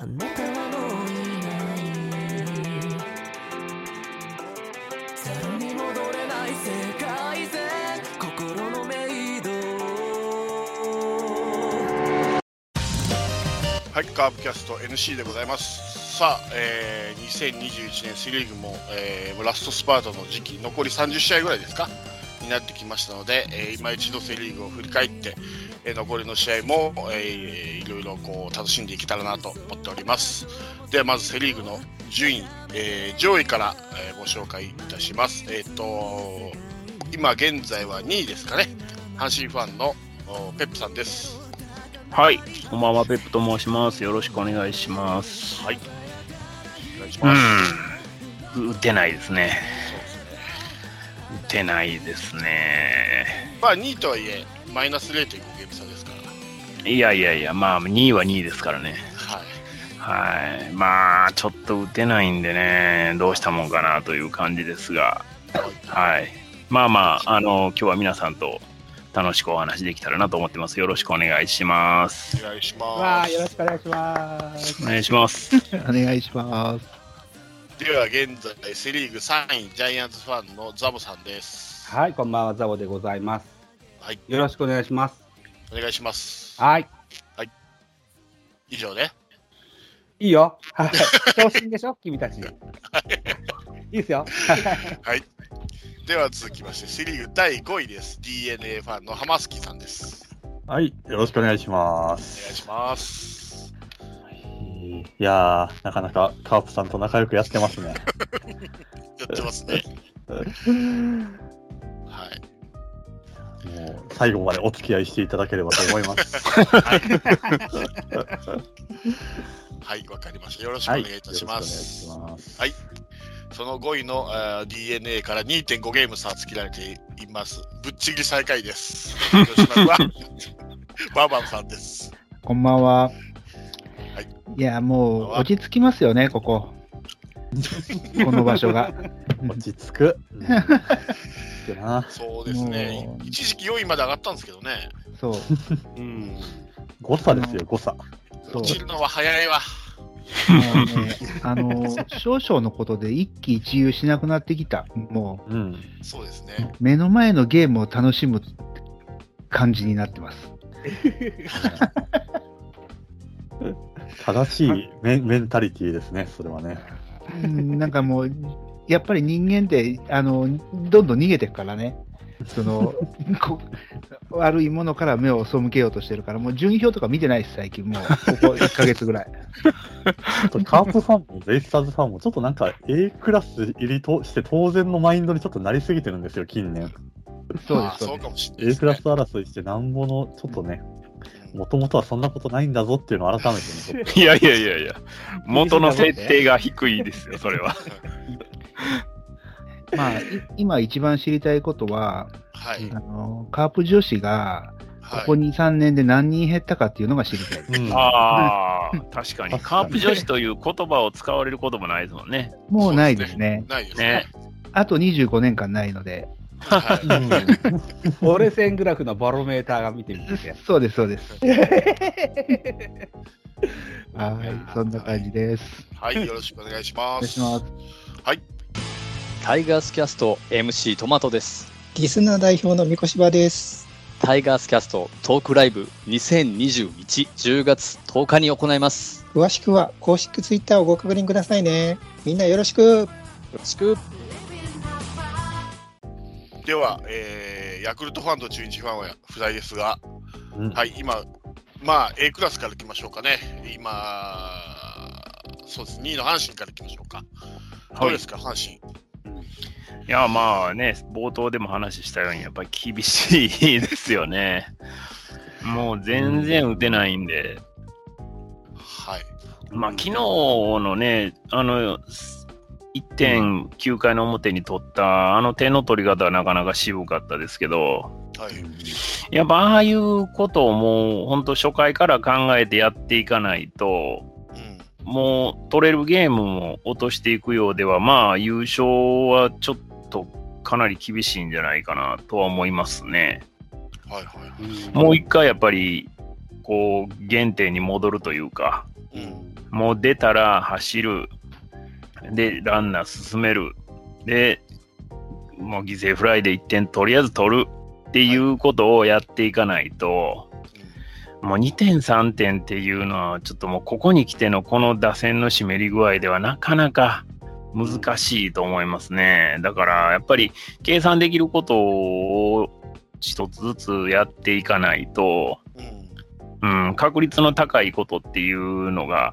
あなたはもういないゼロに戻れない世界線心のメイドはい、カープキャスト NC でございます。さあ、えー、2021年セ・リーグも、えーラストスパートの時期、残り30試合ぐらいですか、になってきましたので、えー今一度セ・リーグを振り返って、えー残りの試合も、えーいろいろこう楽しんでいけたらなと思っております。では、まずセ・リーグの順位、えー上位から、えーご紹介いたします。えっ、と、今現在は2位ですかね、阪神ファンのおペップさんです。はい、こんばんは、ペップと申します。よろしくお願いします。はい。お願いします。うん、打てないですね。てないですね。まあ2位とはいえ、マイナス0.5ゲーム差ですから。いやいやいや、まあ、2位は2位ですからね。はい。はい。まあ、ちょっと打てないんでね、どうしたもんかなという感じですが、はい。まあまあ、あの、今日は皆さんと楽しくお話できたらなと思ってます。よろしくお願いします。お願いしわあ、ます。よろしくお願いします。お願いします。お願いします。では現在、セ・リーグ3位、ジャイアンツファンのザボさんです。はい、こんばんは、ザボでございます。はい。よろしくお願いします。お願いします。はい。以上ね。いいよ。はい。調子いいんでしょ？君たち。いいですよ。はい。では続きまして、セ・リーグ第5位です。DNA ファンの浜月さんです。はい、よろしくお願いしまお願いす。します。いやー、なかなかカープさんと仲良くやってますね。やってますね。はい。もう最後までお付き合いしていただければと思います。はい、わかりました。よろしくお願いいたします。よろしくお願いします。その5位の DNA から2.5ゲーム差つけられています。ぶっちぎり最下位です。広島は バーバンさんです。こんばんは。はいいや、もう落ち着きますよね、ここ。この場所が。落ち着く。そうですね一時期4位まで上がったんですけどね。そう。うん。誤差ですよ、誤差。そう落ちるのは早いわ。ね、あの、少々のことで一喜一憂しなくなってきた。もうん。そうですね。う、目の前のゲームを楽しむ感じになってます。正しいメメンタリティですね、それはね。うんなんかもう、やっぱり人間って、あの、どんどん逃げていくからね。その、こ悪いものから目を背けようとしてるから、もう順位表とか見てないです、最近。もう、ここ1ヶ月ぐらい。ちょっとカープファンもベイスターズファンも、ちょっとなんか A クラス入りとして当然のマインドにちょっとなりすぎてるんですよ、近年。そうです、そうそうです。かもしれないで A クラス。争いしてなんぼの、ちょっとね、もともとはそんなことないんだぞっていうのを改めてね、いやいやいやいや、元の設定が低いですよ、それは。まあ、い今一番知りたいことは、はい。あの、カープ女子が、ここはい。2、3年で何人減ったかっていうのが知りたい。うんああ、確かに。カープ女子という言葉を使われることもないですもんね。もうないですね。ないですねね。あと25年間ないので。はい 折れ線グラフのバロメーターが見てみて。そうです、そうです。はい、そんな感じです。はい。よろしくお願いしおます。願いします。タイガースキャスト MC トマトです。リスナー代表の三越場です。タイガースキャストトークライブ2021-10月10日に行います。詳しくは公式ツイッターをご確認くださいね。みんなよろしく。よろしく。では、えー、ヤクルトファンと中日ファンは不在ですが、うんはい、今、まあ、A クラスからいきましょうかね。今、そうです、2位の阪神からいきましょうか。どうですか、阪神。いや、まあね、冒頭でも話したように、やっぱり厳しいですよね。もう全然打てないんで、はい。まあ昨日のね、あの、1.9回の表に取った、あの点の取り方はなかなか渋かったですけど、はい。やっぱああいうことをもう本当初回から考えてやっていかないと、うん。もう取れるゲームも落としていくようでは、まあ優勝はちょっとかなり厳しいんじゃないかなとは思いますね。はいはい。もう一回やっぱり、こう、原点に戻るというか、うん。もう出たら走る。で、ランナー進める。で、もう犠牲フライで1点とりあえず取るっていうことをやっていかないと、もう2点、3点っていうのは、ちょっともうここに来てのこの打線の湿り具合ではなかなか難しいと思いますね。だからやっぱり計算できることを一つずつやっていかないと、うん。うん、確率の高いことっていうのが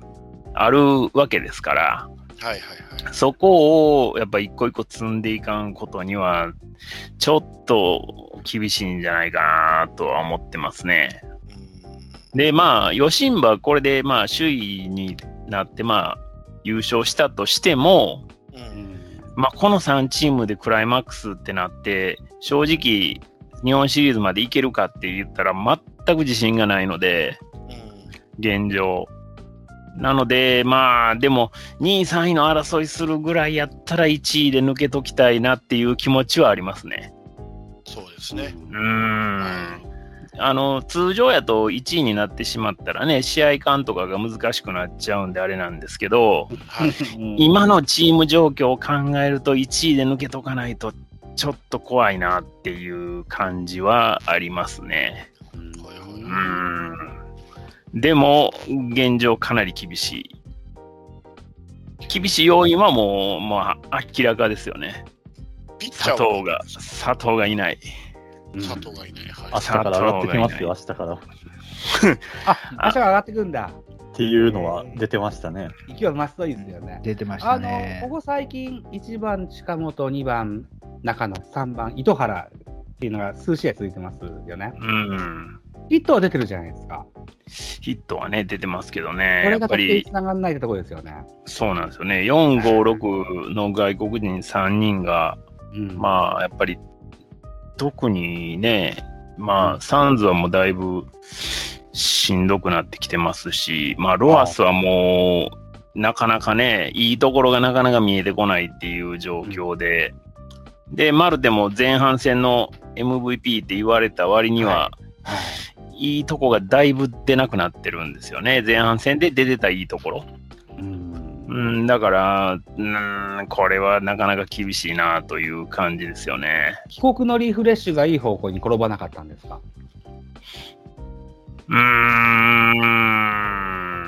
あるわけですから、はいはいはい。そこをやっぱ一個一個積んでいかんことには、ちょっと厳しいんじゃないかなとは思ってますね。で、まあ、ヨシンバ、これでまあ首位になって、まあ、優勝したとしても、うんうんまあ、この3チームでクライマックスってなって、正直、日本シリーズまでいけるかって言ったら、全く自信がないので、現状。なので、まあ、でも、2位、3位の争いするぐらいやったら1位で抜けときたいなっていう気持ちはありますね。そうですね。うーん。あの、通常やと1位になってしまったらね、試合感とかが難しくなっちゃうんであれなんですけど、はい。今のチーム状況を考えると1位で抜けとかないとちょっと怖いなっていう感じはありますね。うーん。でも、現状かなり厳しい。厳しい要因はもう、まあ、明らかですよね。い。ピッチャーは佐藤が、佐藤がいない。佐藤がいない。はい明日から上がってきますよ、明日から。っ あ、明日が上がってくんだ。ていうのは出てましたね。勢い増すといいですよね。出てましたあの、ねこ。こ最近、1番近本、2番中野、3番糸原っていうのが数試合続いてますよね。うん。ヒットは出てるじゃないですか。ヒットはね、出てますけどこね。やれっぱりが得点につ、ながらないってところですよね。そうなんですよね。4、5、6の外国人3人が、うんまあ、やっぱり、特にね、まあ、サンズはもうだいぶしんどくなってきてますし、まあ、ロアスはもう、なかなかね、いいところがなかなか見えてこないっていう状況で、で、マルテも前半戦の MVP って言われた割には、いいとこがだいぶ出なくなってるんですよね。前半戦で出てたいいところ。うんうん、だから、うん、これはなかなか厳しいなという感じですよね。帰国のリフレッシュがいい方向に転ばなかったんですか？うー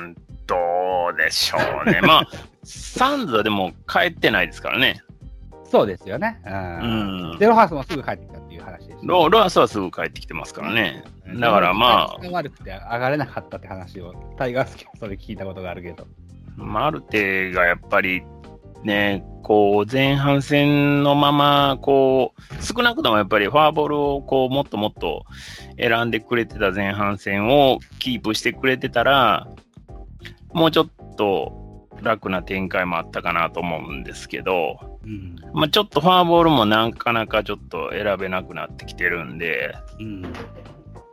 ん、どうでしょうね。まあ、サンズはでも帰ってないですからね。そうですよね。う。うんんゼ。ロハウスもすぐ帰ってきたっていう話です、ロロアスはすぐ帰ってきてますからね。だからまあ、悪くて上がれなかったって話を、タイガースキャストで聞いたことがあるけど。マルテがやっぱりね、こう前半戦のまま、こう少なくともやっぱりフォアボールをこうもっともっと選んでくれてた前半戦をキープしてくれてたら、もうちょっと楽な展開もあったかなと思うんですけど、うん。まあ、ちょっとフォアボールもなかなかちょっと選べなくなってきてるんで、うん。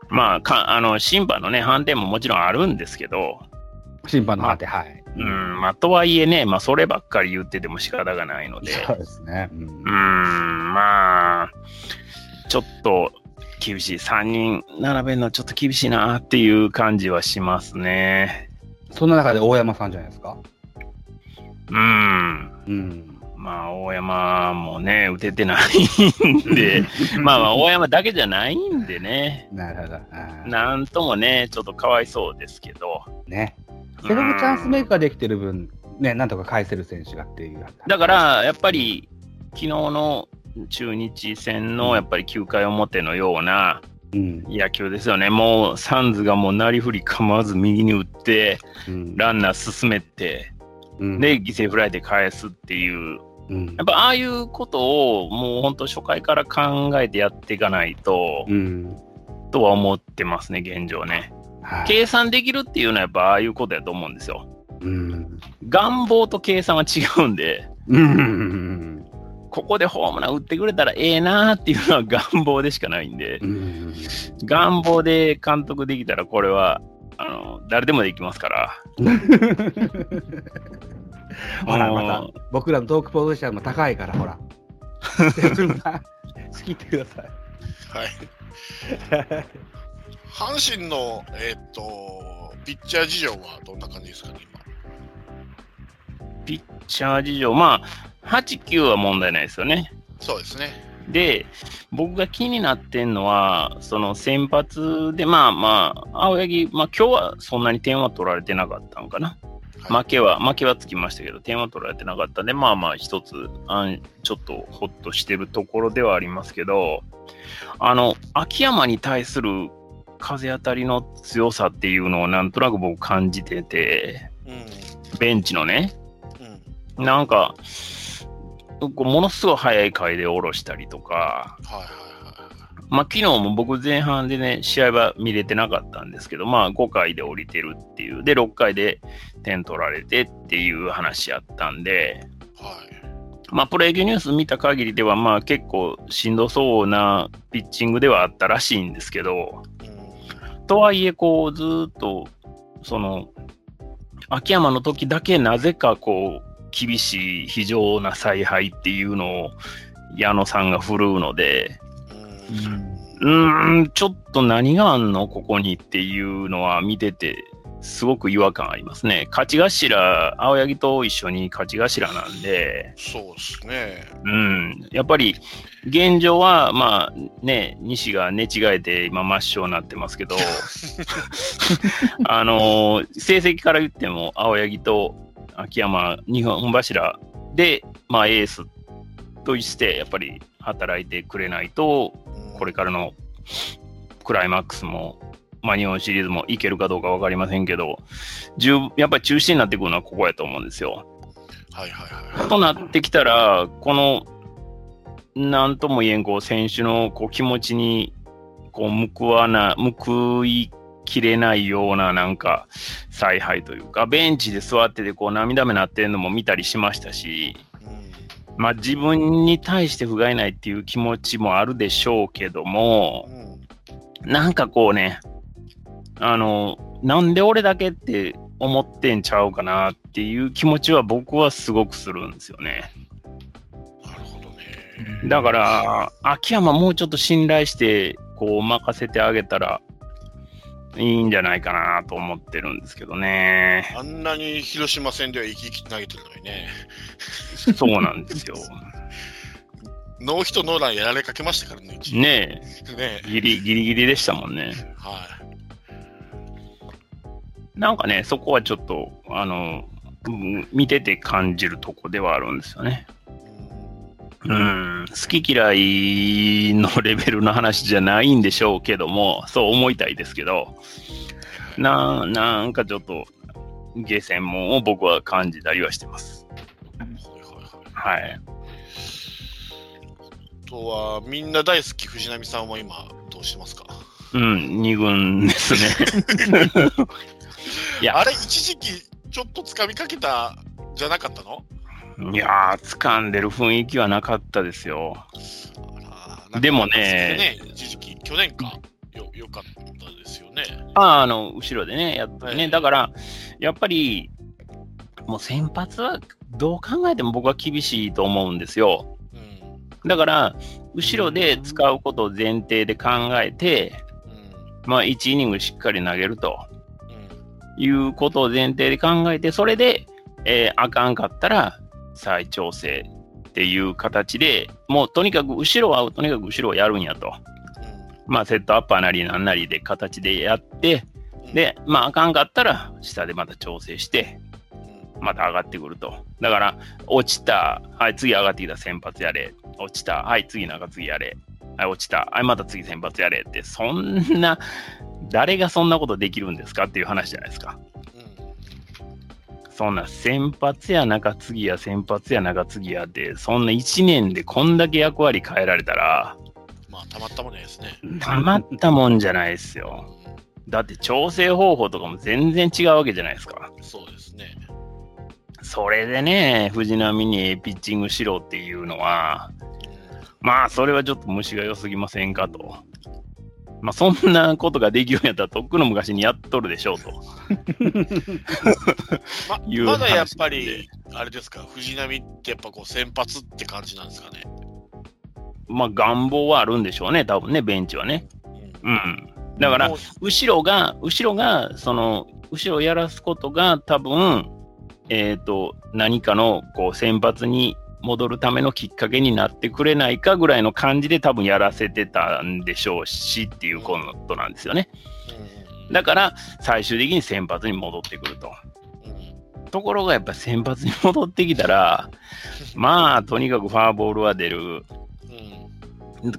まあ、かあの審判の、ね、判定ももちろんあるんですけど、審判の判定、はい。うんまあ、とはいえね、まあ、そればっかり言ってても仕方がないので、そうですね。うんうーん、まあ、ちょっと厳しい。3人並べるのちょっと厳しいなっていう感じはしますね。そんな中で大山さんじゃないですか？うーん。うん。まあ、大山もね、打ててないんで、まあまあ、大山だけじゃないんでね、なるほど。なんともね、ちょっとかわいそうですけど。ね。せっかくチャンスメーカーできてる分、ね、なんとか返せる選手がっていう。だか、ら、やっぱり、昨日の中日戦のやっぱり9回表のようなうん。野球ですよね。もう、サンズがもうなりふり構わず右に打って、うんランナー進めて、うんで、犠牲フライで返すっていう、うんやっぱああいうことをもう本当初回から考えてやっていかないと、うん。とは思ってますね、現状ね。はい。計算できるっていうのはやっぱああいうことやと思うんですよ。うん。願望と計算は違うんで、うん。ここでホームラン打ってくれたらええなーっていうのは願望でしかないんでう、ん。願望で監督できたらこれは、あの、誰でもできますから。ほら、うんまた、僕らのトークポジションも高いから、ほら。仕切ってください。はい。阪神の、えーっと、ピッチャー事情はどんな感じですかね、今。ピッチャー事情、まあ、8、9は問題ないですよね。そうですね。で、僕が気になってんのは、その先発で、まあまあ、青柳、まあ今日はそんなに点は取られてなかったのかな。はい負けは、負けはつきましたけど、点は取られてなかったんで、まあまあ一つ、あんちょっとほっとしてるところではありますけど、あの、秋山に対する風当たりの強さっていうのをなんとなく僕感じてて、うん。ベンチのね、うん。なんか、ものすごい早い回で下ろしたりとか、はいはいはい。まあ、昨日も僕前半でね、試合は見れてなかったんですけど、まあ、5回で降りてるっていう、で、6回で点取られてっていう話やったんで、はい。まあ、プロ野球ニュース見た限りでは、まあ、結構しんどそうなピッチングではあったらしいんですけど、うん。とはいえ、こう、ずーっと、その、秋山の時だけなぜかこう、厳しい非常な采配っていうのを矢野さんが振るうので、うん。ん、ちょっと何があんの？ここにっていうのは見てて、すごく違和感ありますね。勝ち頭、青柳と一緒に勝ち頭なんで、そうですね。うん、やっぱり現状は、まあね、西が寝違えて今、抹消になってますけど、あのー成績から言っても、青柳と秋山、日本柱で、まあ、エースとして、やっぱり働いてくれないと、うんこれからのクライマックスも、まあ、日本シリーズもいけるかどうか分かりませんけど、十やっぱり中心になってくるのはここやと思うんですよ。はいはいはい。となってきたら、この、なんとも言えん、こう、選手のこう気持ちに、こう、報わな、報いきれないような、なんか、采配というか、ベンチで座ってて、こう、涙目なってるのも見たりしましたし、うん。まあ、自分に対して不甲斐ないっていう気持ちもあるでしょうけども、うん。なんかこうね、あの、なんで俺だけって思ってんちゃうかなっていう気持ちは僕はすごくするんですよね。なるほどね。だから、秋山もうちょっと信頼して、こう、任せてあげたらいいんじゃないかなと思ってるんですけどね。あんなに広島戦では生き生き投げてるのにね。そうなんですよ。ノーヒットノーランやられかけましたからね、一時ねねえ、ギリギリギリでしたもんね。はなんかね、そこはちょっと、あの、うん見てて感じるとこではあるんですよね。い。うん、好き嫌いのレベルの話じゃないんでしょうけども、そう思いたいですけど、ななんかちょっと、下船門を僕は感じたりはしてます。はいはいはい。はい。あとは、みんな大好き藤波さんは今、どうしてますか？うん、二軍ですね。いやあれ、一時期、ちょっと掴みかけた、じゃなかったの？いやー、掴んでる雰囲気はなかったですよ。でもねね、一時期、去年か、よ、よかったですよね。ああの、後ろでね、やったりね。はいだから、やっぱり、もう先発はどう考えても僕は厳しいと思うんですよ。うん。だから、後ろで使うことを前提で考えて、うん。まあ、1イニングしっかり投げるとうん。いうことを前提で考えて、それで、えーあかんかったら再調整っていう形で、もうとにかく後ろはとにかく後ろをやるんやと。まあ、セットアッパーなりなんなりで形でやって、うん、で、まあ、あかんかったら下でまた調整して、うん、また上がってくると。だから、落ちた、はい、次上がってきた先発やれ。落ちた、はい、次中継ぎやれ。はい、落ちた、はい、また次先発やれって、そんな、誰がそんなことできるんですかっていう話じゃないですか。そんな先発や中継ぎや先発や中継ぎやで、そんな1年でこんだけ役割変えられたら、まあ、たまったもんですね。たまったもんじゃないですよ。だって調整方法とかも全然違うわけじゃないですか。うんそうですね。それでね、藤浪にピッチングしろっていうのは、まあ、それはちょっと虫が良すぎませんかと。まあ、そんなことができるんやったら、とっくの昔にやっとるでしょうと。まいうまだやっ話ぱり、あれですか、藤波ってやっぱこう先発って感じなんですかね？まあ、願望はあるんでしょうね、多分ね、ベンチはね。うん。だから後ろが、後ろが、その、後ろをやらすことが多分、えっ、と、何かのこう先発に戻るためのきっかけになってくれないかぐらいの感じで多分やらせてたんでしょうしっていうことなんですよね。だから最終的に先発に戻ってくると。ところがやっぱ先発に戻ってきたら、まあとにかくファーボールは出る。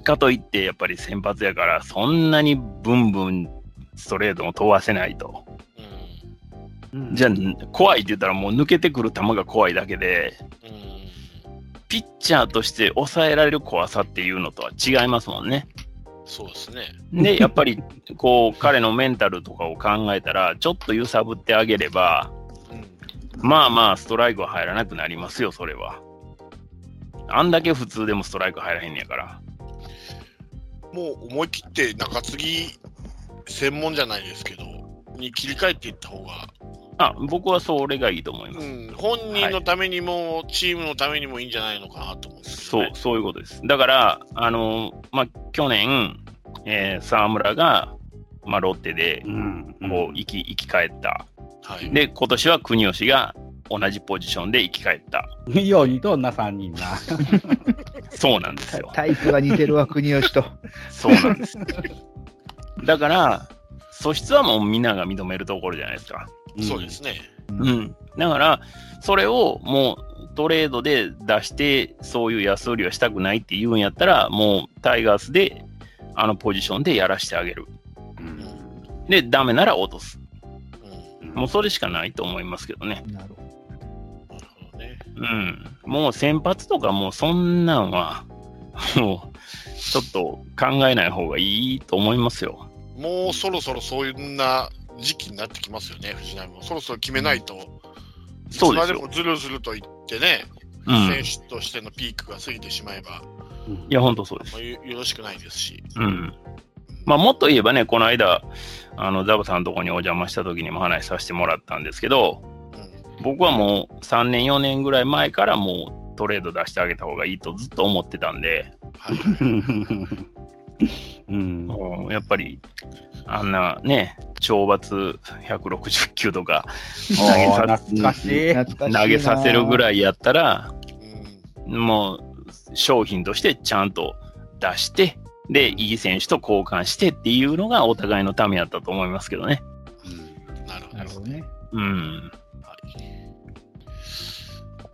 かといってやっぱり先発やからそんなにブンブンストレートも飛ばせないと。じゃあ怖いって言ったらもう抜けてくる球が怖いだけで、ピッチャーとして抑えられる怖さっていうのとは違いますもんね。そうですね。で、やっぱりこう彼のメンタルとかを考えたら、ちょっと揺さぶってあげれば、まあまあストライクは入らなくなりますよ、それは。あんだけ普通でもストライク入らへんねやから。もう思い切って中継ぎ専門じゃないですけど、に切り替えていった方が、あ、僕はそれがいいと思います。うん、本人のためにも、チームのためにもいいんじゃないのかなと思うんですそう、そういうことです。だから、あの、まあ、去年、えー沢村が、まあ、ロッテで、こう、生き、生き返った。はい。で、今年は国吉が同じポジションで生き返った。ようにとんな3人な。そうなんですよ。タイプが似てるわ、国吉と。そうなんです。だから、素質はもうみんなが認めるところじゃないですか。そうですね。うん。だから、それをもうトレードで出して、そういう安売りはしたくないって言うんやったら、もうタイガースで、あのポジションでやらしてあげる。で、ダメなら落とす。もうそれしかないと思いますけどね。なるほうん。もう先発とかもうそんなんは、もうちょっと考えない方がいいと思いますよ。もうそろそろそういうな時期になってきますよね、藤浪も。そろそろ決めないと、そうですよもずるずると言ってね、うん選手としてのピークが過ぎてしまえば、いや、本当そうです。まあよよろしくないですし。うん。まあ、もっと言えばね、この間、あの、ザブさんのとこにお邪魔した時にも話させてもらったんですけど、僕はもう3年、4年ぐらい前からもうトレード出してあげた方がいいとずっと思ってたんで、も うやっぱり、あんなね、懲罰160球とか投げさせるぐらいやったら、もう商品としてちゃんと出して、で、いい選手と交換してっていうのがお互いのためやったと思いますけどね。なるほどね。うん。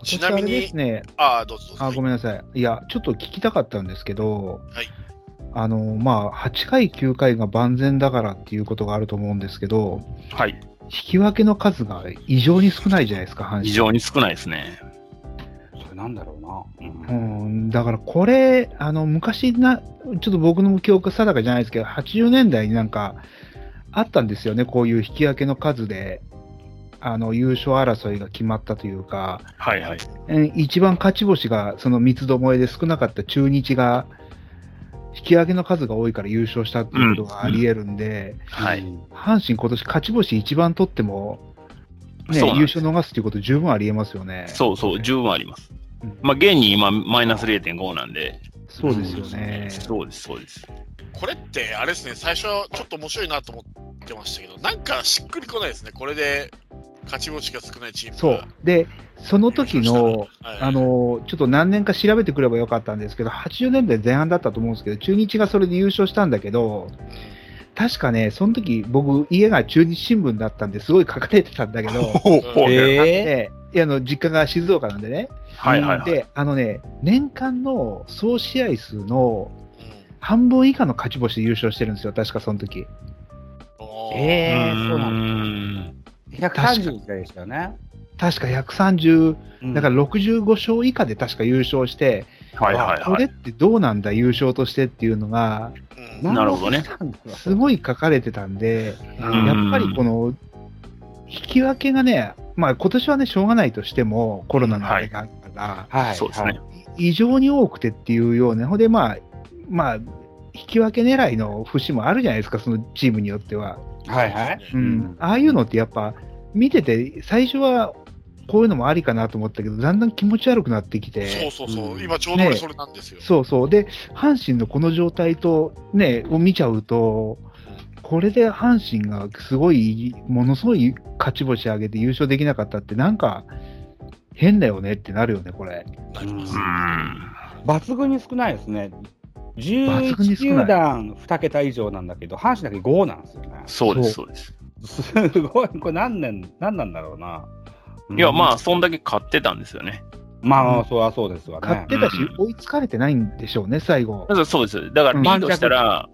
ちなみにね、ああ、どうぞどうぞ。あ、ごめんなさい。いや、ちょっと聞きたかったんですけど、はいあの、まあ、8回、9回が万全だからっていうことがあると思うんですけど、はい。引き分けの数が異常に少ないじゃないですか、阪神。非常に少ないですね。それなんだろうな。うん、だからこれ、あの、昔な、ちょっと僕の記憶定かじゃないですけど、80年代になんか、あったんですよね、こういう引き分けの数で、あの、優勝争いが決まったというか、はいはい。え一番勝ち星がその三つどもえで少なかった中日が、引き分けの数が多いから優勝したっていうことがあり得るんで、はい。阪神今年勝ち星一番取っても、ね、優勝逃すっていうこと十分あり得ますよね。そうそう、十分あります。まあ、現に今、マイナス0.5なんで。そうですよね。そうです、そうです。これって、あれですね、最初はちょっと面白いなと思ってましたけど、なんかしっくりこないですね、これで勝ち星が少ないチームそう。で、その時の、はいあの、ちょっと何年か調べてくればよかったんですけど、80年代前半だったと思うんですけど、中日がそれで優勝したんだけど、確かね、その時僕、家が中日新聞だったんですごい書かれてたんだけど、でいやあの実家が静岡なんでね。はいはいはいで、あのね、年間の総試合数の半分以下の勝ち星で優勝してるんですよ、確かその時。ええうーんそうなんだ。130でしたよね。確か130、だから65勝以下で確か優勝して、はいはいはいあこれってどうなんだ、優勝としてっていうのが、なるほどね。すごい書かれてたんで、うんやっぱりこの、引き分けがね、まあ今年はね、しょうがないとしても、コロナのあれがあったから、はいそうですね。異常に多くてっていうような、ほんでまあ、まあ、引き分け狙いの節もあるじゃないですか、そのチームによっては。はいはい。うん、ああいうのってやっぱ、見てて、最初はこういうのもありかなと思ったけど、だんだん気持ち悪くなってきて。そうそうそう、今ちょうど俺それなんですよ。そうそう。で、阪神のこの状態と、ね、を見ちゃうと、これで阪神がすごい、ものすごい勝ち星上げて優勝できなかったって、なんか変だよねってなるよね、これ。なりますう。ん。抜群に少ないですね。抜群に11少ない球団2桁以上なんだけど、阪神だけ5なんですよね。そうです、そそうです。すごい、これ何年、何なんだろうな。いや、まあ、あ、そんだけ買ってたんですよね。まあまあ、そりゃそうですわね。勝ってたしうん、追いつかれてないんでしょうね、最後。だからそうです。だからうんリードしたら、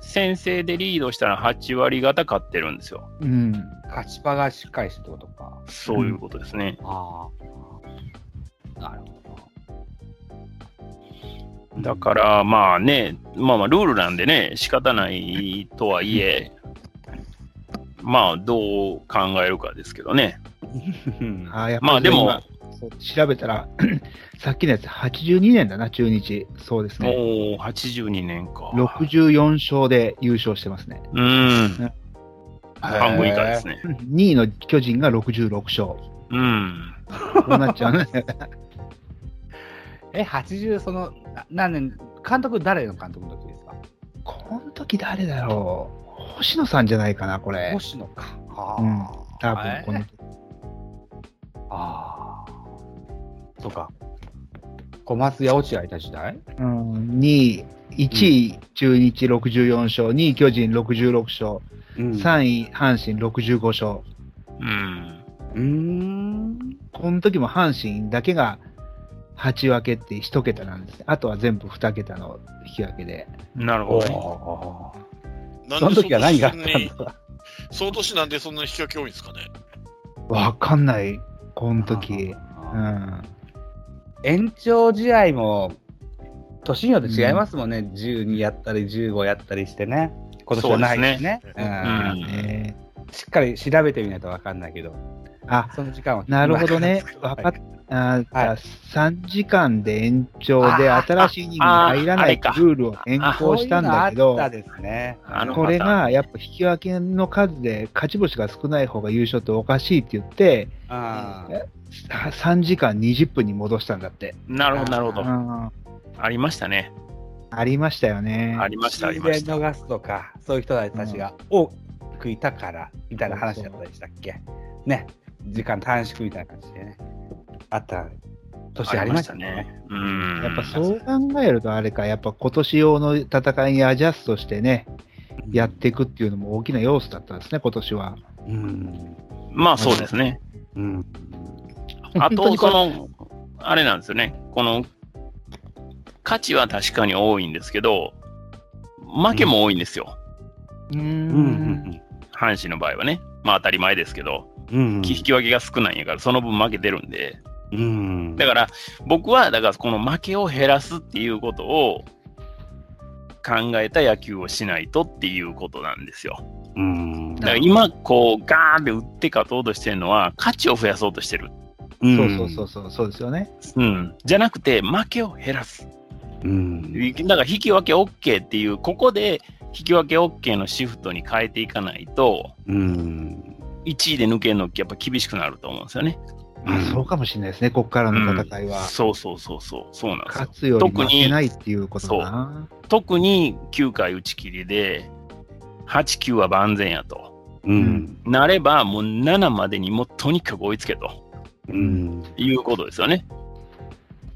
先制でリードしたら8割方勝ってるんですよ。うん。勝ちパがしっかりしてってことか。そういうことですね。ああ。なるほど。だから、まあね、まあまあ、ルールなんでね、仕方ないとはいえ、まあ、どう考えるかですけどね。うんあーやっぱりまあでも調べたら、さっきのやつ、82年だな、中日。そうですね。おお、82年か。64勝で優勝してますね。うん。半分以下ですね。2位の巨人が66勝。うん。こうなっちゃうね。え、80、その、な何年、監督、誰の監督の時ですか？この時誰だろう星野さんじゃないかな、これ。星野か。ああ、うん多分この時。ああ。そうか。小松や落合いた時代？うん、2位、1位、中日64勝、2位、巨人66勝、うん3位、阪神65勝。うん。うーん。この時も阪神だけが8分けって1桁なんですね。あとは全部2桁の引き分けで。おなるほどね。お。なんその時は何があったんそ年だその年なんでそんなに引き分け多いんですかね。わかんない、この時。うん。延長試合も、年によって違いますもんね。12やったり、15やったりしてね。今年はないですね。そうですうんえしっかり調べてみないとわかんないけど、ーあ、その時間はなるほどね。か っあーはい3時間で延長で新しいイニングに入らないルールを変更したんだけどこれがやっぱ引き分けの数で勝ち星が少ない方が優勝っておかしいって言って、あー3時間20分に戻したんだって。なるほど、なるほどう。んありましたね。ありましたよね。ありました、あり自ました。然逃すとか、そういう人たちが多くいたから、みたいな話だったでしたっけね。時間短縮みたいな感じでね。あった年ありましたね。。うん。やっぱそう考えるとあれか、やっぱ今年用の戦いにアジャストしてね、やっていくっていうのも大きな要素だったんですね、今年は。うん。まあそうですね。うん。あと、にこれその、あれなんですよね。この、価値は確かに多いんですけど、負けも多いんですよ。うーうんん。阪神の場合はね。まあ当たり前ですけど、うん。引き分けが少ないんやから、その分負けてるんで。うん。だから、僕は、だからこの負けを減らすっていうことを考えた野球をしないとっていうことなんですよ。うん。だから今、こう、ガーンって打って勝とうとしてるのは、価値を増やそうとしてる。うんそうそうそうそう、そうですよね。うん。じゃなくて、負けを減らす。うん。だから引き分け OK っていう、ここで引き分け OK のシフトに変えていかないと、うん。1位で抜けるのってやっぱ厳しくなると思うんですよね。あそうかもしれないですね、ここからの戦いは。そうそうそうそう、そうなんですよ勝。つより負けないっていうことだな。特に9回打ち切りで、8、9は万全やと。うん。なれば、もう7までにもうとにかく追いつけとうん。いうことですよね。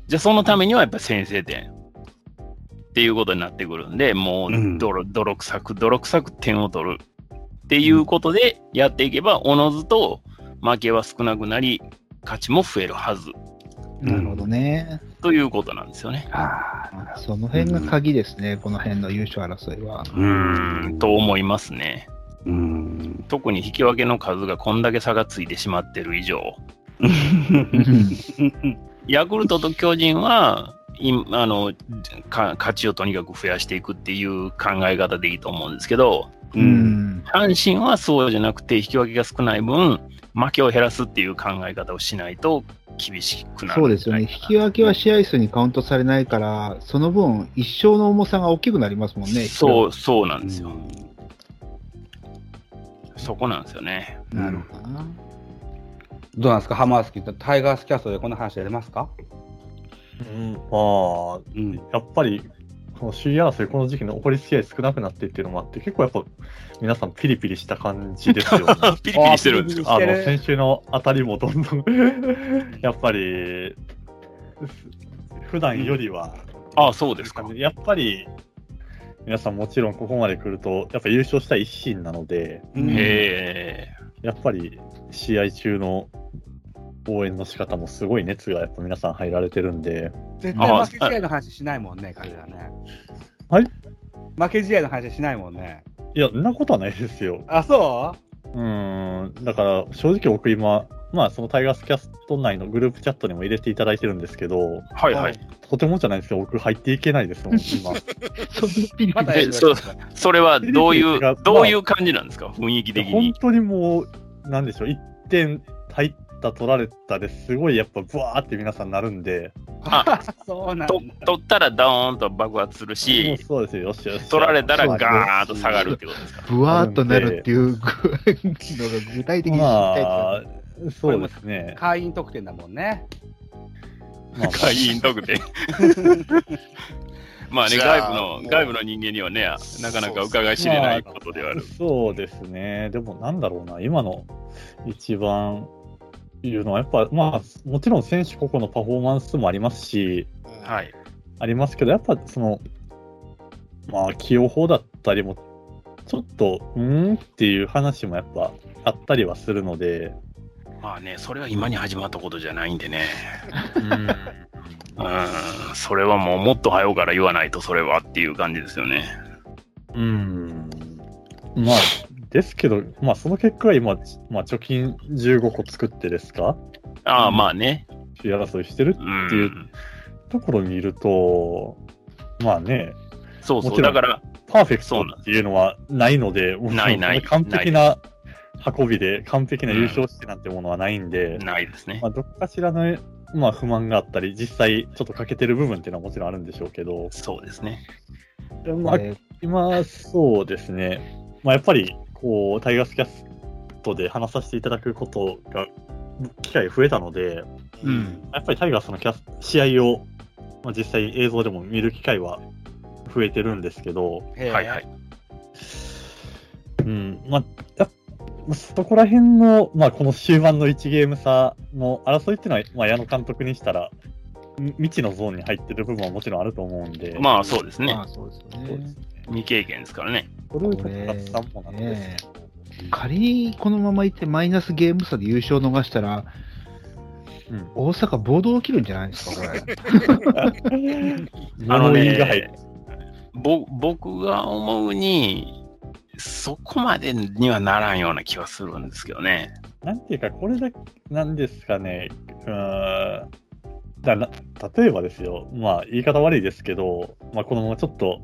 じゃあそのためにはやっぱ先制点っていうことになってくるんで、もううん泥泥臭く、泥臭く点を取るっていうことでやっていけば、おのずと負けは少なくなり、勝ちも増えるはずなるほどね。ということなんですよね。ああ。その辺が鍵ですね、この辺の優勝争いは。うーん、と思いますね。うん。特に引き分けの数がこんだけ差がついてしまってる以上、ヤクルトと巨人は、いあのか勝ちをとにかく増やしていくっていう考え方でいいと思うんですけど、う。うんん。阪神はそうじゃなくて、引き分けが少ない分、負けを減らすっていう考え方をしないと厳しくなるそうですよね。引き分けは試合数にカウントされないから、その分、一勝の重さが大きくなりますもんね。そう、そうなんですよ。そこなんですよね。なるほどな。どうなんですか、ハマースキータイガースキャストでこんな話出ますか？うん、まあ、うん。やっぱり、この首位争い、この時期の残り試合少なくなってっていうのもあって、結構やっぱ皆さんピリピリした感じですよね。ピリピリしてるんですかあの先週の当たりもどんどんやっぱり、普段よりは、ああ、そうですか。やっぱり、皆さんもちろんここまで来ると、やっぱ優勝したい一心なので。やっぱり試合中の応援の仕方もすごい熱がやっぱ皆さん入られてるんで、絶対負け試合の話しないもんね、彼らね。はい負け試合の話しないもんね。いや、そんなことはないですよ。あ、そう？ーん、だから正直僕今、まあそのタイガースキャスト内のグループチャットにも入れていただいてるんですけど、はいはい。とてもじゃないですけど、僕入っていけないですもん、今。またそうそれはどういうどういう感じなんですか？雰囲気的本に。当にもう、なんでしょう、1点入った、取られたですごいやっぱブワーって皆さんなるんで、あ そうなん。取ったらドーンと爆発するし、そうですよ、よしよし。取られたらガーンと下がるってことですか？ぶわーっとなるっていう のが具体的に知りたいまですあ、そうですね。会員特典だもんね。まあ会員特典。まあね、外部の外部の人間にはね、なかなか伺い知れないことではある。そうですね。でもなんだろうな、今の一番いうのは、やっぱ、まあ、もちろん選手個々のパフォーマンスもありますし、はい。ありますけど、やっぱその、まあ、起用法だったりも、ちょっと、うーんっていう話もやっぱあったりはするので、まあね、それは今に始まったことじゃないんでね。うん、うん、それはもうもっと早うから言わないとそれはっていう感じですよね。うん。まあ、ですけど、まあ、その結果は今、まあ、貯金15個作ってですか？ああ、まあね。首位争いしてるうん。っていうところを見ると、まあね、そうそう。だから、パーフェクトっていうのはないので、ないない完璧な運びで、完璧な優勝してなんてものはないんで、ないですねま。あ、どっかしらの、まあ、不満があったり、実際ちょっと欠けてる部分っていうのはもちろんあるんでしょうけど、そうですね。まあ、え今、そうですね、まあ、やっぱり、こう、タイガースキャストで話させていただくことが、機会増えたので、うん。やっぱりタイガースのキャス試合を、まあ、実際映像でも見る機会は増えてるんですけど、はいはい。うん、まあ、やっそこら辺の、まあ、この終盤の1ゲーム差の争いっていうのは、まあ、矢野監督にしたら、み未知のゾーンに入ってる部分はもちろんあると思うんで、まあそうですねーま。あそうですよねそうです。未経験ですからね。それをこれ勝つさんもなんですね仮にこのままいってマイナスゲーム差で優勝を逃したら、うん。大阪暴動起きるんじゃないですか、これ。あのね、ぼ僕が思うに、そこまでにはならんような気はするんですけどね。なんていうか、これだけ、なんですかね、うだな例えばですよ、まあ、言い方悪いですけど、まあ、このままちょっと、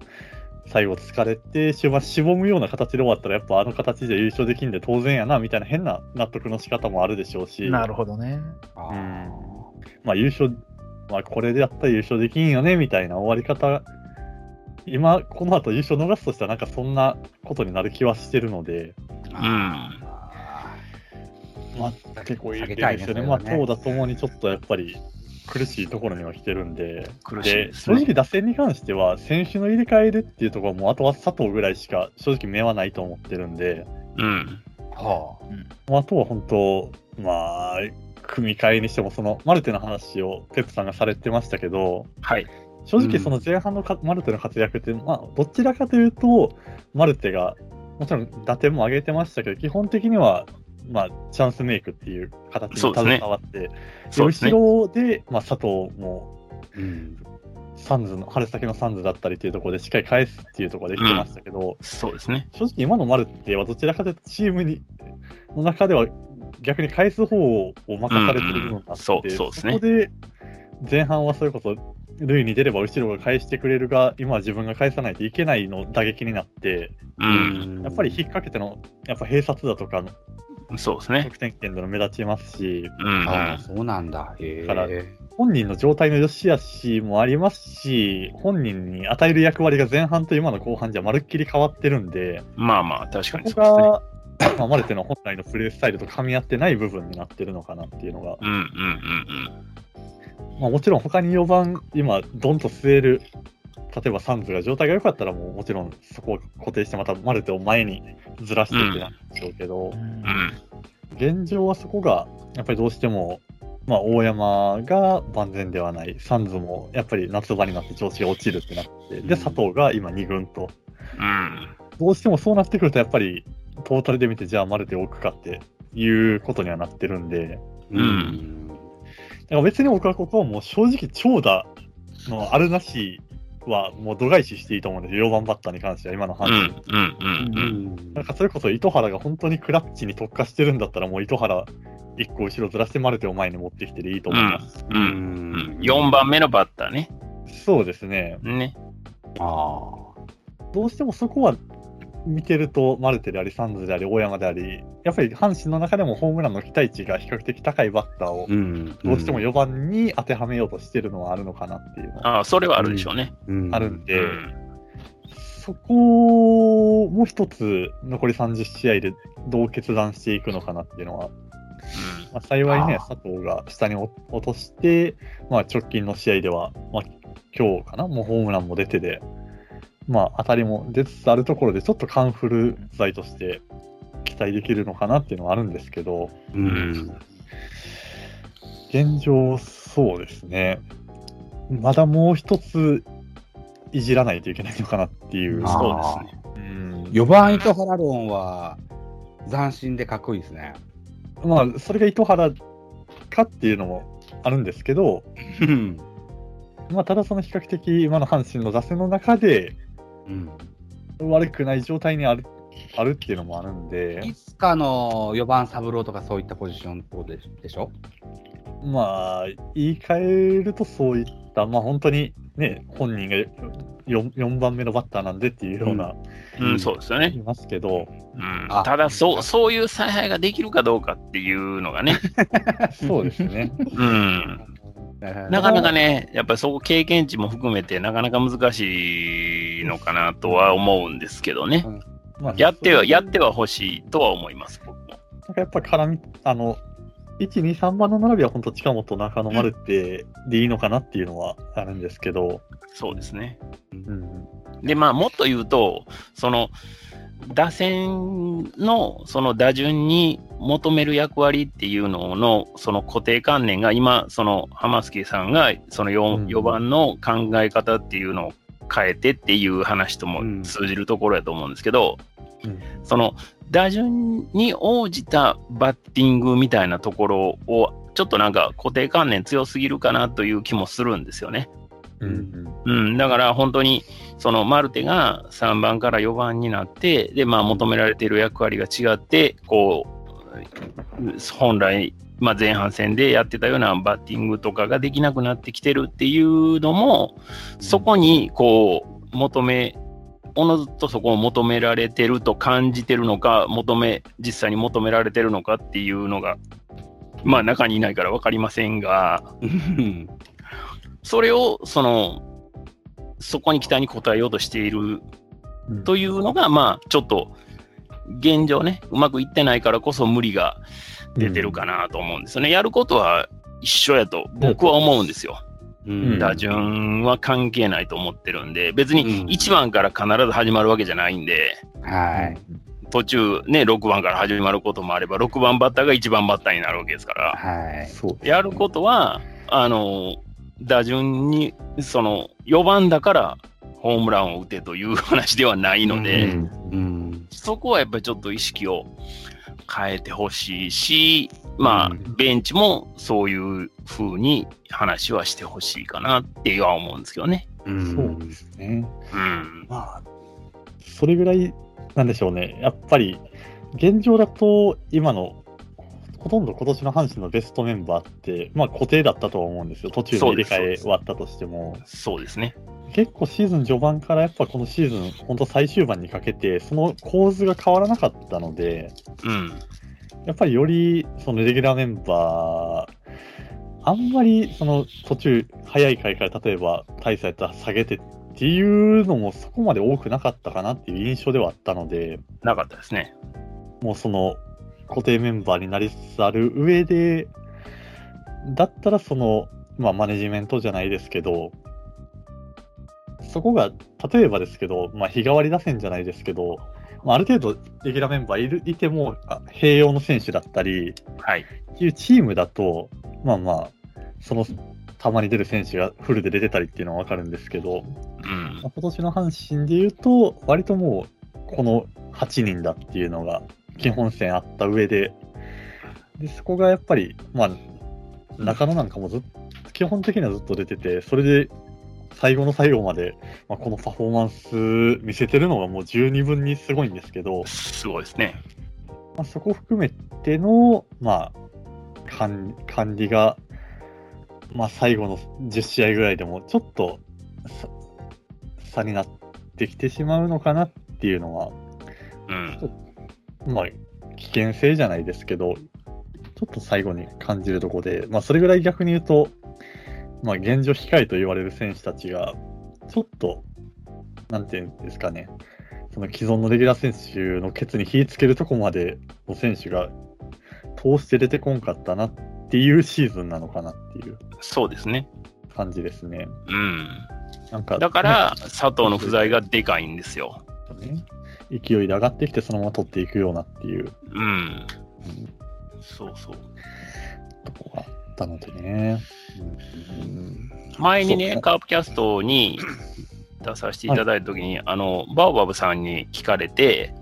最後疲れて、終盤しぼむような形で終わったら、やっぱあの形で優勝できんで当然やな、みたいな変な納得の仕方もあるでしょうし、なるほどね。うんまあ優勝、まあこれでやったら優勝できんよね、みたいな終わり方、今、この後優勝逃すとしたらなんかそんなことになる気はしてるので、うん。まあ結構いい下げたいねですよね。まあ投打ともにちょっとやっぱり苦しいところには来てるんで、苦しいでね。正直打線に関しては選手の入れ替えでっていうところもあとは佐藤ぐらいしか正直目はないと思ってるんで、うん。はあとは本当、まあ、組み替えにしても、そのマルテの話をペップさんがされてましたけど、はい。正直その前半のか、マルテの活躍って、まあ、どちらかというと、マルテが、もちろん打点も上げてましたけど、基本的には、まあ、チャンスメイクっていう形に携わって、でそうですね。後ろで、まあ、佐藤も、あ。うん。サンズの、春先のサンズだったりっていうところでしっかり返すっていうところできてましたけど、そうですね。正直今のマルテはどちらかというとチームにの中では逆に返す方を任されてる部分があって、うんうんそうそこで前半はそれこそ塁に出れば後ろが返してくれるが今は自分が返さないといけないの打撃になってうん。やっぱり引っ掛けてのやっぱ併殺だとかのそうですね。得点圏での目立ちますしうん。ああ、そうなんだ。へえ。から本人の状態の良し悪しもありますし本人に与える役割が前半と今の後半じゃまるっきり変わってるんでまあまあ、確かにこそうですね。こが、まあ、マルテの本来のプレースタイルと噛み合ってない部分になってるのかなっていうのが、うんうんうんまあ、もちろん他に4番、今、ドンと据える例えばサンズが状態が良かったら、もうもちろんそこを固定して、またマルテを前にずらしてってなるんでしょうけど、うん。現状はそこが、やっぱりどうしても、まあ、大山が万全ではない、サンズもやっぱり夏場になって調子が落ちるってなって、で、佐藤が今2軍と、うん。どうしてもそうなってくると、やっぱりトータルで見て、じゃあマルテを置くかっていうことにはなってるんで、うんだから別に僕はここはもう正直長打のあるなしはもう度外視していいと思うんですよ、4番バッターに関しては今のうん。阪神。うん。うん。なんかそれこそ糸原が本当にクラッチに特化してるんだったら、もう糸原1個後ろずらしてマルテを前に持ってきてでいいと思います。うん。うん。4番目のバッターね。そうですね。ね。あどうしてもそこは見てると、マルテであり、サンズであり、大山であり、やっぱり阪神の中でもホームランの期待値が比較的高いバッターをどうしても4番に当てはめようとしてるのはあるのかなっていうのはああ、それはあるでしょうね。うん。あるんで、うん。そこも一つ残り30試合でどう決断していくのかなっていうのは、まあ、幸いね、佐藤が下に落落として、まあ、直近の試合では、まあ、今日かな、もうホームランも出てで、まあ、当たりも出つつあるところで、ちょっとカンフル剤として期待できるのかなっていうのはあるんですけど、うん。現状、そうですね、まだもう一ついじらないといけないのかなっていう。あそうですね。うん4番糸原論は斬新でかっこいいですね。まあ、それが糸原かっていうのもあるんですけど、うん。まあ、ただその比較的今の阪神の打線の中でうん。悪くない状態にあるあるっていうのもあるんで。い、つかの4番三郎とかそういったポジションとででしょ？まあ、言い換えるとそういった、まあ本当にね、本人が 4, 4番目のバッターなんでっていうような、うん、そうですよね。言いますけど、うん。あ。ただそう、そういう采配ができるかどうかっていうのがね、そうですね。うん、なかなかね、やっぱりそこ経験値も含めて、なかなか難しいのかなとは思うんですけどね。まあ、やっては、やっっては欲しいとは思います、僕も。なんかやっぱ絡み、あの、1、2、3番の並びは本当近本、中野丸ってでいいのかなっていうのはあるんですけど、そうですね。うん、で、まあ、もっと言うと、その、打線のその打順に求める役割っていうののその固定観念が今、その浜助さんがその 4,、うん。4番の考え方っていうのを変えてっていう話ともうん通じるところやと思うんですけど、うん。その打順に応じたバッティングみたいなところをちょっとなんか固定観念強すぎるかなという気もするんですよね。うん、うん、だから本当に、そのマルテが3番から4番になって、で、まあ求められている役割が違って、こう、本来、まあ前半戦でやってたようなバッティングとかができなくなってきてるっていうのも、そこにこう、求め、おのずとそこを求められてると感じてるのか、求め、実際に求められてるのかっていうのが、まあ中にいないから分かりませんが、うん。それを、その、そこに期待に応えようとしているうんというのが、まあ、ちょっと、現状ね、うまくいってないからこそ無理が出てるかなと思うんですよね。やることは一緒やと僕は思うんですよ。うん打順は関係ないと思ってるんで、別うんに1番から必ず始まるわけじゃないんで、はい。途中ね、6番から始まることもあれば、6番バッターが1番バッターになるわけですから。はい。やることは、あの、打順に、その、4番だからホームランを打てという話ではないので、うんうんそこはやっぱりちょっと意識を変えてほしいし、まあう、ベンチもそういう風に話はしてほしいかなっては思うんですけどね。うんそうですね。うん。まあ、それぐらい、なんでしょうね。やっぱり、現状だと、今の、ほとんど今年の阪神のベストメンバーって、まあ固定だったとは思うんですよ。途中の入れ替えはあったとしても。そうですね。結構シーズン序盤からやっぱこのシーズン、本当最終盤にかけて、その構図が変わらなかったので、うん。やっぱりよりそのレギュラーメンバー、あんまりその途中、早い回から例えば大差やったら下げてっていうのもそこまで多くなかったかなっていう印象ではあったので、なかったですね。もうその固定メンバーになりつつある上で、だったらその、まあマネジメントじゃないですけど、そそこが、例えばですけど、まあ、日替わり打線じゃないですけど、まあ、ある程度、レギュラーメンバーいるいても、あ併用の選手だったり、はい。っていうチームだと、まあまあ、その、たまに出る選手がフルで出てたりっていうのはわかるんですけど、うんまあ。今年の阪神で言うと、割ともう、この8人だっていうのが、基本線あった上で、で、そこがやっぱり、まあ、中野なんかもずっ基本的にはずっと出てて、それで、最後の最後まで、まあ、このパフォーマンス見せてるのがもう十二分にすごいんですけど、すごいですね。まあ、そこ含めての、まあ、管管理が、まあ、最後の10試合ぐらいでも、ちょっとさ差になってきてしまうのかなっていうのは、うん。まあ、危険性じゃないですけど、ちょっと最後に感じるところで、まあ、それぐらい逆に言うと、まあ、現状控えと言われる選手たちが、ちょっと、なんていうんですかね、その既存のレギュラー選手のケツに火つけるとこまでの選手が通して出てこんかったなっていうシーズンなのかなっていうそうですね。感じですね。うん。なんか、だから、佐藤の不在がでかいんですよ。ね、勢いで上がってきて、そのまま取っていくようなっていう、うん。うん。そうそう。とこがあったのでね。うん。前にね、カープキャストに出させていただいたときに、あの、バオバブさんに聞かれて、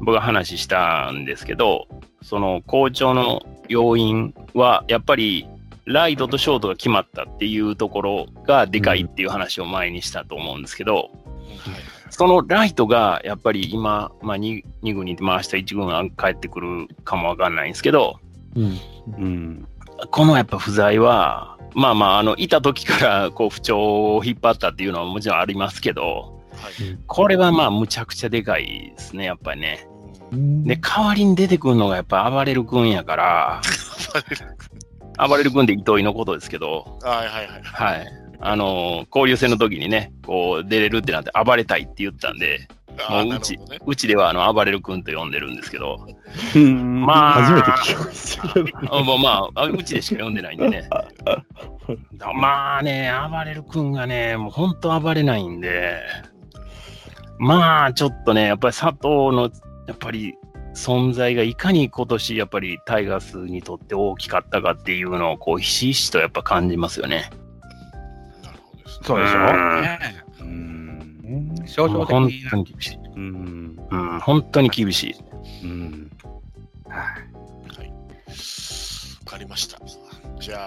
僕が話したんですけど、その好調の要因は、やっぱりライトとショートが決まったっていうところがでかいっていう話を前にしたと思うんですけど、そのライトがやっぱり今、まあ、2, 2軍に回した1軍が帰ってくるかもわかんないんですけど、うんうん、このやっぱ不在は、まあまあ、あの、いた時からこう不調を引っ張ったっていうのはもちろんありますけど、はい。これはまあ、むちゃくちゃでかいですね、やっぱりね。うんで、代わりに出てくるのがやっぱ暴れる君やから、暴れる君で糸井のことですけど、はいはいはい。はい。あの、交流戦の時にね、こう出れるってなって暴れたいって言ったんで、もううちね。うちではあの暴れる君と呼んでるんですけど、ままあ、初めて聞きましたけど。あまあ、あうちでしか呼んでないんでね。まあね、暴れる君がね、もう本当暴れないんで、まあちょっとね、やっぱり佐藤の、やっぱり存在がいかに今年、やっぱりタイガースにとって大きかったかっていうのを、こう、ひしひしとやっぱ感じますよね。そうでしょ？うんねうん。象徴的本に当に厳しい。うん。うん、本当に厳しい。うん。はい。わかりました。じゃ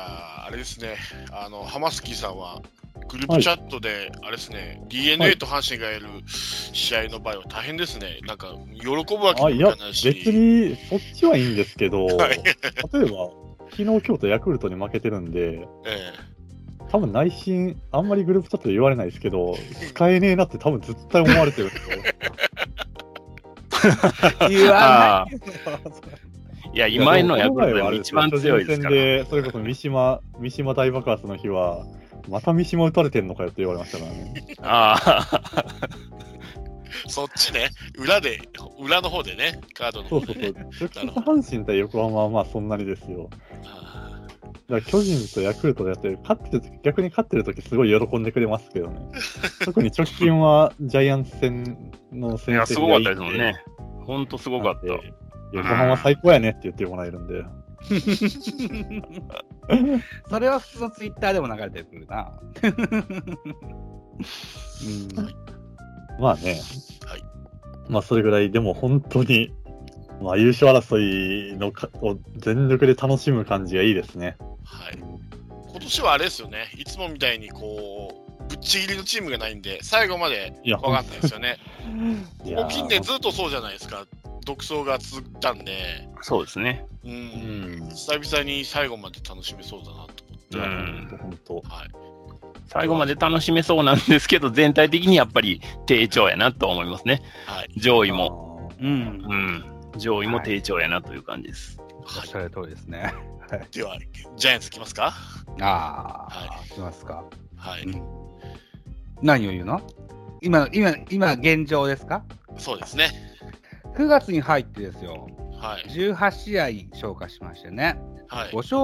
あ、あれですね、あの、ハマスキーさんは、グループチャットで、あれですね、DNA と阪神がやる試合の場合は大変ですね。なんか、喜ぶわけあ、いやにもいかない、し。別にそっちはいいんですけど、はい例えば、昨日、京都ヤクルトに負けてるんで、え多分内心、あんまりグループチャットで言われないですけど、使えねえなって多分絶対思われてるんですよ。言わあいや、今のヤクルトでも一番強いですで、それこそ三島、三島大爆発の日は、また三島打たれてんのかよって言われましたからね。ああ、えそっちね、裏で、裏の方でね、カードのそうそう方でそうね。。直接阪神対横浜はまあそんなにですよ。あだから巨人とヤクルトでやってる、勝ってる時逆に勝ってる時すごい喜んでくれますけどね。特に直近はジャイアンツ戦のいや、戦績すごかったがいいんですもんね。ほんとすごかった。横浜最高やねって言ってもらえるんで。それは普通のツイッターでも流れてくるな。まあね。はいまあそれぐらいでも本当に、まあ優勝争いのかを全力で楽しむ感じがいいですね。はい。今年はあれですよね、いつもみたいにこう、ぶっちぎりのチームがないんで、最後までいや、分かんないですよね。いやここ近年ずっとそうじゃないですか、独走が続いたんで、そうですね。うん、うん。久々に最後まで楽しめそうだなと思って。本当。はい。最後まで楽しめそうなんですけど、全体的にやっぱり低調やなと思いますね。はい。上位も。うん。うん。上位も低調やなという感じです。おっしゃる通りですね。では、ジャイアンツきますか？ああ、はいきますか。はい。うん何を言うの？今の、今、今、現状ですか？そうですね。?9 月に入ってですよ。はい。18試合消化しましてね。はい5。勝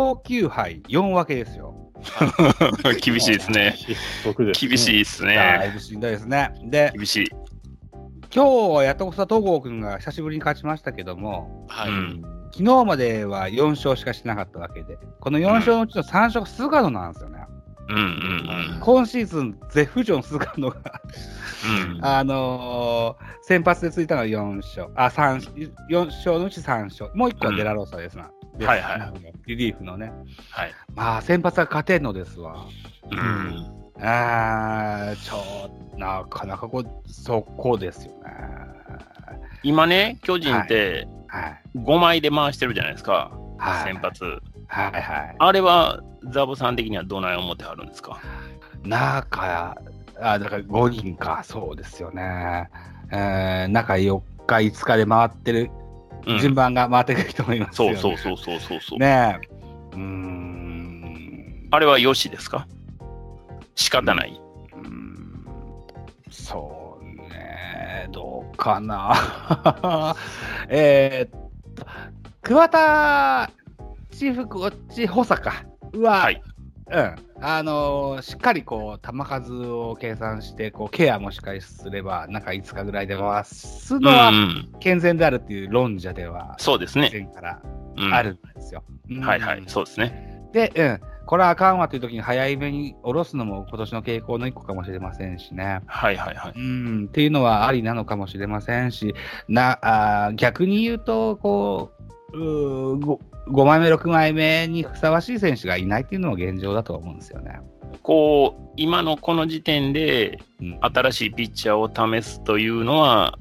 9敗4分けですよ。厳しいですね。厳しいですだいね。ぶしんどいですね。で、厳しい。今日はやっとこさ東郷君が久しぶりに勝ちましたけども、はい。うん昨日までは4勝しかしてなかったわけで、この4勝のうちの3勝が菅野なんですよね。うんうん今シーズン、絶不調の菅野が、うん。うんあのー先発でついたのは4勝、あ、三4勝のうち3勝、もう1個はデラローサですな。ですはいはいはリリーフのね。はい。まあ、先発は勝てんのですわ。うん。あーちょなかなかこう、速攻ですよね。今ね、巨人ってはい。5枚で回してるじゃないですか、はい。先発。はいはい。あれはザボさん的にはどない思ってはるんですか？中、あ、だから5人か、そうですよね。えー、中4日、5日で回ってる、うん順番が回ってくると思いますよ、ね。そうそうそうそうそうそう。ねえ。うーん。あれはよしですか？仕方ない。うーんそうね、どうかな。えーっと、桑田チーフコーチ補佐かは、はい。うん、あのーしっかりこう球数を計算してこうケアもしっかりすれば中5日ぐらいで回すうのはん。健全であるっていう論者ではそうですね。以前からうんあるんですよ。うんはいはい。そうですね。で、うん、これはあかんわという時に早い目に下ろすのも今年の傾向の一個かもしれませんしね。はいはいはい。うん、っていうのはありなのかもしれませんし、なあー逆に言うと、こう、うー 5, 枚目、6枚目にふさわしい選手がいないっていうのも現状だと思うんですよね。こう、今のこの時点でうん新しいピッチャーを試すというのは、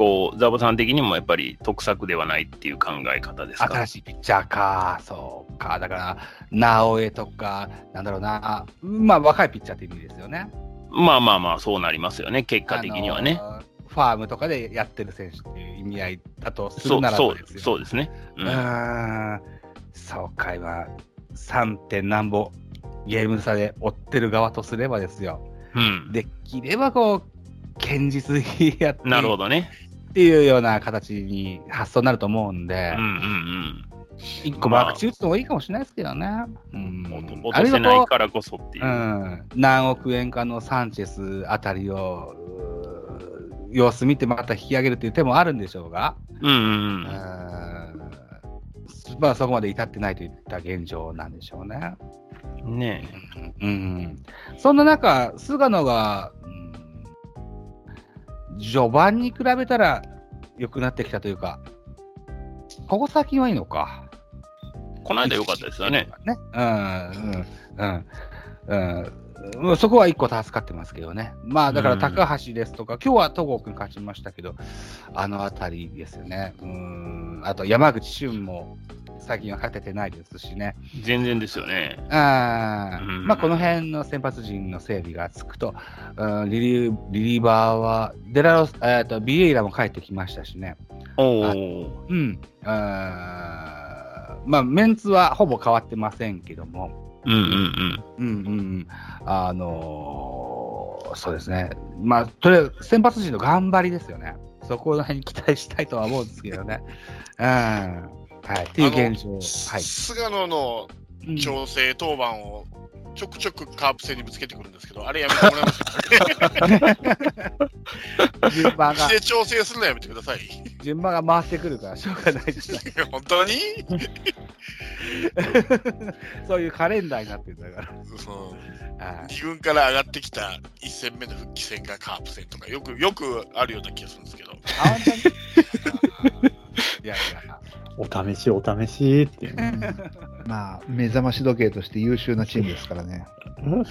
こう、ザボさん的にもやっぱり得策ではないっていう考え方ですか？新しいピッチャーか、そうか、だから、直江とか、なんだろうな、まあ、若いピッチャーって意味ですよね。まあまあまあ、そうなりますよね、結果的にはね。ファームとかでやってる選手っていう意味合いだとするならそうですよ。そうですね。ううんーん、そうか、今、3. 点何ぼゲーム差で追ってる側とすればですよ。うん、できればこう、堅実にやってなるほどね。っていうような形に発想になると思うんでうん、うん一個バクチ打つのもいいかもしれないですけどね。うんうん。落とせないからこそっていう。うん、何億円かのサンチェスあたりを様子見てまた引き上げるという手もあるんでしょうが、うんうんううん。んまあ、そこまで至ってないといった現状なんでしょうね。ねうんうん、そんな中、菅野が、うん序盤に比べたら良くなってきたというか、ここ最近はいいのか。えこの間良かったですよね。ね。うん、うん、うん。うん、そこは一個助かってますけどね。まあ、だからうん高橋ですとか、今日は戸郷君勝ちましたけど、あのあたりですよね。うん、あと山口俊も最近は勝ててないですしね。全然ですよね。あーうんまあ、この辺の先発陣の整備がつくと、うんリリーリリーバーは、デラロス、えー、とビエイラも帰ってきましたしね。おあお。うん。あーまあ、メンツはほぼ変わってませんけども、うんうんうん。うんうんうん、あのーそうですね。まあ、とりあえず先発陣の頑張りですよね。そこら辺に期待したいとは思うんですけどね。うん。はい。っていう現状。はい。菅野のうん調整当番をちょくちょくカープ戦にぶつけてくるんですけど、あれやめてもらえますか？順番が調整するのやめてください。順番が回ってくるからしょうがないですね。本当に、そういうカレンダーになってるんだかうんら。はい二軍から上がってきた1戦目の復帰戦がカープ戦とか、よくよくあるような気がするんですけど、あ、本当に？いやいや。お試し、お試しっていう。まあ、目覚まし時計として優秀なチームですからね。でも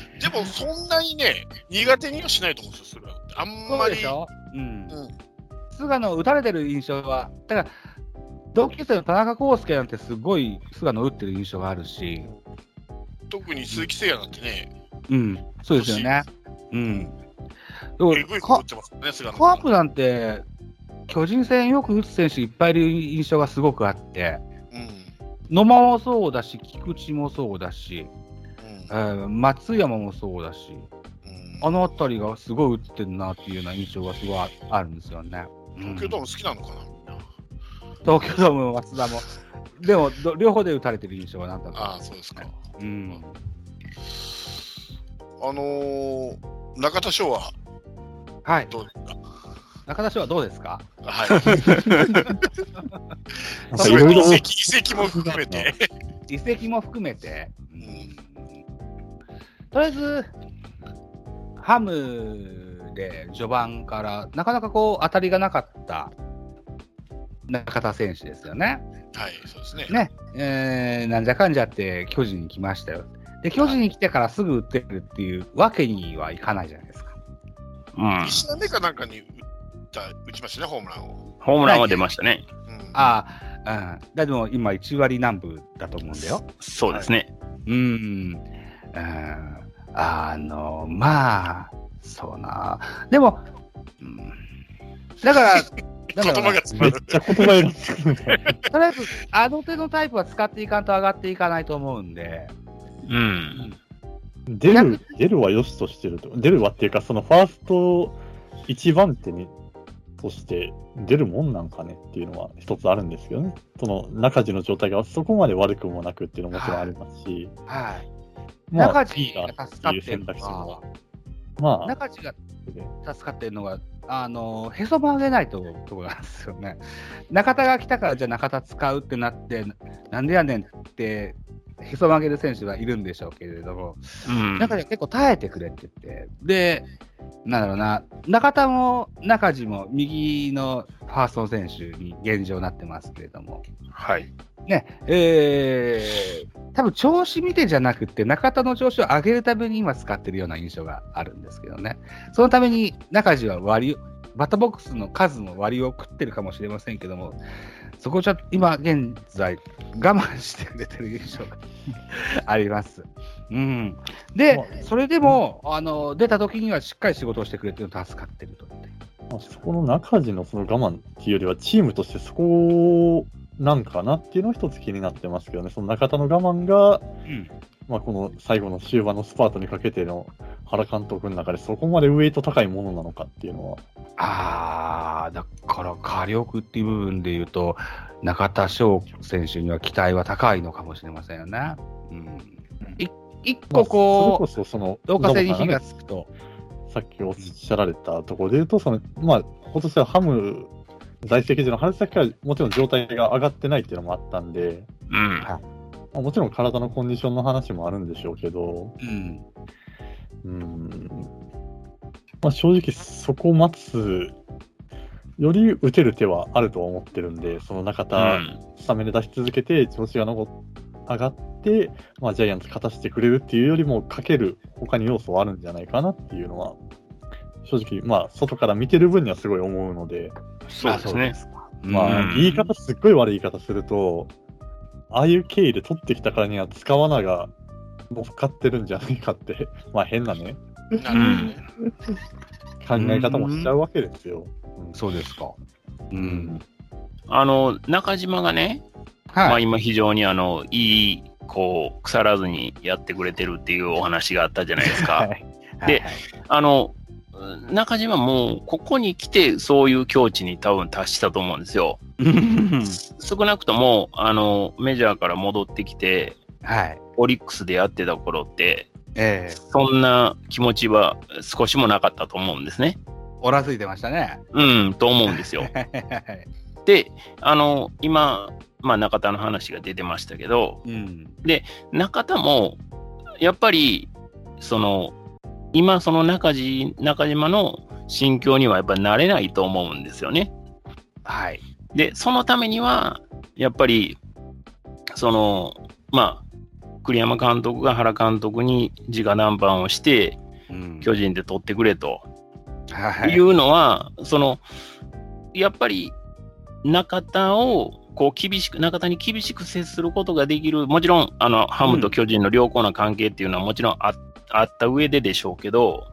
そんなにね、苦手にはしないと思うんですよ、それは。あんまりそうでし。ょ？うんうん。菅野打たれてる印象は、だから、同級生の田中康介なんてすごい菅野打ってる印象があるし、特に鈴木誠也なんてね、うん、そうですよね。うん。でもえぐいことってますね、菅野カープなんて、巨人戦よく打つ選手いっぱいいる印象がすごくあって、うん。野間もそうだし、菊池もそうだし、うんえー松山もそうだし、うんあのあたりがすごい打ってるなっていうような印象がすごいああるんですよね。東京ドーム好きなのかな、みんな。東京ドームも松田も。でも、ど両方で打たれてる印象はなんだろうああ、そうですか。うん。あのー中田翔ははい。どうですか？中田翔はどうですか？はい。それいろいろ移籍、移籍も含めて。移籍も含めて、うんとりあえず、ハムで序盤からなかなかこう当たりがなかった中田選手ですよね。はい、そうですね。ね、えーなんじゃかんじゃって巨人に来ましたよ。で、巨人に来てからすぐ打ってるっていうわけにはいかないじゃないですか。うん。石田目かなんかにた打ちましたね、ホームランを。ホームランは出ましたね。うんああ、うん。だでも今1割南部だと思うんだよ。そうですね。うーん。うんあの、まあ、そうな。でも、うん、だから、だ言から葉が詰まる。めっちゃ言葉がつくんで。とりあえず、あの手のタイプは使っていかんと上がっていかないと思うんで、うん。出る、出るは良しとしてると。出るはっていうか、そのファースト一番手に、として出るもんなんかねっていうのは一つあるんですけどね。その中地の状態がそこまで悪くもなくっていうのももちろんありますし、はい。まあ、中地が助かってるのが択肢も、、まあ、中地が助かってるのが、あの、へそ曲げないとところなんですよね。中田が来たから、じゃあ中田使うってなって、なんでやねんって、へそ曲げる選手がいるんでしょうけれども、うん。中で結構耐えてくれって言って、で、なんだろうな、中田も中地も右のファースト選手に現状なってますけれども、はい。ね、えー、多分調子見てじゃなくて、中田の調子を上げるために今使ってるような印象があるんですけどね。そのために中地は割り、バッターボックスの数の割りを食ってるかもしれませんけども、そこをちょっと今現在我慢してくれてる印象が あります。うん。で、まそれでも、あの、出た時にはしっかり仕事をしてくれてるの助かってると。まあ、そこの中地のその我慢っていうよりは、チームとしてそこなんかなっていうのは一つ気になってますけどね、その中田の我慢が、うん。まあ、この最後の終盤のスパートにかけての原監督の中でそこまでウェイト高いものなのかっていうのは、ああ、だから火力っていう部分で言うと、中田翔選手には期待は高いのかもしれませんよね。うん。い一まあ個こう、それこそその、導火線に火がつくと、さっきおっしゃられたところで言うと、その、まあ、今年はハム在籍時の春先からもちろん状態が上がってないっていうのもあったんで、うん。まあ、もちろん体のコンディションの話もあるんでしょうけど、うん。うん、まあ、正直そこを待つ、より打てる手はあるとは思ってるんで、その中う田、ん。スタメンで出し続けて、調子が残っ上がって、まあ、ジャイアンツ勝たせてくれるっていうよりも、かける他に要素はあるんじゃないかなっていうのは、正直、まあ、外から見てる分にはすごい思うので、そうですね。まあ、うん言い方、すっごい悪い言い方すると、ああいう経緯で取ってきたからには使わなが乗っかってるんじゃないかって、まあ変なね、なるほどね。考え方もしちゃうわけですよ。うんそうですか。うん。あの、中島がね、まあはい。今非常にあの、いい、こう、腐らずにやってくれてるっていうお話があったじゃないですか。はいであの、中島もここに来てそういう境地に多分達したと思うんですよ。少なくとも、あの、メジャーから戻ってきて、はい。オリックスでやってた頃って、ええそんな気持ちは少しもなかったと思うんですね。おらついてましたね。うん、と思うんですよ。で、あの、今、まあ中田の話が出てましたけど、うん。中田も、やっぱり、その、今その中地中島の心境にはやっぱり慣れないと思うんですよね。はい。で、そのためには、やっぱり、その、まあ、栗山監督が原監督に直談判をして、うん巨人で取ってくれとはいいうのは、その、やっぱり中田を、こう厳しく、中田に厳しく接することができる、もちろん、あの、ハムと巨人の良好な関係っていうのはもちろんああった上ででしょうけど、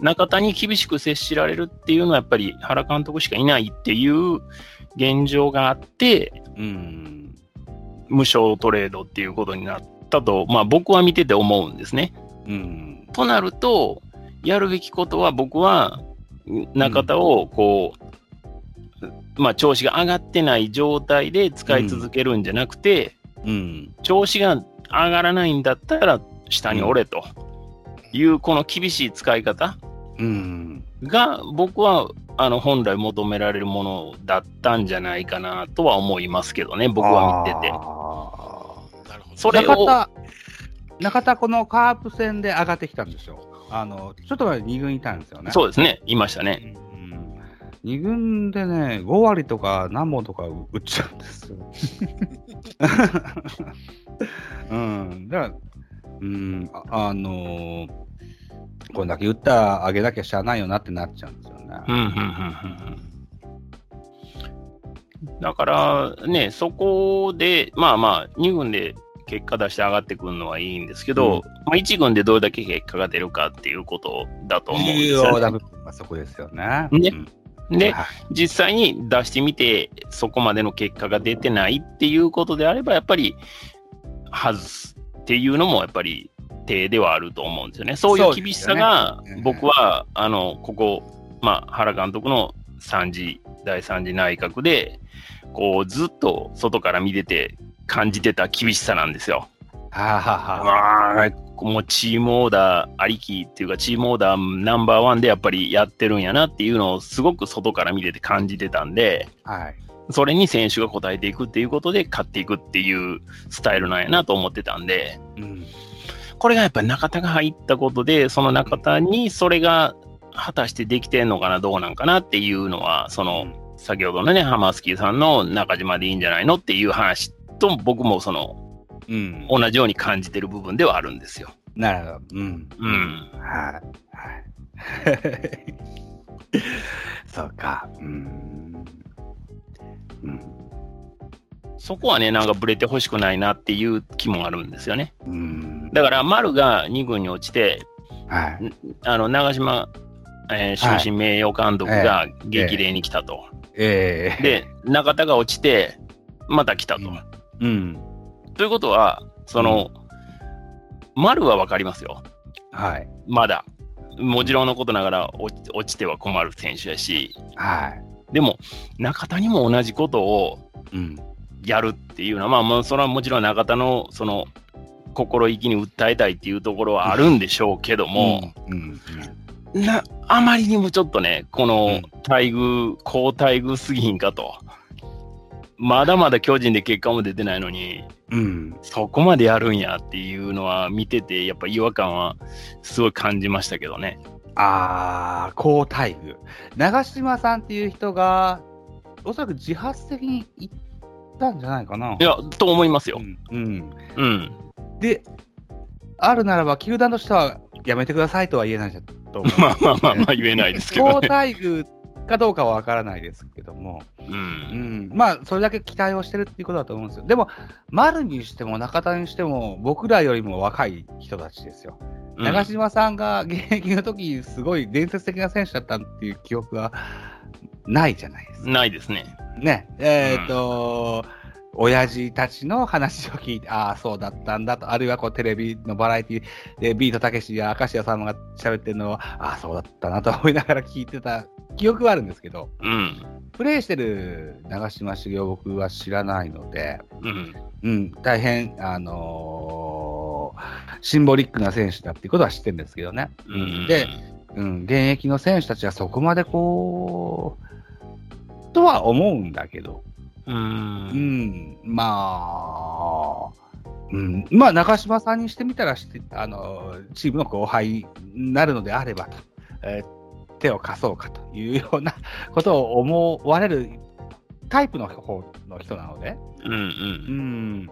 中田に厳しく接しられるっていうのはやっぱり原監督しかいないっていう現状があって、うん。無償トレードっていうことになったと、まあ僕は見てて思うんですね。うん。となると、やるべきことは僕は中田をこう、まあ調子が上がってない状態で使い続けるんじゃなくて、うん。調子が上がらないんだったら下に折れと。いうこの厳しい使い方うん。が僕はあの本来求められるものだったんじゃないかなとは思いますけどね、僕は見てて。あなるほど。それを、中田、中田、このカープ戦で上がってきたんですよ。あの、ちょっと前に2軍いたんですよね。そうですね、いましたね。うん。2軍でね、5割とか何本とか打っちゃうんですよ。うん。だから、うん、あ、あのーこれだけ打ったあげなきゃしゃあないよなってなっちゃうんですよね。うんうんうんうんうんだからね、そこで、まあまあ、2軍で結果出して上がってくるのはいいんですけど、まあ、1軍でどれだけ結果が出るかっていうことだと思うんです重よ、ね。要な部分はそこですよね。ねうんで、はい実際に出してみて、そこまでの結果が出てないっていうことであれば、やっぱり外すっていうのもやっぱり手ではあると思うんですよね。そういう厳しさが僕は、あの、ここ、まあ、原監督の3次、第3次内閣で、こう、ずっと外から見てて感じてた厳しさなんですよ。はあはあ、もうチームオーダーありきっていうか、チームオーダーナンバーワンでやっぱりやってるんやなっていうのをすごく外から見てて感じてたんで、はい。それに選手が応えていくっていうことで勝っていくっていうスタイルなんやなと思ってたんで、うん。これがやっぱり中田が入ったことで、その中田にそれが果たしてできてんのかな、どうなんかなっていうのは、その、先ほどのね、ハマースキーさんの中島でいいんじゃないのっていう話と、僕もその、うん。同じように感じてる部分ではあるんですよ。なるほど。うん。うん。はい。はい。そうか。うん。うん。そこはね、なんかブレてほしくないなっていう気もあるんですよね。うん。だから、丸が2軍に落ちて、はい。あの、長島、えー終身名誉監督が激励に来たと。ええで、中田が落ちて、また来たと。うん。ということは、その、丸はわかりますよ。はい。まだ。もちろんのことながら落ち落ちては困る選手やし、はい。でも、中田にも同じことをうん。やるっていうのは、まあ、もうそれはもちろん中田のその心意気に訴えたいっていうところはあるんでしょうけども、うん。なあまりにもちょっとね、こうのん待遇、好待遇すぎひんかと。まだまだ巨人で結果も出てないのに、うん。そこまでやるんやっていうのは見てて、やっぱ違和感はすごい感じましたけどね。ああ、好待遇。長嶋さんっていう人が、おそらく自発的に言ったんじゃないかな。いや、と思いますよう。ん。うん。うん。で、あるならば、球団としてはやめてくださいとは言えないじゃんと思う。まあまあまあまあ言えないですけど好ね。待遇かどうかは分からないですけども、う。うんん、まあ、それだけ期待をしてるっていうことだと思うんですよ。でも、丸にしても中田にしても、僕らよりも若い人たちですよ。長嶋さんが現役の時すごい伝説的な選手だったっていう記憶はないじゃないですか。ないですね。ね、えっ、と、親父たちの話を聞いて、ああ、そうだったんだと、あるいはこうテレビのバラエティでビートたけしや明石家さんが喋ってるのを、ああ、そうだったなと思いながら聞いてた記憶はあるんですけど、うん。プレイしてる長嶋茂雄を僕は知らないので、うん。うん、大変、あのーシンボリックな選手だっていうことは知ってるんですけどね。うん。で、うん、現役の選手たちはそこまでこう、とは思うんだけど、う。うんん、まあ、うん、まあ、中島さんにしてみたらして、あの、チームの後輩になるのであればと、えー手を貸そうかというようなことを思われるタイプの方の人なので、うん。う。うんん、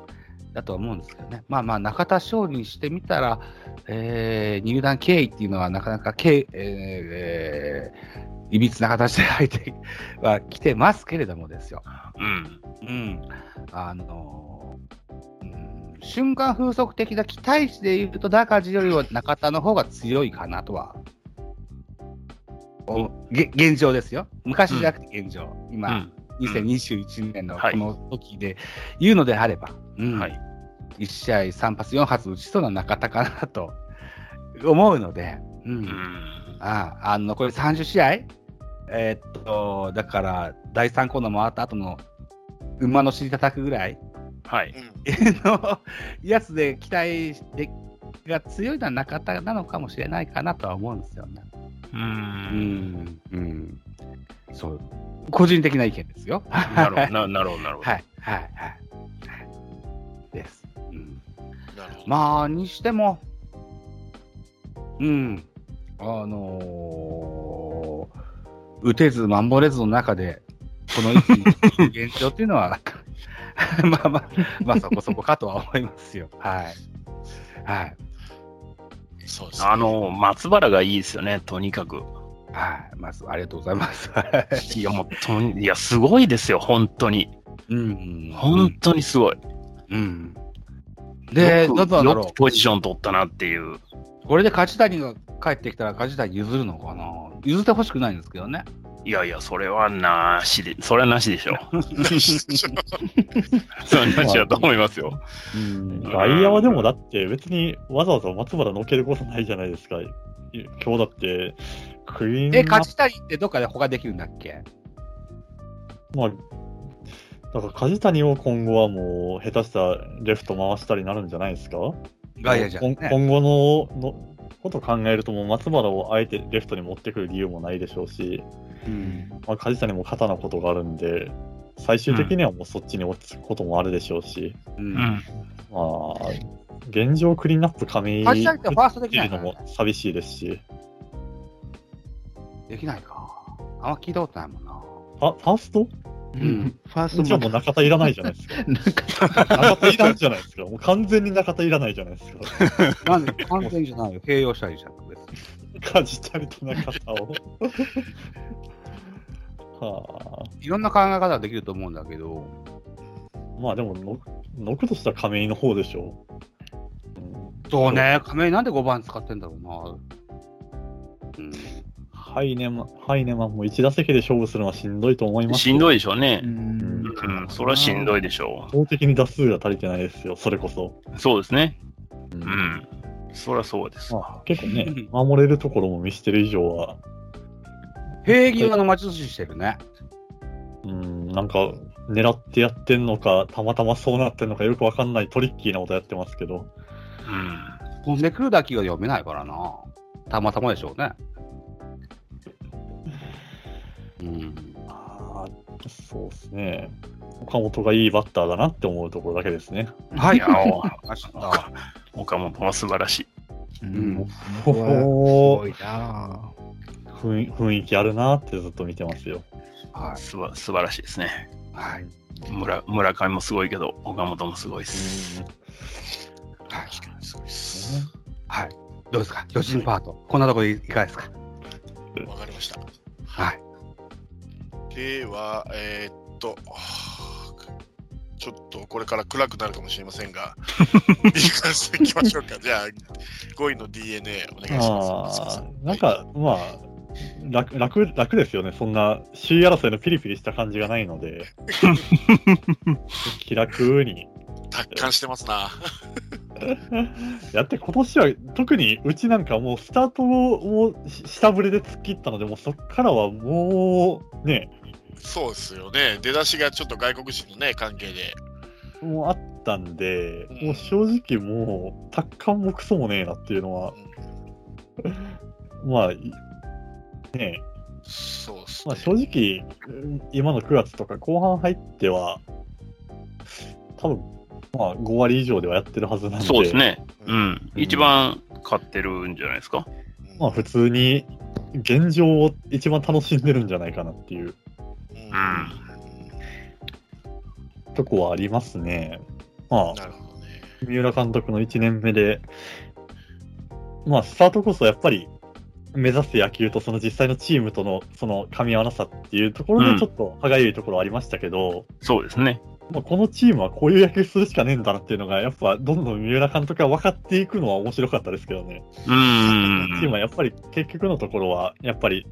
だと思うんですけどね。まあまあ、中田翔にしてみたら、えー入団経緯っていうのはなかなか経、えーえーいびつな形で相手は来てますけれどもですよ。うん。うん。あのーうん、瞬間風速的な期待値で言うと、高地よりは中田の方が強いかなとは。おげ現状ですよ。昔じゃなくて現状。う今、ん。2021年のはいこの時で言うのであれば、うんはい。1試合3発4発打ちそうな中田かなと思うので。ああのこれ30試合、えーっとだから第3コーナー回った後の馬の尻叩くぐらいはい。うんのやつで期待でが強いのは中田なのかもしれないかなとは思うんですよね。う。うんん。うん。そう。個人的な意見ですよ。なるほど、ななるほど、なるほど。はい。はい。はい。です。うん。まあ、にしても、うん。あのー打てず守れずの中で、この位置にいる現状っていうのは、まあまあ、まあそこそこかとは思いますよ。はい。はい。そうですね。あの、松原がいいですよね、とにかく。はい。まず、ありがとうございます。は いいや、もう、いや、すごいですよ、本当に。うん。本当にすごい。うん。で、なんだろよくポジション取ったなっていう。う。これで梶谷が帰ってきたら梶谷譲るのかな？譲ってほしくないんですけどね。いやいや、それはなしで、それはなしでしょう。それはなしだと思いますよ。うん外野はでもだって別にわざわざ松原のけることないじゃないですか。今日だって、クイーンえ、アップ梶谷ってどっかで他できるんだっけ？まあ、だから梶谷を今後はもう下手したらレフト回したりになるんじゃないですか？外野じゃん、ね今。今後ののこと考えるともう松原をあえてレフトに持ってくる理由もないでしょうし、うんまあ、梶谷も肩のことがあるんで、最終的にはもうそっちに落ち着くこともあるでしょうし、うんうん。まあ、現状クリーンアップ亀井ってファーストできないうのも寂しいですし、できないか。あんま聞いたことないもんな。ファファースト？うんファーストももう中田いらないじゃないですか。中田いらんじゃないですか。もう完全に中田いらないじゃないですか。なんで完全じゃないよ。併用したりじゃん、別に。梶谷と中田を。はいろんな考え方ができると思うんだけど、あ、まあでもの、ノクとしたら亀井の方でしょう。うんそうね、亀井なんで5番使ってんだろうな。うん。ハイネマン、ハイネマンも1打席で勝負するのはしんどいと思います。しんどいでしょうねう。んうん、それはしんどいでしょ圧倒的に打数が足りてないですよ、それこそ。う。そうですね。ううんん。そりゃそうです。まあ、結構ね、守れるところも見せてる以上は、平均はの待ち寿司してるね。うん、なんか、狙ってやってんのか、たまたまそうなってんのかよくわかんないトリッキーなことやってますけど、うん。飛んでくる打球が読めないからな。たまたまでしょうね。うん。ああ、そうですね。岡本がいいバッターだなって思うところだけですね。はいい、やおわかりました。岡本は素晴らしい。うんおすおごいな雰囲雰囲気あるなってずっと見てますよ。はすば素晴らしいですね。い。はい。村村上もすごいけど、岡本もすごいです。はい。すごいです。はい。どうですか？巨人パート。こんなところでいかがですか？わかりました。はい。では、えーっと、はあちょっとこれから暗くなるかもしれませんが、いい感じでいきましょうか。じゃあ、5位の DNA お願いします。ああ、なんか、まあ、楽、楽、楽ですよね。そんな、首位争いのピリピリした感じがないので、気楽に。達観してますな。やって今年は特にうちなんかもうスタートを下振れで突っ切ったので、もうそっからはもうね、そうですよね。出だしがちょっと外国人のね、関係で。もうあったんで、うんもう正直もう、達観もクソもねえなっていうのは、まあ、いねそうですまあね。正直、うん今の9月とか後半入っては、多分まあ5割以上ではやってるはずなんで、そうですね。うん。一番勝ってるんじゃないですか？まあ普通に現状を一番楽しんでるんじゃないかなっていうとこはありますね。まあ、なるほどね。三浦監督の1年目で、まあ、スタートこそやっぱり目指す野球とその実際のチームとのその噛み合わなさっていうところうんでちょっと歯がゆいところはありましたけど、そうですね。まあ、このチームはこういう野球するしかねえんだなっていうのが、やっぱどんどん三浦監督が分かっていくのは面白かったですけどね。うんうんチームはやっぱり結局のところは、やっぱり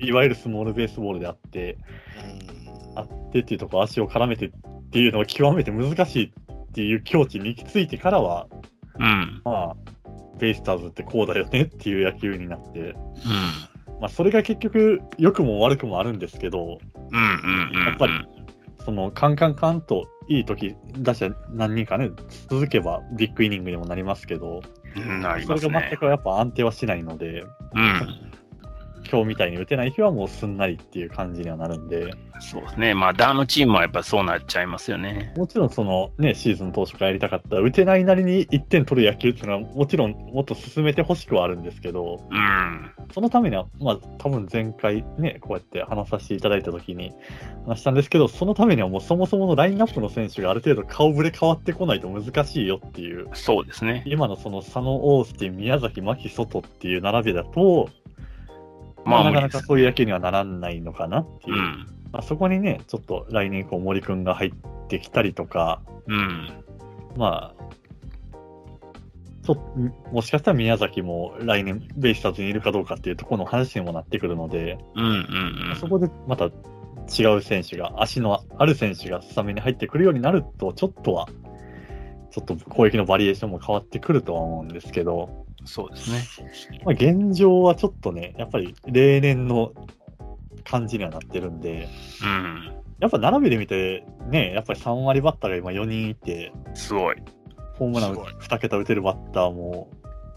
いわゆるスモールベースボールであって、あってっていうところ足を絡めてっていうのは極めて難しいっていう境地に行き着いてからは、うん。うん。まあ、ベイスターズってこうだよねっていう野球になって、うん。まあ、それが結局、良くも悪くもあるんですけど、うんうんうん。やっぱりそのカンカンカンといい時打者何人かね、続けばビッグイニングにもなりますけど、うんなりそれが全。くやっぱ安定はしないので、うん。今日みたいに打てない日はもうすんなりっていう感じにはなるんで、そうですね。まあ、ダーのチームはやっぱそうなっちゃいますよね。もちろんそのね、シーズン当初からやりたかった、打てないなりに1点取る野球っていうのは、もちろんもっと進めてほしくはあるんですけど、うん。そのためには、まあ多分前回ね、こうやって話させていただいたときに話したんですけど、そのためにはもうそもそものラインナップの選手がある程度顔ぶれ変わってこないと難しいよっていう、そうですね。今のその佐野、オースティン、宮崎、牧、外っていう並びだと、まあ、なかなかそういう野球にはならないのかなっていうう。ん。まあ、そこにね、ちょっと来年以降森くんが入ってきたりとか、うん。まあ、ちょっと、もしかしたら宮崎も来年ベイスターズにいるかどうかっていうところの話にもなってくるので、うんうんそこでまた違う選手が、足のある選手がスタメンに入ってくるようになると、ちょっとは、ちょっと攻撃のバリエーションも変わってくるとは思うんですけど、うん。そうですね。まあ、現状はちょっとね、やっぱり例年の感じにはなってるんで、うん。やっぱ並びで見て、ね、やっぱり3割バッターが今4人いて、すごい。ホームランすごい2桁打てるバッターも、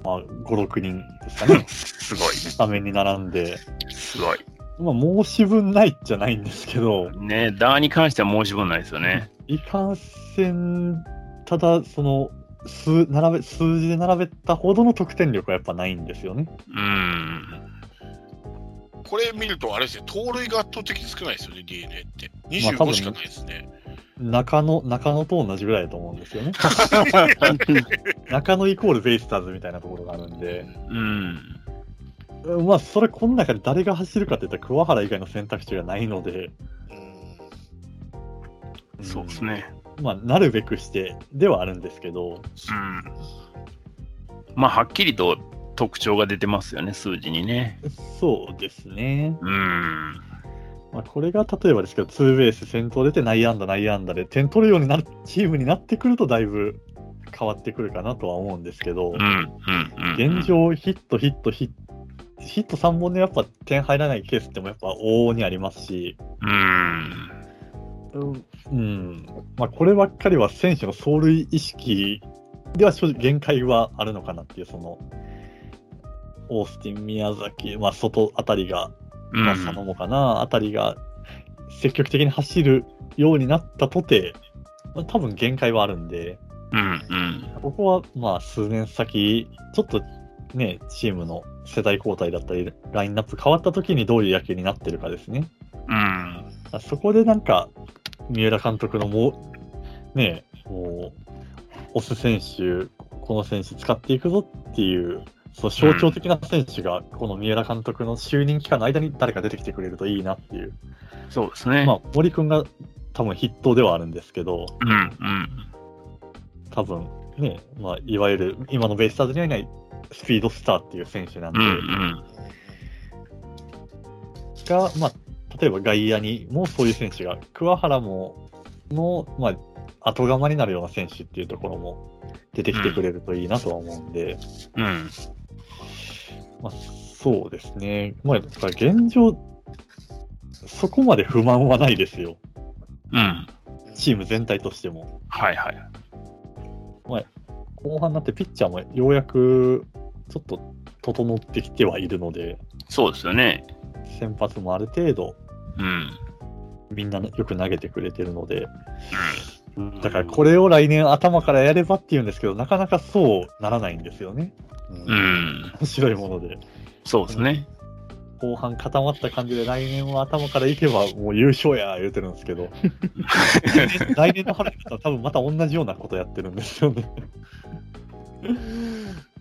まあ、5、6人ですかね、すごいね。スタメンに並んで、すごい。まあ、申し分ないじゃないんですけど、ねダーに関しては申し分ないですよね。いかんせん、ただ、その、数並べ数字で並べたほどの得点力はやっぱないんですよね。うん。これ見ると、あれですね、盗塁が圧倒的に少ないですよね、DNA って。25まあ多分しかないですね。中野、中野と同じぐらいだと思うんですよね。中野イコールベイスターズみたいなところがあるんで、うん。まあ、それ、この中で誰が走るかって言ったら、桑原以外の選択肢がないので、うんそうですね。まあ、なるべくしてではあるんですけど、うん。まあ、はっきりと特徴が出てますよね、数字にね。そうですね。うん。まあ、これが例えばですけど、ツーベース先頭出て内野安打、内野安打で点取るようになるチームになってくると、だいぶ変わってくるかなとは思うんですけど、うん。うん。うん。現状、ヒット、ヒット、ヒット、ヒット3本でやっぱ点入らないケースってもやっぱ往々にありますし、うん。うん、まあ、こればっかりは選手の走塁意識では正直限界はあるのかなっていう、その、オースティン、宮崎、まあ、外あたりが、うんまあ、佐野もかな、あたりが積極的に走るようになったとて、まあ、多分限界はあるんで、うん。うん。ここはまあ数年先、ちょっとね、チームの世代交代だったり、ラインナップ変わった時にどういう野球になってるかですね。うん。そこでなんか、三浦監督のもう、ね、もう、押す選手、この選手使っていくぞっていう、その象徴的な選手が、この三浦監督の就任期間の間に誰か出てきてくれるといいなっていう。そうですね。まあ、森君が多分筆頭ではあるんですけど、うん。うん。多分ね、まあ、いわゆる今のベイスターズにはいないスピードスターっていう選手なんで、うん。うん。が、まあ、例えば外野にもそういう選手が、桑原も、の、まあ、後釜になるような選手っていうところも出てきてくれるといいなとは思うんで、うん。まあ、そうですね。まあ、現状、そこまで不満はないですよ。うん。チーム全体としても。はいはい。後半になってピッチャーもようやくちょっと整ってきてはいるので、そうですよね。先発もある程度うん。みんなよく投げてくれてるので、だからこれを来年頭からやればっていうんですけど、なかなかそうならないんですよね。うんうん。面白いもので。そうですね。後半固まった感じで来年は頭からいけばもう優勝や言うてるんですけど、来年の春になったら多分また同じようなことやってるんですよね。なる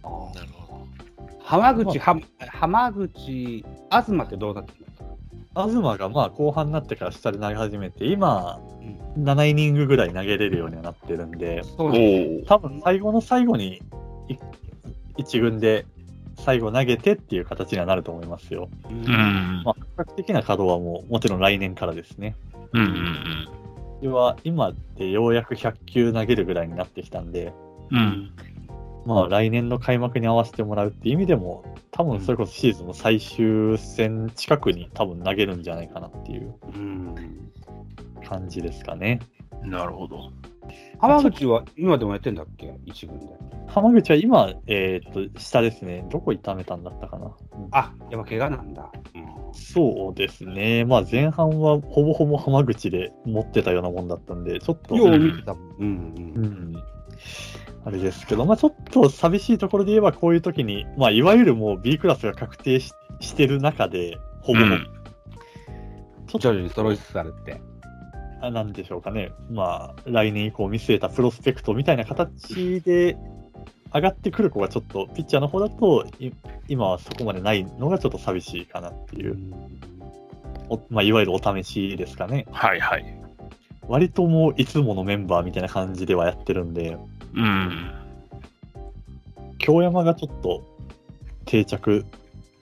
ほど。浜口、は浜口、東ってどうなってる東がまあ後半になってから下で投げ始めて、今、7イニングぐらい投げれるようにはなってるんで。多分最後の最後にい一軍で最後投げてっていう形にはなると思いますよ。うん。まあ、本格的な稼働はもうもちろん来年からですね。うんうんでは今でようやく100球投げるぐらいになってきたんで、うん。うん。まあ来年の開幕に合わせてもらうっていう意味でも、多分それこそシーズンの最終戦近くに多分投げるんじゃないかなっていううん。感じですかね。なるほど。浜口は今でもやってんだっけ？一軍で。浜口は今、えっ、と、下ですね。どこ痛めたんだったかな。うんあ、やっぱ怪我なんだ。そうですね。まあ前半はほぼほぼ浜口で持ってたようなもんだったんで、ちょっと、よう見てたもん。うんう。ん、あれですけど、まあちょっと寂しいところで言えば、こういう時に、まあいわゆるもう B クラスが確定ししてる中で、ほぼうん。ちょっと。徐々に揃いつつあるって。あなんでしょうかね、まあ、来年以降見据えたプロスペクトみたいな形で上がってくる子がちょっと、ピッチャーの方だと、い今はそこまでないのがちょっと寂しいかなっていう、おまあ、いわゆるお試しですかね。はいはい。割ともういつものメンバーみたいな感じではやってるんで、うん。京山がちょっと定着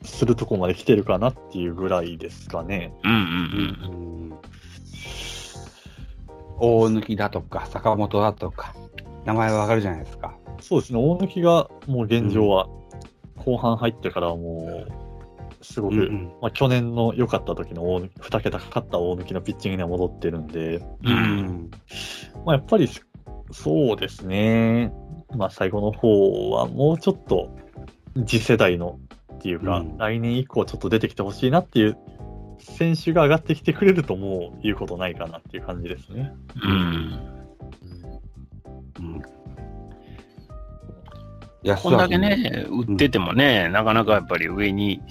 するとこまで来てるかなっていうぐらいですかね。うんうんうん大貫だとか、坂本だとか、名前はわかるじゃないですか。そうですね、大貫がもう現状は後半入ってからはもう、すごく、うんまあ、去年の良かった時の大貫2桁かかった大貫のピッチングには戻ってるんで、うん。うん。まあ、やっぱりそうですね、まあ、最後の方はもうちょっと次世代のっていうか、うん来年以降ちょっと出てきてほしいなっていう選手が上がってきてくれるともう言うことないかなっていう感じですね。うん。うん。こんだけね、売っててもね、なかなかやっぱり上に、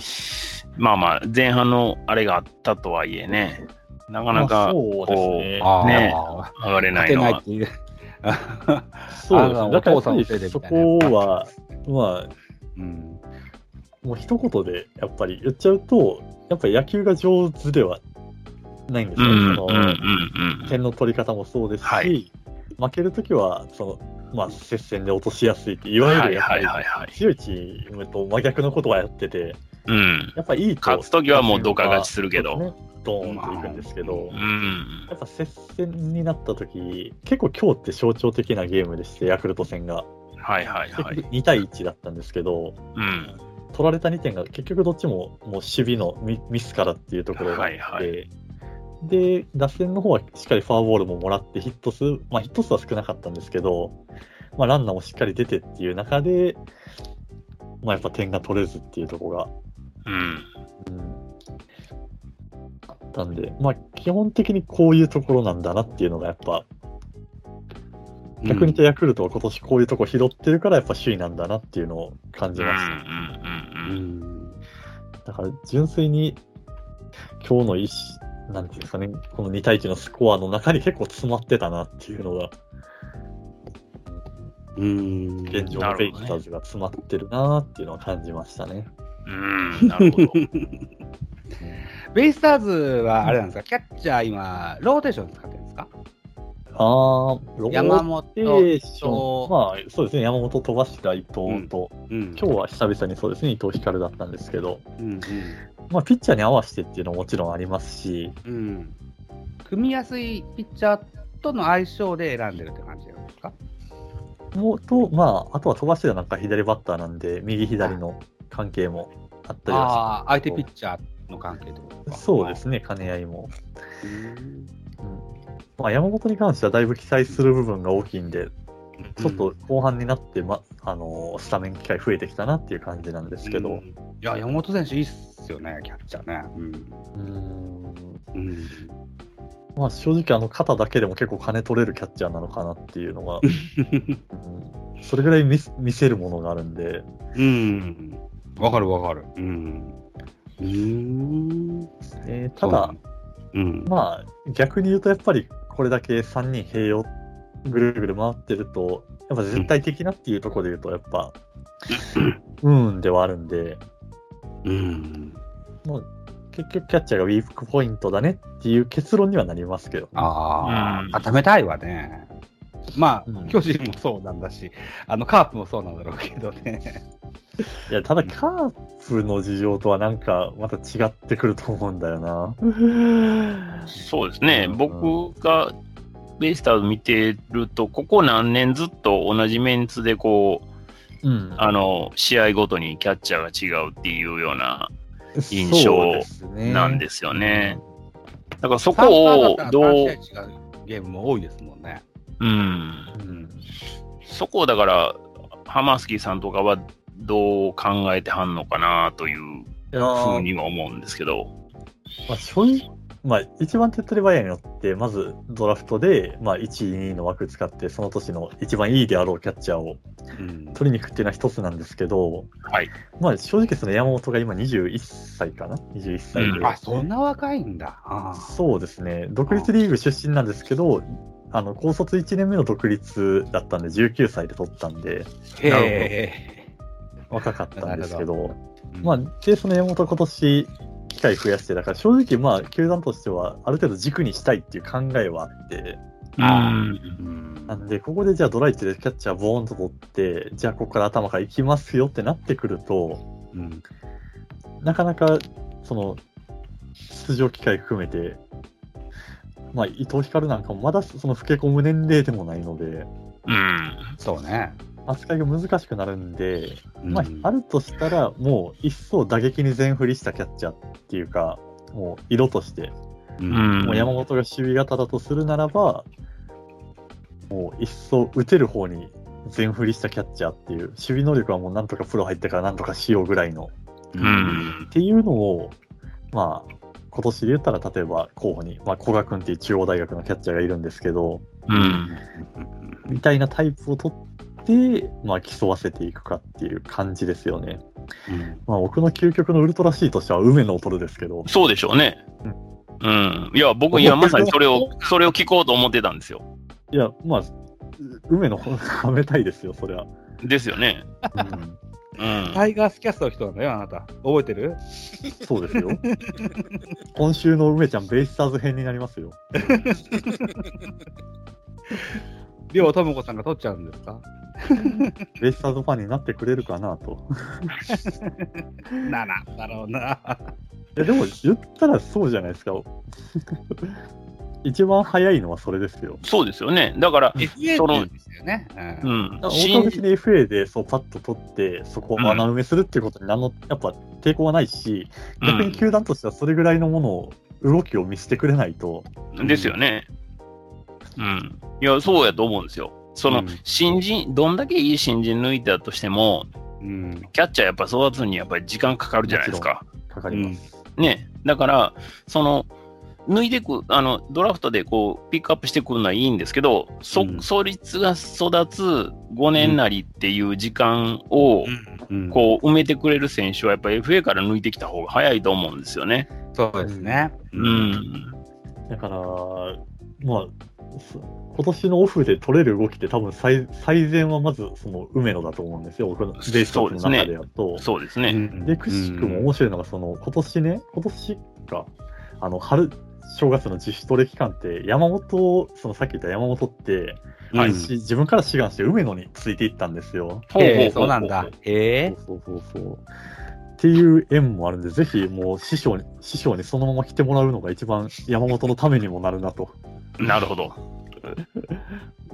まあまあ、前半のあれがあったとはいえね、なかなまあかそうですね。ああ、ね上がれないのは勝てないっ。ていう。そうですね。だからやっぱお父さんのりそこは、まあ、うん。もう一言でやっぱり言っちゃうと、やっぱり野球が上手ではないんですよ。うんうんそのうんうん点の取り方もそうですし、はい負けるときは、その、まあ、接戦で落としやすいって、いわゆるやっぱはいりはいはいはい強いチームと真逆のことはやってて、うん。やっぱいいと。勝つときはもうドカ勝ちするけどドーンといくんですけど、うん。やっぱ接戦になったとき、結構今日って象徴的なゲームでして、ヤクルト戦が。はいはいはい。2対1だったんですけど、うん。取られた2点が結局どっちももう守備のミミスからっていうところがあって、はいはで、打線の方はしっかりフォアボールももらってヒット数、まあヒット数は少なかったんですけど、まあランナーもしっかり出てっていう中で、まあやっぱ点が取れずっていうところが、うん。うん、あったんで、まあ基本的にこういうところなんだなっていうのがやっぱ、逆にヤクルトは今年こういうとこ拾ってるからやっぱ首位なんだなっていうのを感じました。ううんん。だから純粋に今日の一なんていうんですかね、この2対1のスコアの中に結構詰まってたなっていうのが、うん。現状のベイスターズが詰まってるなっていうのは感じましたね。うん。なるほど。ベイスターズはあれなんですか、キャッチャー今、ローテーション使ってるんですか？あー、ロ山ーテ本ーション、まあそうですね、山本飛ばした伊藤と、うん。今日は久々にそうですね、伊藤光だったんですけど、うんまあピッチャーに合わせてっていうのももちろんありますし、うん。うん。組みやすいピッチャーとの相性で選んでるって感じなんですか？もうと、まあ、あとは飛ばしてたなんか左バッターなんで、右左の関係もあったりはああ、相手ピッチャーの関係とか。そうですね、兼ね合いも。うんまあ、山本に関してはだいぶ期待する部分が大きいんで、ちょっと後半になって、ま、あのースタメン機会増えてきたなっていう感じなんですけど、うんいや、山本選手いいっすよね、キャッチャーね。うんうーんうんまあ、正直あの肩だけでも結構金取れるキャッチャーなのかなっていうのが、うんそれぐらい見せ見せるものがあるんで、うん。わかるわかる。うん。うん。えーただ、うん。まあ、逆に言うとやっぱりこれだけ3人併用ぐるぐる回ってると、やっぱ絶対的なっていうところで言うと、やっぱ、うんではあるんで、うん。結局キャッチャーがウィークポイントだねっていう結論にはなりますけど。ああ、うん固めたいわね。まあ、うん巨人もそうなんだし、あの、カープもそうなんだろうけどね。いや、ただカープの事情とはなんかまた違ってくると思うんだよな。そうですねう。ん僕がベイスターズ見てると、ここ何年ずっと同じメンツでこう、うんあの、試合ごとにキャッチャーが違うっていうような印象なんですよね。だからそサこをどう3、試合違うゲームも多いですもんね。うん。うん。そこをだから、ハマースキーさんとかはどう考えてはんのかなというふーうには思うんですけど。まあ、正直、まあ、一番手っ取り早いのって、まずドラフトで、まあ、1位、2位の枠使って、その年の一番いいであろうキャッチャーをうん。取りに行くっていうのは一つなんですけど、はい。まあ、正直その山本が今21歳かな ?21 歳で。うんあ、そんな若いんだ。あそうですね。独立リーグ出身なんですけど、あの、高卒1年目の独立だったんで、19歳で取ったんで、若かったんですけなど、え。まあ、で、その山本今年、機会増やして、だから正直、まあ、球団としては、ある程度軸にしたいっていう考えはあって、なんで、ここでじゃあドライチでキャッチャーボーンと取って、じゃあここから頭から行きますよってなってくると、うん。なかなか、その、出場機会含めて、まあ、伊藤光なんかもまだその老け込む年齢でもないので、うん。そうね。扱いが難しくなるんで、うん。まあ、あるとしたら、もう一層打撃に全振りしたキャッチャーっていうか、もう色として、ううん。もう山本が守備型だとするならば、もう一層打てる方に全振りしたキャッチャーっていう、守備能力はもうなんとかプロ入ってからなんとかしようぐらいの、うん。っていうのを、まあ、今年で言ったら、例えば候補に、まあ、古賀君っていう中央大学のキャッチャーがいるんですけど、うん。みたいなタイプを取って、まあ、競わせていくかっていう感じですよね。うんまあ、僕の究極のウルトラ C としては梅野を取るですけど、そうでしょうね。うん。いや、僕、いや、まさにそれを、それを聞こうと思ってたんですよ。いや、まあ、梅野はめたいですよ、そりゃ。ですよね。うんうん。タイガースキャストの人なんだよ、あなた。覚えてる？そうですよ。今週の梅ちゃん、ベイスターズ編になりますよ。りょうともこさんが取っちゃうんですか？ベイスターズファンになってくれるかなと。なら、だろうな。いや、でも言ったらそうじゃないですか。一番早いのはそれですよ。そうですよね。だから、FA って言うんですよね。ううんん。大新別に FA でそうパッと取って、そこを穴埋めするっていうことに何の、やっぱ抵抗はないし、逆に球団としてはそれぐらいのものを、動きを見せてくれないと、ですよね。うん。いや、そうやと思うんですよ。そのうん、新人、どんだけいい新人抜いたとしても、うん。キャッチャーやっぱ育つにやっぱり時間かかるじゃないですか。かかります。ね。だから、その、抜いてく、あの、ドラフトでこう、ピックアップしてくるのはいいんですけど、そ、うん創立が育つ5年なりっていう時間を、うん、こう、埋めてくれる選手はやっぱり FA から抜いてきた方が早いと思うんですよね。そうですね。うん。だから、まあ、そ今年のオフで取れる動きって多分最最善はまずその梅野だと思うんですよ、僕のベースの中でやると。そうですね。で、くしくも面白いのが、その、今年ね、今年か、あの、春、正月の自主トレ期間って、山本、そのさっき言った山本って、はいし自分から志願して梅野についていったんですよ。ほうほうほうええそうなんだ。ええそうそうそう。っていう縁もあるんで、ぜひもう師匠に、師匠にそのまま来てもらうのが一番山本のためにもなるなと。なるほど。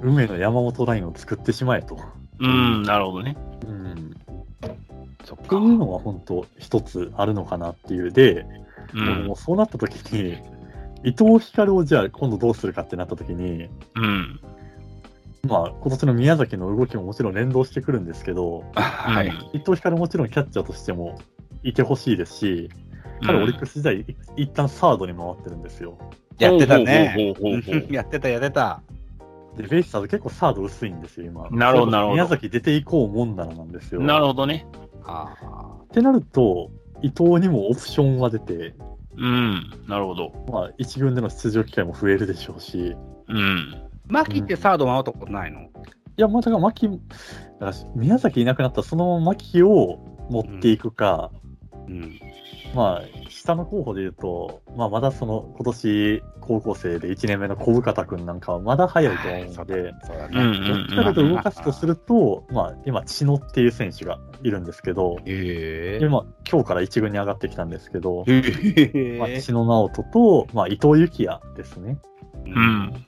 梅の山本ラインを作ってしまえと。うん、なるほどね。うん。そっっていうのは本当一つあるのかなっていう。で、うんもう。そうなった時に、伊藤光をじゃあ今度どうするかってなった時に、うん。まあ今年の宮崎の動きももちろん連動してくるんですけど、はい。伊藤光もちろんキャッチャーとしてもいてほしいですし、彼オリックス時代、い一旦サードに回ってるんですよ。やってたね。やってた、やってた。で、ベイスターズ結構サード薄いんですよ、今。なるほどなるほど宮崎出ていこうもんならなんですよ。なるほどね。ああ。ってなると、伊藤にもオプションは出て、うん。なるほど。まあ、一軍での出場機会も増えるでしょうし、いうん。マキってサード回ったことないの？や、まあ、だから、牧、だから宮崎いなくなったら、そのまま牧を持っていくか、うん。まあ、下の候補で言うと、まあ、まだその、今年、高校生で1年目の小深田君なんかはまだ早いと思うので。どっちかというと動かすとすると、まあ、今、千野っていう選手がいるんですけど、えで、まあ、今日から一軍に上がってきたんですけど、えまあ、千野直人と、まあ、伊藤幸也ですね。うん。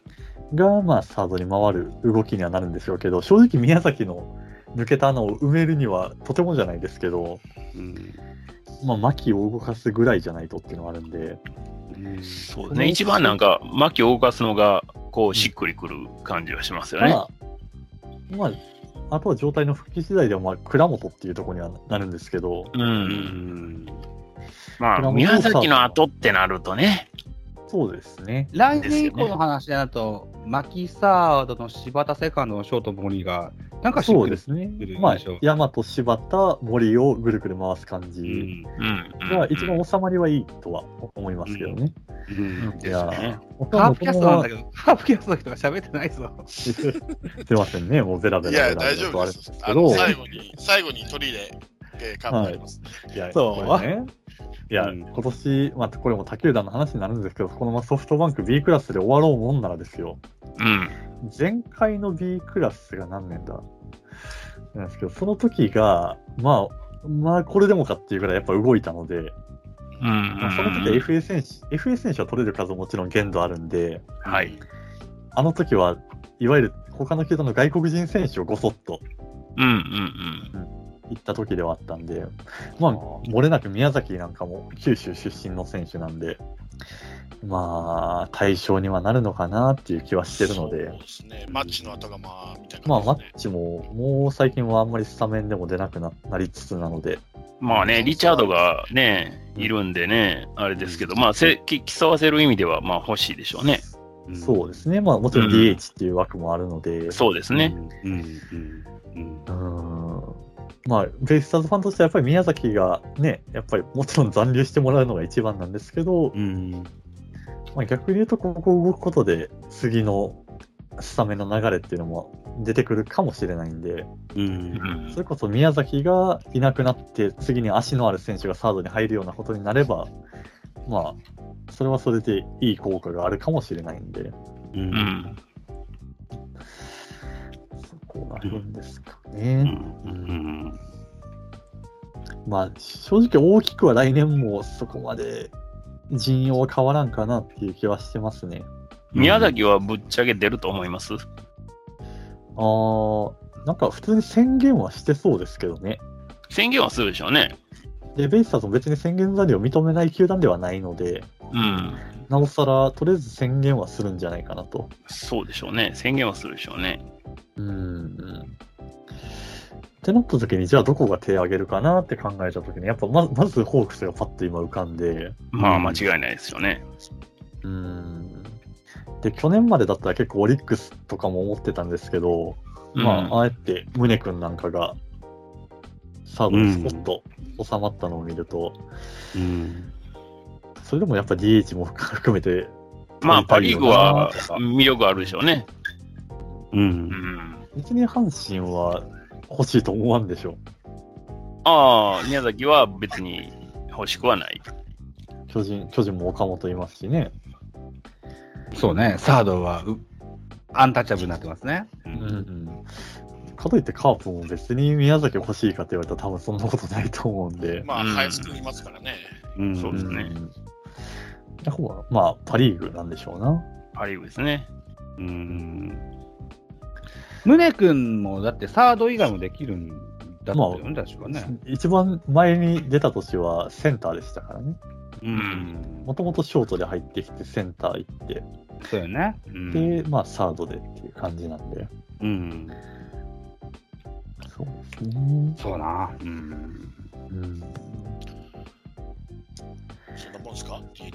が、まあ、サードに回る動きにはなるんでしょうけど、正直宮崎の抜けた穴を埋めるにはとてもじゃないですけど、うんまあ、牧を動かすぐらいじゃないとっていうのがあるんで、そうですね。一番なんか、巻を動かすのが、こう、しっくりくる感じはしますよね。まあ、まあ、あとは状態の復帰次第では、まあ、倉本っていうところにはなるんですけど、うん。うんまあ、宮崎の後ってなるとね。そうですね。来年以降の話だと、マキサードの柴田セカンドのショート森が、なんかそうですね。まあ大和、柴田、森をぐるぐる回す感じ。が一番収まりはいいとは思いますけどね。うんですね。ハーフキャストなんだけど、ハーフキャストの人が喋ってないぞ。すいませんね、もうベラベいや、ラベラベラ大丈夫でとあれです最後に、最後に取り入れ、えー、カップあります。いや、そうね。いや、うん今年、まあ、これも他球団の話になるんですけど、このソフトバンク B クラスで終わろうもんならですよ。うん。前回の B クラスが何年だ？なんですけど、その時が、まあ、まあ、これでもかっていうぐらいやっぱ動いたので、うん。まあ、その時は FA 選手、FA 選手は取れる数もちろん限度あるんで、はい。あの時はいわゆる他の球団の外国人選手をごそっとうんうん行った時ではあったんで、まあ、漏れなく宮崎なんかも九州出身の選手なんで、まあ、対象にはなるのかなっていう気はしてるのでそう、ですね。マッチの後がまあ、みたいなまあ、マ。ッチも、もう最近はあんまりスタメンでも出なくななりつつなので、うん。まあね、リチャードがね、いるんでね、あれですけど、まあ、せき競わせる意味では、まあ欲しいでしょうね。そうですね。まあ、もちろんうん DH っていう枠もあるので、そうですね。うん。うん。うん。うんまあ、ベイスターズファンとしてはやっぱり宮崎がね、やっぱりもちろん残留してもらうのが一番なんですけど、うん。まあ、逆に言うと、ここ動くことで、次のスタメンの流れっていうのも出てくるかもしれないんで、う。うんんそれこそ宮崎がいなくなって、次に足のある選手がサードに入るようなことになれば、まあ、それはそれでいい効果があるかもしれないんで、う。うんこがあるんですかうね。ん。まあ、正直大きくは来年もそこまで陣容は変わらんかなっていう気はしてますね。宮崎はぶっちゃけ出ると思います？あー、なんか普通に宣言はしてそうですけどね。宣言はするでしょうね。で、ベイスターズも別に宣言残留を認めない球団ではないので、うん。なおさら、とりあえず宣言はするんじゃないかなと。そうでしょうね。宣言はするでしょうね。うん。ってなった時に、じゃあどこが手を挙げるかなって考えた時に、やっぱまずまずホークスがパッと今浮かんで、まあ間違いないですよね。うん。で、去年までだったら結構オリックスとかも思ってたんですけど、うんまあ、あえて宗君なんかがサードにスポッと収まったのを見ると、うん。それでもやっぱ DH も含めて、まあパ・リーグは魅力あるでしょうね。う。うんん。別に阪神は欲しいと思わんでしょああ、宮崎は別に欲しくはない。巨人、巨人も岡本いますしね。そうね、サードはうアンタッチャブルになってますね。ううんん。かといってカープも別に宮崎欲しいかって言われたら多分そんなことないと思うんで。まあ、うん林くんいますからね。うんそうですねん。だからまあ、パ・リーグなんでしょうな。パ・リーグですね。うん。宗君もだってサード以外もできるんだったよね、確かね。一番前に出た年はセンターでしたからね。うん。もともとショートで入ってきてセンター行って、そうよね。うんで、まあサードでっていう感じなんで。うん。そうですね。そうな。うん。うん。そんなもんすか ?DNA。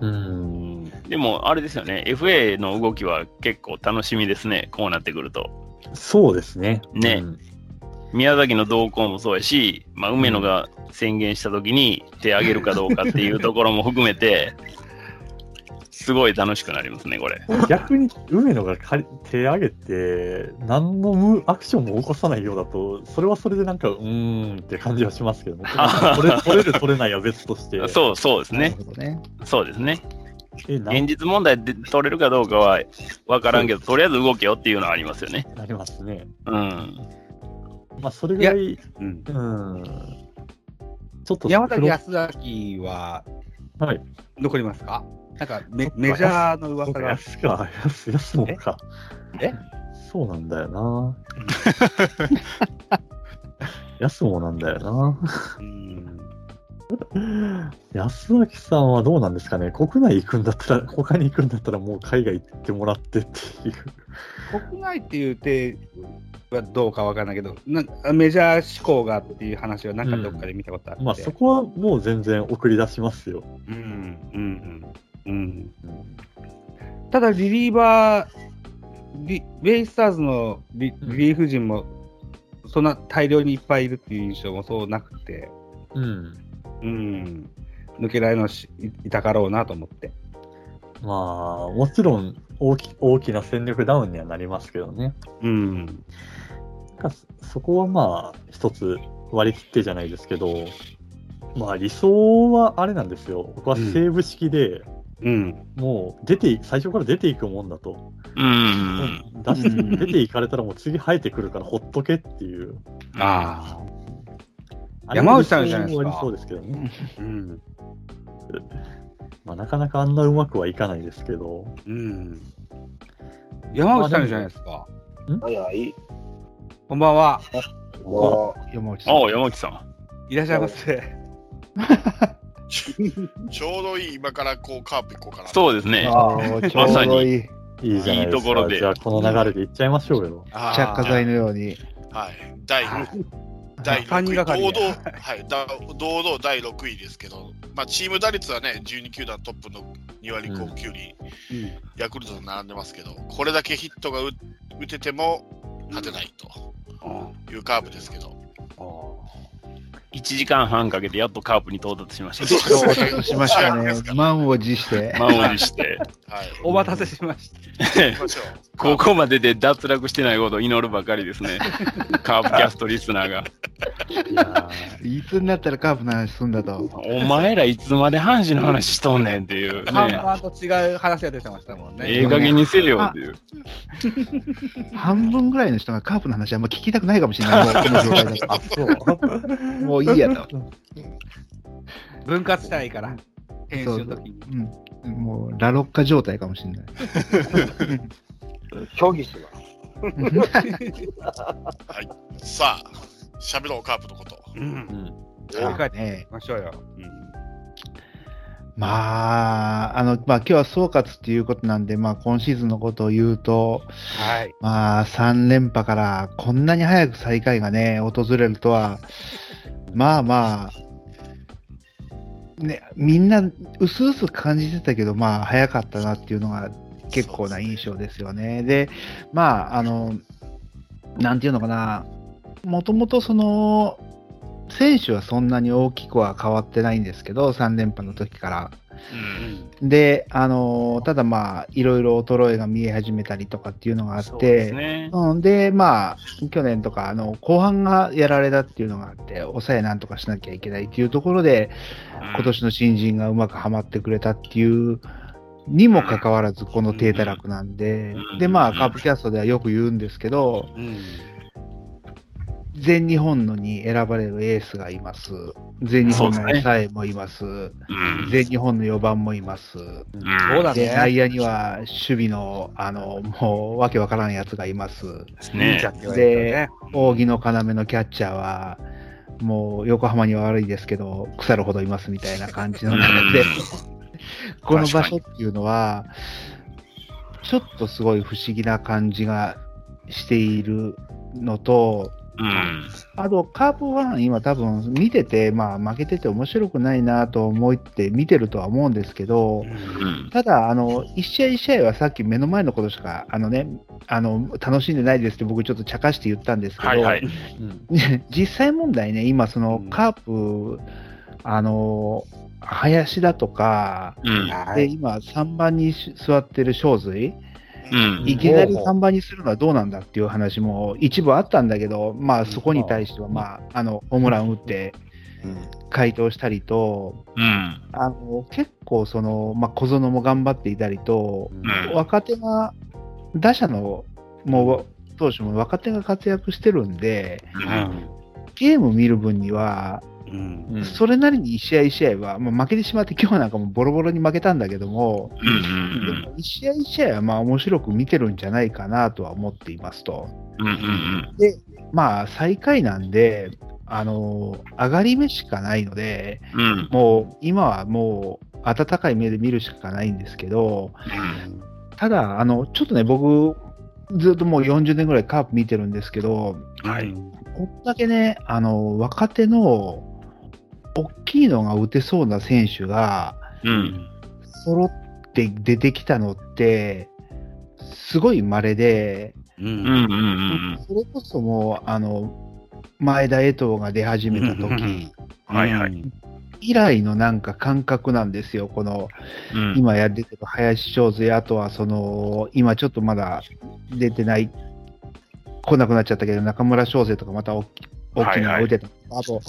うん。でも、あれですよね。FA の動きは結構楽しみですね。こうなってくると。そうですね。ねうん宮崎の動向もそうやし、まあ、梅野が宣言したときに手挙げるかどうかっていうところも含めて、すごい楽しくなりますね、これ。逆に梅野がかり手挙げて、何のムアクションも起こさないようだと、それはそれでなんか、うーんって感じはしますけどね。取れ取れる、取れないは別として。そう、そうですね。ね。そうですね。現実問題で取れるかどうかは分からんけど、とりあえず動けよっていうのはありますよね。なりますね。うん。まあ、それぐらい、うん。うん。ちょっと山崎黒康明ははい。残りますか？なんか メメジャーの噂が。安か、安、安もか。え？そうなんだよな。安もなんだよな。うん。安脇さんはどうなんですかね？国内行くんだったら、他に行くんだったらもう海外行ってもらってっていう。国内っていうてはどうかわからないけど、なメジャー志向がっていう話はなんかどっかで見たことあって。まあそこはもう全然送り出しますよ。うん、うん、うん。うん。ただ、リリーバー、リベイスターズのリリリーフ陣も、そんな大量にいっぱいいるっていう印象もそうなくて、うん。うん、抜けないのしいいたかろうなと思って。まあ、もちろん大き大きな戦力ダウンにはなりますけどね。うん、なんかそそこはまあ、一つ割り切ってじゃないですけど、まあ理想はあれなんですよ。僕はセーブ式で、うん、もう出てい、最初から出ていくもんだと。うん。出してうん出ていかれたらもう次生えてくるからほっとけっていう。ああ山内さんじゃないですかそうですけどうん、まあなかなかあんなうまくはいかないですけど。うん。山内さんじゃないですか。早い。こんばんは。も山内さん。ああ、山木さん。いらっしゃいませ。ちょうどいい、今からこうカープ行こうかな。そうですね。あーちょうどいい。いいじゃないですか。いいところでじゃあこの流れでいっちゃいましょうよ。着火剤のように。はい。第第6三人位、堂々、はい、だ堂々第6位ですけど、まあ、チーム打率はね、12球団トップの2割5分9厘、ヤクルトと並んでますけど、これだけヒットが打打てても勝てないというカープですけど、1時間半かけてやっとカープに到達しました。到達しましたね。満を持して。満を持して。はい、お待たせしました。ここまでで脱落してないことを祈るばかりですね。カープキャストリスナーが。いやいつになったらカープの話すんだと。お前らいつまで阪神の話しとんねんっていう看ね。板と違う話が出てましたもんね。ええ加減にせよっていう。半分ぐらいの人がカープの話あんま聞きたくないかもしれない。もうこの状態だと。そう。もういいやと。分割したいから。編集の時に。うん。もう、ラロッカ状態かもしれない。う、競技します。さあ、喋ろう、カープのこと。うん。振あり返ってねみましょうよ。まあ、あの、まあ今日は総括っていうことなんで、まあ今シーズンのことを言うと、はい。まあ3連覇からこんなに早く最下位がね、訪れるとは、まあまあ、ね、みんな薄々感じてたけど、まあ早かったなっていうのが結構な印象ですよね。で、まあ、あの、なんていうのかな、もともとその、選手はそんなに大きくは変わってないんですけど、3連覇の時から。で、あのただまあ、いろいろ衰えが見え始めたりとかっていうのがあっそうね。うん、で、まあ、去年とか、あの、後半がやられたっていうのがあって、抑えなんとかしなきゃいけないっていうところで、今年の新人がうまくはまってくれたっていう、にもかかわらず、この低たらくなんでうん、で、まあ、カープキャストではよく言うんですけど、うん。全日本のに選ばれるエースがいます。全日本の抑えもいます。うん全日本の4番もいます。うんそうだで、ね。内野には守備の、あの、もう、わけわからんやつがいます。ですね。で、扇の要のキャッチャーは、もう横浜には悪いですけど、腐るほどいますみたいな感じの中で、この場所っていうのは、ちょっとすごい不思議な感じがしているのと、うん。あと、カープファン、今多分見てて、まあ負けてて面白くないなと思って見てるとは思うんですけど、うん。ただ、あの、一試合一試合はさっき目の前のことしか、あのね、あの、楽しんでないですって僕ちょっと茶化して言ったんですけど、はいはい。実際問題ね、今そのカープ、あの、林だとか、うん。で、今3番に座ってる正髄、うん。いきなり3番にするのはどうなんだっていう話も一部あったんだけど、まあそこに対しては、まあ、あの、ホームラン打って回答したりと、うん。あの、結構その、まあ小園も頑張っていたりと、うん。若手が、打者の、もう、投手も若手が活躍してるんで、ゲーム見る分には、うん。それなりに一試合一試合は、まあ、負けてしまって今日なんかもボロボロに負けたんだけども、うん。でも一試合一試合はまあ面白く見てるんじゃないかなとは思っていますと。うん。うん。まあ最下位なんで、あの、上がり目しかないので、うん。もう今はもう温かい目で見るしかないんですけど、ただ、あの、ちょっとね、僕、ずっともう40年ぐらいカープ見てるんですけど、はい。こんだけね、あの、若手の、大きいのが打てそうな選手が、うん。揃って出てきたのって、すごい稀で、うんうんうんうんそれこそもう、あの、前田江藤が出始めた時うん。はいはい。以来のなんか感覚なんですよ、この、うん。今やってる林翔勢、あとはその、今ちょっとまだ出てない、来なくなっちゃったけど、中村翔成とかまた大き大きいのが打てた、あと、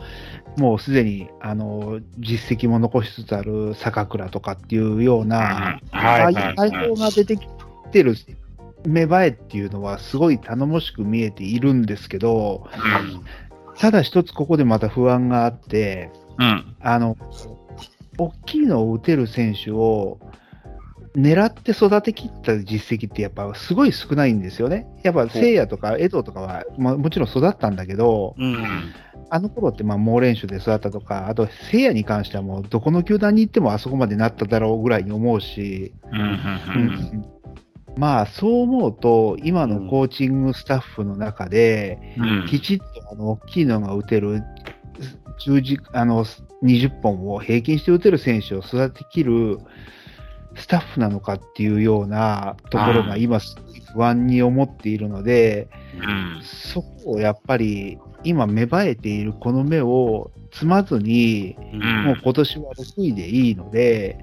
もうすでにあの実績も残しつつある坂倉とかっていうような、うんああいうはい対象が出てきてる芽生えっていうのは、すごい頼もしく見えているんですけど、ただ一つここでまた不安があって、うん。あの、大きいのを打てる選手を狙って育てきった実績ってやっぱすごい少ないんですよね。やっぱ聖夜とか江藤とかは、まあ、もちろん育ったんだけど、うん。あの頃ってまあ猛練習で育ったとか、あと聖夜に関してはもうどこの球団に行ってもあそこまでなっただろうぐらいに思うし。まあそう思うと、今のコーチングスタッフの中で、うん。きちっとあの大きいのが打てる、10時あの20本を平均して打てる選手を育てきるスタッフなのかっていうようなところが今、不安に思っているので、うん。そこをやっぱり今、芽生えているこの芽を摘まずに、うん。もう今年は6位でいいので、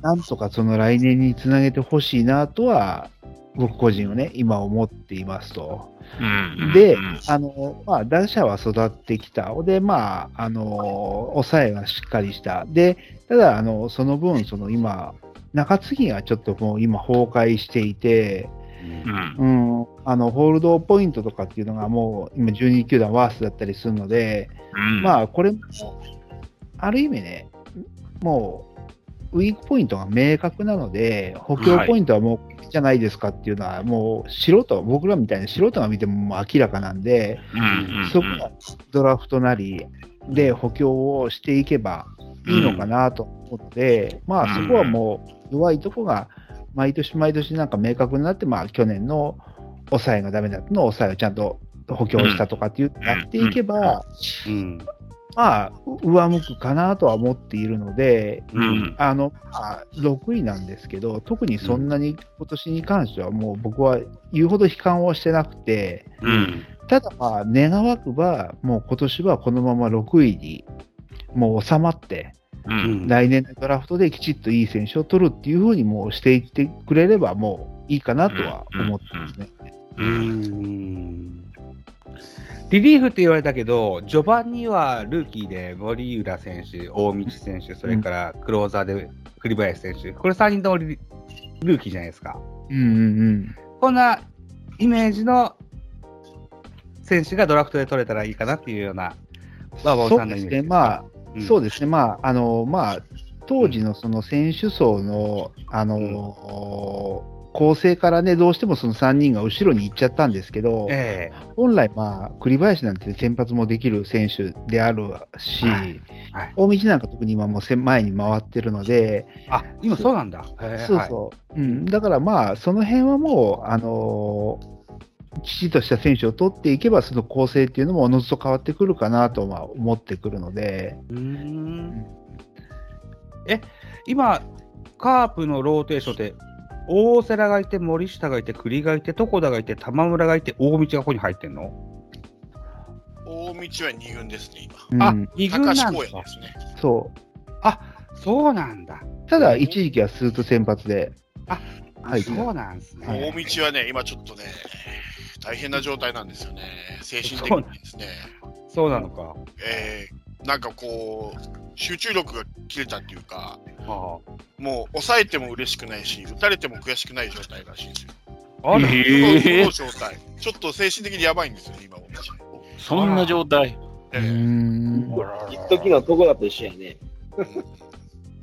なんとかその来年につなげてほしいなとは、僕個人はね、今思っていますと。うん。でうん、あの、まあ、打者は育ってきた。で、まあ、あの、抑えがしっかりした。で、ただ、あの、その分、その今、中継ぎがちょっともう今崩壊していて、うん。うん、あの、ホールドポイントとかっていうのがもう今12球団ワーストだったりするので、うん。まあ、これも、ある意味ね、もう、ウィークポイントが明確なので、補強ポイントはもう、じゃないですかっていうのは、もう素人、僕らみたいな素人が見てももう明らかなんで、うん。うん。そこはドラフトなりで補強をしていけばいいのかなと思って、まあそこはもう弱いとこが毎年毎年なんか明確になって、まあ去年の抑えがダメだったのを抑えをちゃんと補強したとかっていう、やっていけば、うん。まあ上向くかなとは思っているので、うん。あの、まあ、6位なんですけど、特にそんなに今年に関してはもう僕は言うほど悲観をしてなくて、うん。ただまあ、願わくば、もう今年はこのまま6位にもう収まって、うん。来年のドラフトできちっといい選手を取るっていうふうにもうしていってくれれば、もういいかなとは思ってますね。うん。リリーフって言われたけど、序盤にはルーキーで森浦選手、大道選手、それからクローザーで栗林選手、これ3人ともリルーキーじゃないですか。うんうんうん。こんなイメージの選手がドラフトで取れたらいいかなっていうような、バーバそーさんのイメージうですね、まあ、うん。そうですね、まあ、あの、まあ、当時のその選手層の、あの、構成からね、どうしてもその3人が後ろに行っちゃったんですけど、え本来、まあ、栗林なんて先発もできる選手であるし、はい。はい。大道なんか特に今も前に回ってるので、えあ、今そうなんだ。そうそう、うん、だからまあ、その辺はもう、あのーきちっとした選手を取っていけば、その構成っていうのもおのずと変わってくるかなとは思ってくるので、うーん。え、今、カープのローテーションって、大瀬良がいて、森下がいて、栗がいて、床田がいて、玉村がいて、大道がここに入ってんの、大道は2軍ですね、あうん、二軍今。なんですね。そう。あそうなんだ。ただ、一時期はスーツ先発で、あはいそうなんですね。大道はね、今ちょっとね、大変な状態なんですよね。精神的にですね。そうなのか。えー、なんかこう、集中力が切れたっていうか、はもう抑えても嬉しくないし、打たれても悔しくない状態らしいんですよ。あ、状態。ちょっと精神的にやばいんですよね、今、大道。そんな状態。一時のとこだと一緒やね。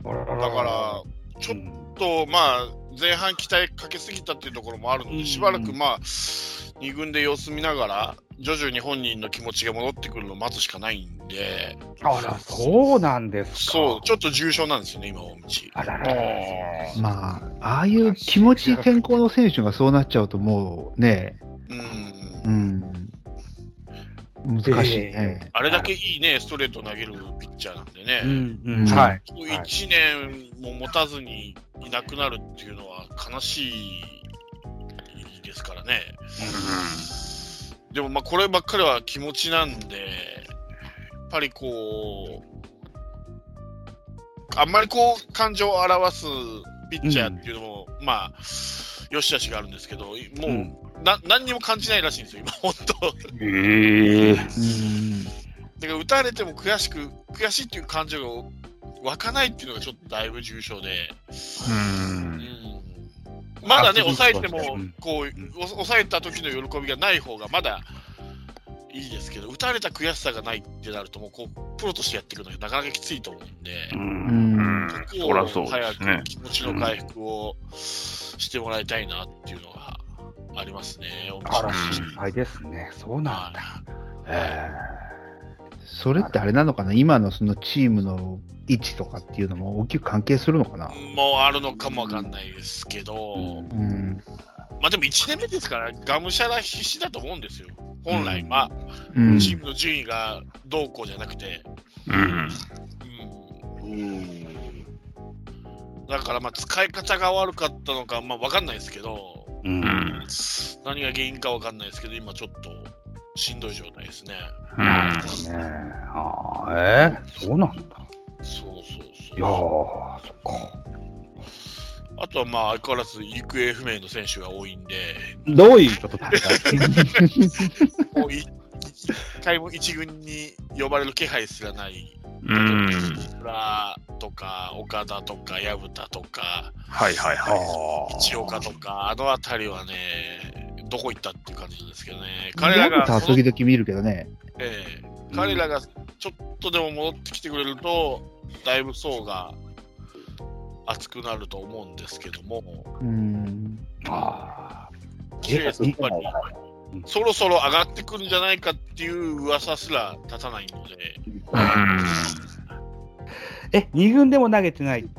だから、ちょっと、まあ、前半期待かけすぎたっていうところもあるので、しばらくまあ、2軍で様子見ながら、徐々に本人の気持ちが戻ってくるのを待つしかないんで、あら、そうなんですか。そう、ちょっと重症なんですよね、今、大道。あらら。まあ、ああいう気持ち転向の選手がそうなっちゃうと、もうね、うんうん、難しいね。あれだけいいね、ストレート投げるピッチャーなんでね、うんうんうん、はい。1年も持たずにいなくなるっていうのは悲しいですからね。でもまあこればっかりは気持ちなんで、やっぱりこう、あんまりこう感情を表すピッチャーっていうのも、まあ、よしあしがあるんですけど、もう、うん。な何にも感じないらしいんですよ、今、本当。ええうん。だから打たれても悔しく、悔しいっていう感情が湧かないっていうのがちょっとだいぶ重症で、うん。まだね、あ抑えてもうん、こう、お抑えた時の喜びがない方がまだいいですけど、打たれた悔しさがないってなると、もうこう、プロとしてやっていくのがなかなかきついと思うんで、ううんん。こそりゃそう早く。気持ちの回復をしてもらいたいなっていうのがありますね。あら、うん心配ですね。そうなんだ。えそれってあれなのかな、今のそのチームの位置とかっていうのも大きく関係するのかな？もうあるのかもわかんないですけど、うんまあでも1年目ですから、がむしゃら必死だと思うんですよ。本来は、うんチームの順位がどうこうじゃなくて、うん。うんうん。だからまあ使い方が悪かったのか、まあわかんないですけど。何が原因かわかんないですけど、今ちょっとしんどい状態ですね。うん。あーえーそうなんだ。そうそういやー、そう。そっか。あとはまあ相変わらず行方不明の選手が多いんで、どういうことだもうい一回も一軍に呼ばれる気配すらない、うん。村とか岡田とか薮田とか、はいはいはい。一岡とか、あの辺りはね、どこ行ったっていう感じですけどね、彼らが時々見るけどね。ええ。彼らがちょっとでも戻ってきてくれると、だいぶ層が厚くなると思うんですけども、うん。あケースやっぱりうん。そろそろ上がってくるんじゃないかっていう噂すら立たないので、ー え、二軍でも投げてない？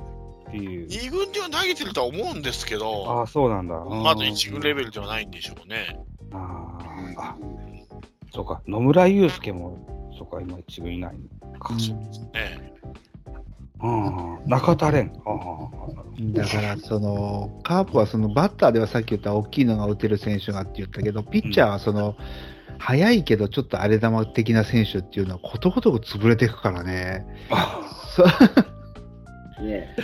っていう。2軍では投げてるとは思うんですけあど、あ、そうなんだ。まだ1軍レベルではないんでしょうね。あーあ、そうか、野村祐介も、そうか、今一軍いないのか。ねうん、中田蓮。ああだから、その、カープはそのバッターではさっき言った大きいのが打てる選手がって言ったけど、ピッチャーはその、速いけどちょっと荒れ球的な選手っていうのはことごとく潰れていくからね。そう ね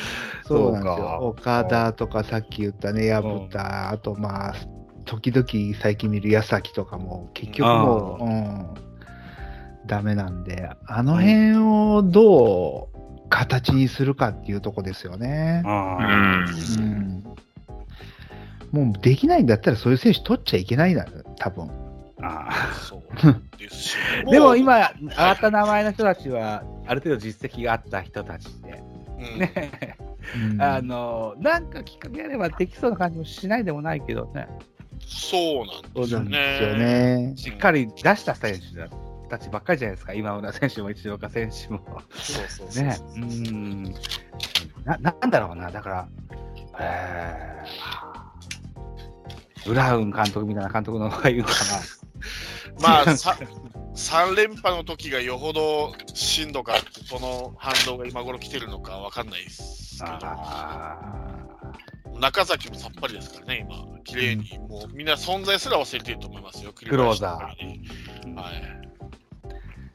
そうなんですよ。岡田とかさっき言ったね、薮田、あとまあ、時々最近見る矢崎とかも、結局もう、うん、ダメなんで、あの辺をどう形にするかっていうとこですよね。あうーん。うん。もうできないんだったらそういう選手取っちゃいけないな、多分。あそうです でも今、はい上がった名前の人たちは、ある程度実績があった人たちで、うんね、うんあの、なんかきっかけあればできそうな感じもしないでもないけどね、そうなんですよね。ね。しっかり出した選手たちばっかりじゃないですか、今村選手も一岡選手も。そうそうそうね、うん。な、なんだろうな、だから、えー、ブラウン監督みたいな監督の方が言うのかまあ、さ3連覇の時がよほどしんどかって、その反動が今頃来てるのかわかんないです中崎もさっぱりですからね、今、綺麗に、もうみんな存在すら忘れてると思いますよ、ククローザーに。はい、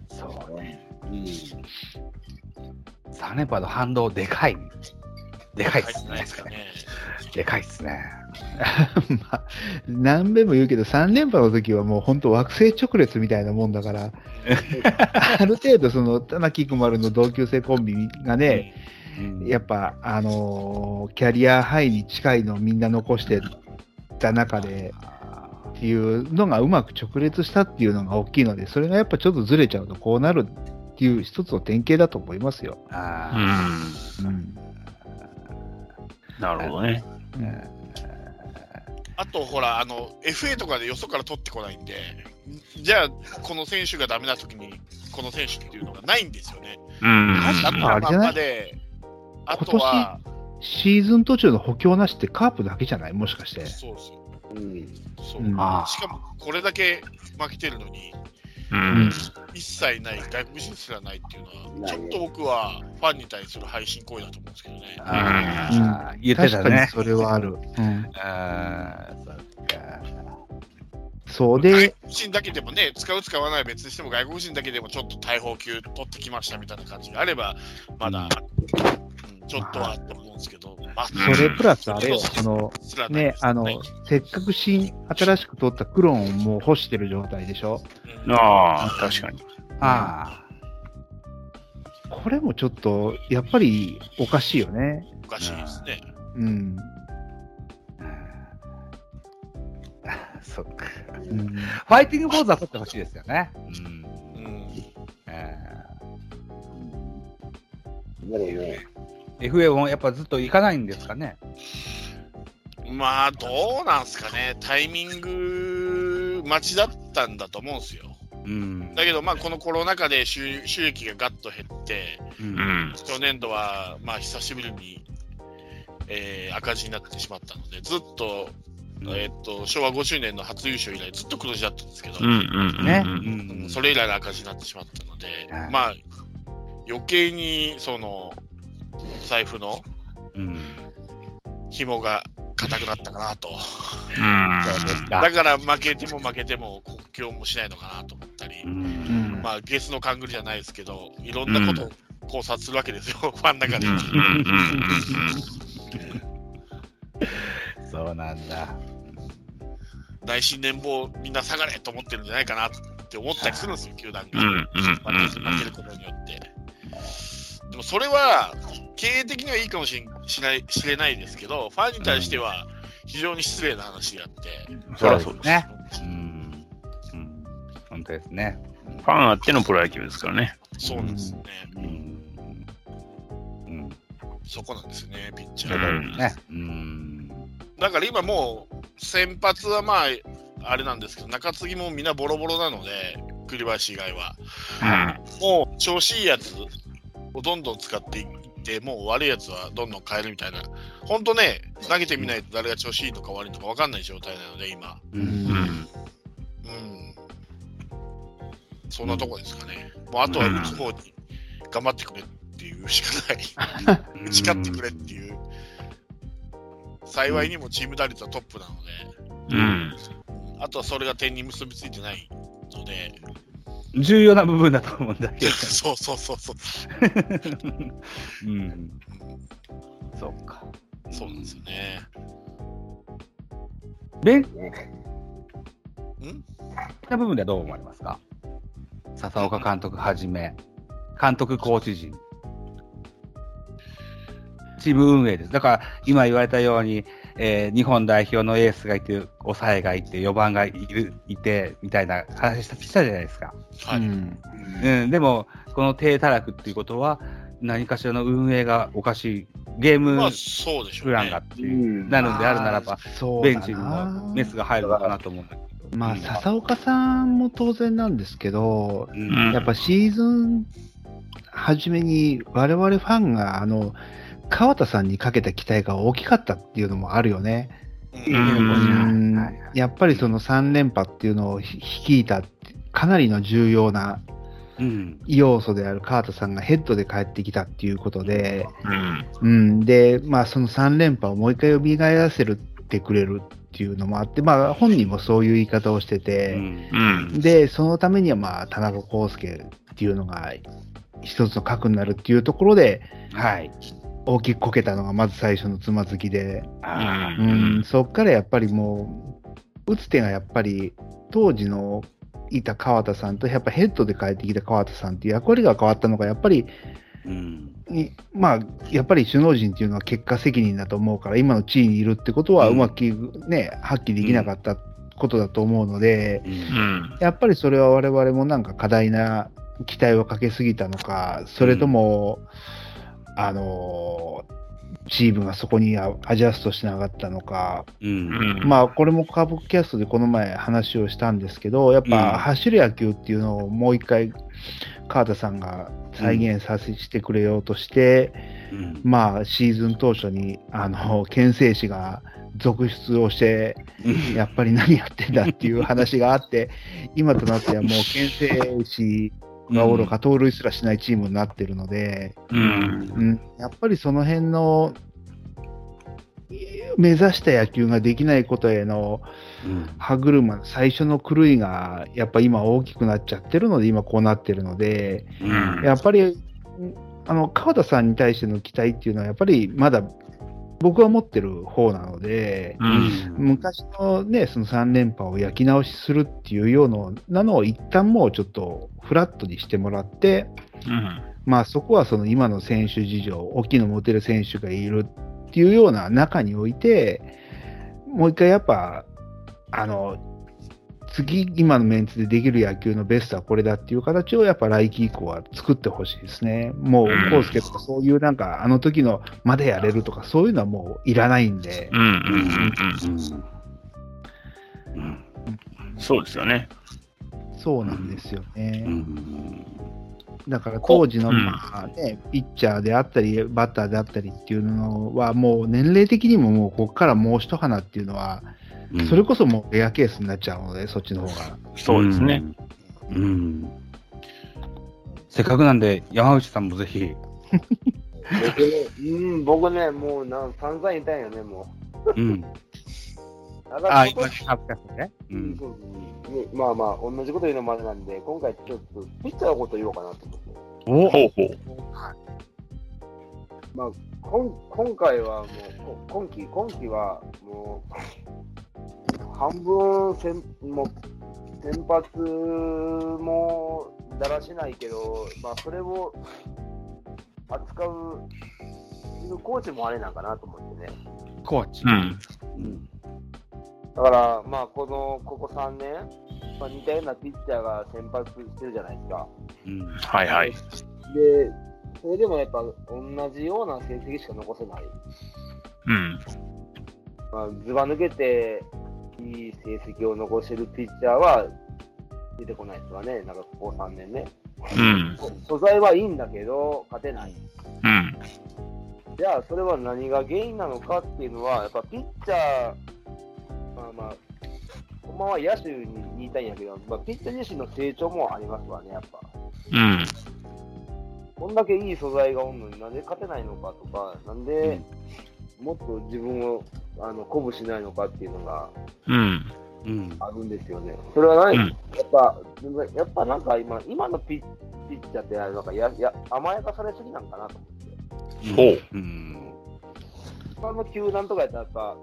ーそうね。うん。3連覇の反動でかい。でかいっすね。でかいっすね。まあ、何べも言うけど、3連覇の時はもう本当惑星直列みたいなもんだから、ある程度その、田中く丸の同級生コンビがね、やっぱ、あのーキャリアハイに近いのをみんな残してた中で、っていうのがうまく直列したっていうのが大きいので、それがやっぱちょっとずれちゃうとこうなるっていう一つの典型だと思いますよ。あうん。うん。なるほどね。あと、ほら、あの、FA とかでよそから取ってこないんで、じゃあ、この選手がダメな時に、この選手っていうのがないんですよね。うん。だったまんまで、あとは、シーズン途中の補強なしってカープだけじゃない？もしかして。そうですよ。うん。そううんあしかも、これだけ負けてるのに、うん。一切ない、外国人すらないっていうのは、ちょっと僕はファンに対する配信行為だと思うんですけどね。あー言ってたね。確かにそれはある。うん、あーそっか。そうで、外国人だけでもね、使う使わないは別にしても、外国人だけでもちょっと大砲級取ってきましたみたいな感じがあれば、まだ、うん、ちょっとはって思うんですけど、まあ、それプラスあれよ、その、ねあのね、せっかく新、新しく取ったクローンをもう干してる状態でしょ？うんああ、確かに。あこれもちょっと、やっぱりおかしいよね。おかしいですね。うん。あ。そっか。うん、ファイティングポーズは取ってほしいですよね。うん。うんえだろうね。ー FA もやっぱずっと行かないんですかね？まあ、どうなんすかね、タイミング待ちだったんだと思うんですよ。うん。だけど、まあ、このコロナ禍で収収益がガッと減って、う。うんん。去年度は、まあ、久しぶりに、えー赤字になってしまったので、ずっと、えーっと、昭和50年の初優勝以来、ずっと黒字だったんですけど、うん。うん。ね。ううんそれ以来の赤字になってしまったのではい、まあ、余計に、その、財布のうん。紐が硬くなったかなと。だか。から負けても負けても国境もしないのかなと思ったり、まあ、ゲスの勘繰りじゃないですけど、いろんなことを考察するわけですよ、ファンの中で。そうなん。だ。内心年俸みん。な下がれと思ってるん。じゃないかなって思ったりするん。ですよ、球団が。負けることによって。でもそれは経営的にはいいかもしれしないしれないですけど、ファンに対しては非常に失礼な話であって、そりゃそうです。ね。うん。うん。本当ですね。ファンあってのプロ野球ですからね。そうなんですよね。うん。うん。そこなんですよね、ピッチャー。んね。うん。だから今もう先発はまあ、あれなんですけど、中継ぎもみんなボロボロなので、栗林以外は。もう調子いいやつをどんどん使っていって、もう悪いやつはどんどん変えるみたいな、本当ね、投げてみないと誰が調子いいのか悪いのか分かんない状態なので、今。う。うんん。うん。そんなとこですかね。もうあとは打つ方に頑張ってくれっていうしかない。誓ってくれっていう。幸いにもチーム打率はトップなので、うん。あとはそれが点に結びついてないので、重要な部分だと思うんだけど。そうそうそうそう。うん。そうか。そうなんですよね。ベンんな部分ではどう思われますか？笹岡監督はじめ、監督コーチ陣。チーム運営です。だから、今言われたように、えー日本代表のエースがいて、抑えがいて、4番がいるいて、みたいな話したしたじゃないですか。はい。うんうん、でも、この低たらくっていうことは、何かしらの運営がおかしい、ゲームまあ、そうでしょうね。プランがっていう、なるんであるならば、そうだベンチになもメスが入るのかなと思うんだけど。まあ、うん笹岡さんも当然なんですけど、うんやっぱシーズン初めに我々ファンが、あの、川田さんにかけた期待が大きかったっていうのもあるよね。やっぱりその3連覇っていうのをひ率いたかなりの重要なうん。要素である川田さんがヘッドで帰ってきたっていうことで、うん。うん、で、まあその3連覇をもう一回蘇らせるってくれるっていうのもあって、まあ本人もそういう言い方をしてて、うん。で、そのためにはまあ田中康介っていうのが一つの核になるっていうところで、はい。大きくこけたのがまず最初のつまずきで、あうん、そっからやっぱりもう、打つ手がやっぱり当時のいた川田さんと、やっぱヘッドで帰ってきた川田さんっていう役割が変わったのが、やっぱり、ーうん。いまあ、やっぱり首脳陣っていうのは結果責任だと思うから、今の地位にいるってことは、ううんまくね、発揮できなかったことだと思うので、う。うんん。やっぱりそれは我々もなんか過大な期待をかけすぎたのか、それとも、あのチームがそこにアアジャストしなかったのか、うん。まあ、これもカーブキャストでこの前話をしたんですけど、やっうんぱ走る野球っていうのをもう一回、川田さんが再現させてくれようとして、うん。まあ、シーズン当初に、あの、牽制士が続出をして、やっぱり何やってんだっていう話があって、今となってはもう牽制士がおろか、盗塁すらしないチームになってるので、うん。うん、やっぱりその辺の、目指した野球ができないことへのうん。歯車、最初の狂いがやっぱ今大きくなっちゃってるので、今こうなってるので、うん。やっぱり、あの、川田さんに対しての期待っていうのは、やっぱりまだ僕は持ってる方なので、うん。昔のね、その3連覇を焼き直しするっていうようなのを一旦もうちょっとフラットにしてもらって、うん。まあそこはその今の選手事情、大きいの持てる選手がいるっていうような中において、もう一回やっぱ、あの、次、今のメンツでできる野球のベストはこれだっていう形をやっぱ来季以降は作ってほしいですね。もううん、コースケとかそういうなんか、あの時のまでやれるとかそういうのはもういらないんでう、ん。うん。うん。うん。そうですよね。そうなんですよね。うん。だから当時の、うんまあね、ピッチャーであったり、バッターであったりっていうのは、もう年齢的にももうここからもう一花っていうのは、それこそもうレアケースになっちゃうので、そっちの方が。そうですね。うん。うん。せっかくなんで、山内さんもぜひ。僕ね、うん、僕ね、もうなん散々言ったんよね、もうん。う。だからあ、今、ハーフキャストね。うねまあまあ、同じこと言うのもあれなんで、今回ちょっとピッチャーのこと言おうかなと思って。おほうほう。まあ、今今回はもう、こ今季、今季はもう、半分先もう先発もだらしないけど、まあ、それを扱うコーチもあれなんかなと思ってね。コーチう。ん。うん。だから、まあ、この、ここ3年、まあ、似たようなピッチャーが先発してるじゃないですか。うん。はいはい。で、それでもやっぱ同じような成績しか残せない。うん。まあ、ずば抜けていい成績を残してるピッチャーは出てこないですわね、なんかここ3年ね。うん。素材はいいんだけど、勝てない。うん。じゃあ、それは何が原因なのかっていうのは、やっぱピッチャー、まあまあ、ほんまは野手に言いたいんやけど、まあ、ピッチャー自身の成長もありますわね、やっぱ。うん。こんだけいい素材がおんのになんで勝てないのかとか、なんでもっと自分をあの鼓舞しないのかっていうのがうん。うん。あるんですよね。それは何、うんやっぱ、やっぱなんか今、今のピッピッチャーってなんかやや甘やかされすぎなんかなと思って。ほう。うん。他の球団とかやったらやっぱ、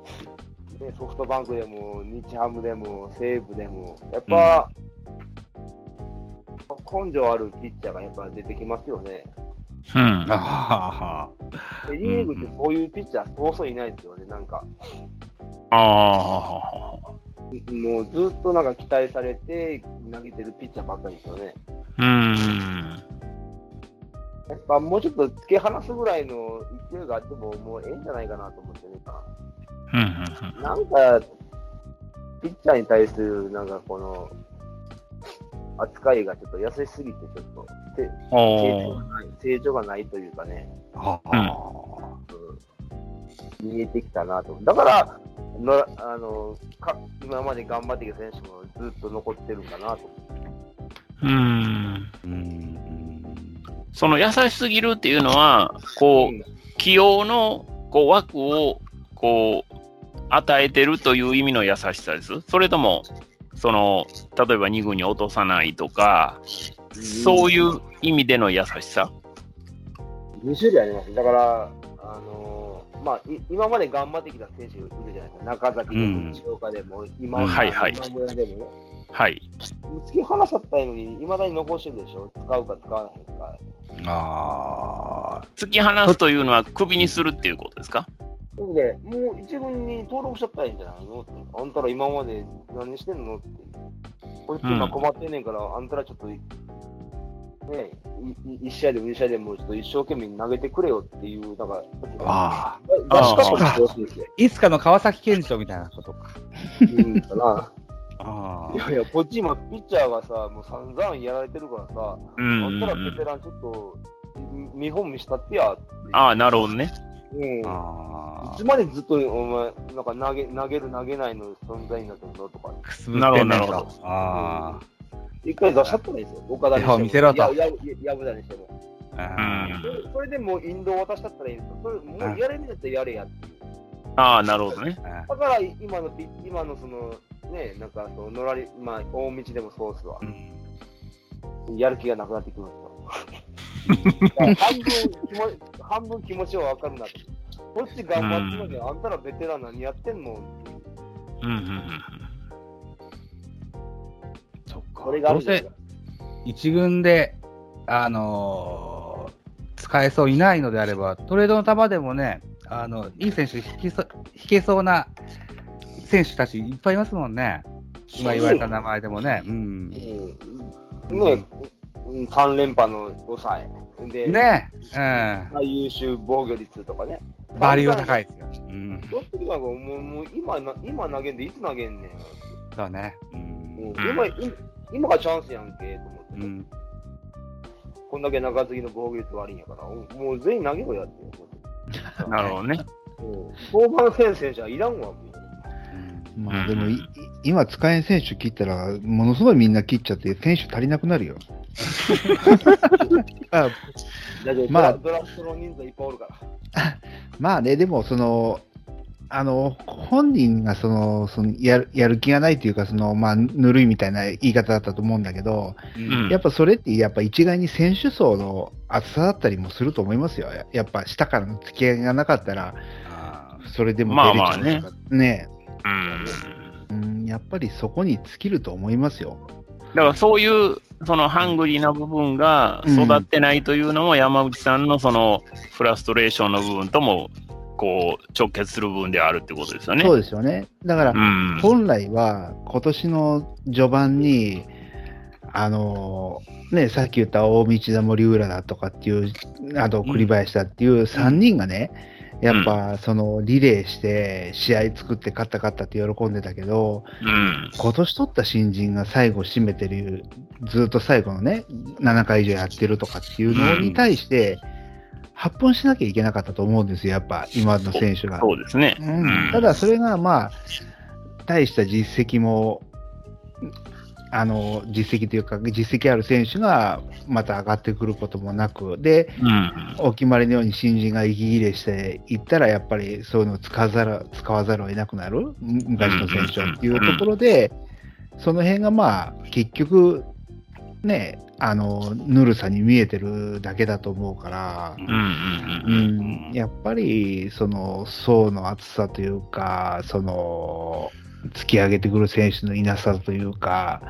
ね、ソフトバンクでも、日ハムでも、西武でも、やっぱ、根性あるピッチャーがやっぱ出てきますよね。うん。あはは。でリーグってそういうピッチャーそうそういないですよね、なんか。ああ。もうずっとなんか期待されて投げてるピッチャーばっかりですよね。うん。やっぱもうちょっと突き放すぐらいの勢いがあってももうええんじゃないかなと思ってね。うん。なんか、ピッチャーに対するなんかこの扱いがちょっと優しすぎてちょっとて成長おがない成長がないというかね、はうん、見えてきたなと。だから、のあのか今まで頑張ってきた選手もずっと残ってるかなと。うん。うん。その優しすぎるっていうのは、こう、起用のこう枠をこう与えてるという意味の優しさです。それとも、その例えば2軍に落とさないとか、そういう意味での優しさ。2種類あります。だから、あのーまあ、い今まで頑張ってきた選手がいるじゃないですか。中崎でも、うん西岡でも、今はいはい今村でも。はい。突き放さったいのに、いまだに残してるでしょ。使うか使わないか。ああ。突き放すというのはクビにするっていうことですか？なので、もう一軍に登録しちゃったらいいんじゃないのって。あんたら今まで何してんのって。こいつ今困ってんねんから、あんたらちょっとね、いい1試合でも2試合でもちょっと一生懸命投げてくれよっていう、なんか、あ出し方もしてほしいつかの川崎健人みたいなことか。うんかな。あいやいや、こっち今、ピッチャーがさ、もう散々やられてるからさ、うんあんたらベテランちょっと、見本見したってや。ああ、なるほどね。うん。いあつまでずっとお前、なんか投げ投げる投げないの存在になってるのとか。くすなるほどなるほど。あ一回出しちゃったらいいですよ。岡田にしても。見せろとやややぶだにしても。あ。うんそれでもう引導渡しちゃったらいいんですよ。それもうやれるんだったらやれやっていう。ああ、なるほどね。だから今のピ、今のその、ね、なんかその、のらり、まあ、大道でもそうっすわ。やる気がなくなってくるんですよ。半分気も、半分気持ちはわかるなって。こっち頑張ってるのに、あんたらベテラン何やってんの？っていううんうんうんそっか。これがあどうせるんですよ。一軍で、あのー使えそういないのであれば、トレードの球でもね、あの、いい選手引きそ引けそうな選手たちいっぱいいますもんね。今言われた名前でもね。うん。うん。ね、うん3連覇の抑え。で、ねえ。最優秀防御率とかね。うん。バリューが高いですよ。うん。どっちかがもうもう今な、今投げんでいつ投げんねん。そうね。う。うんん今、今今がチャンスやんけ、と思って。うん。こんだけ中継ぎの防御率悪いんやから、もう全員投げろやって。なるほどね。登板戦選手はいらんわ、もまあでも今使えん選手切ったら、ものすごいみんな切っちゃって、選手足りなくなるよ。あう。だけど、まあドラフトの人数いっぱいおるから。まあね、でも、その、あの、本人がその、そのやるやる気がないというか、その、まあ、ぬるいみたいな言い方だったと思うんだけど、うんやっぱそれって、やっぱ一概に選手層の厚さだったりもすると思いますよ。ややっぱ下からの付き合いがなかったら、あそれでもまあ出れちゃうまあねとかね。うん。うん、やっぱりそこに尽きると思いますよ。だからそういう、そのハングリーな部分が育ってないというのも山口さんのそのフラストレーションの部分とも、こう、直結する部分であるってことですよね。そうですよね。だから、うん。本来は今年の序盤に、あのね、さっき言った大道田森浦だとかっていう、あと栗林だっていう3人がね、やっぱそのリレーして試合作って勝った勝ったって喜んでたけど、うん。今年取った新人が最後締めてる、ずっと最後のね、7回以上やってるとかっていうのに対して、発本しなきゃいけなかったと思うんですよ、やっぱ今の選手が。そうですね。うんただそれがまあ、大した実績も、あの実績というか、実績ある選手がまた上がってくることもなく、で、うん。お決まりのように新人が息切れしていったら、やっぱりそういうのを使わざる使わざるを得なくなる、む昔の選手はっていうところで、その辺がまあ、結局、ね、あのぬるさに見えてるだけだと思うから。やっぱりその層の厚さというか、その突き上げてくる選手のいなさというか、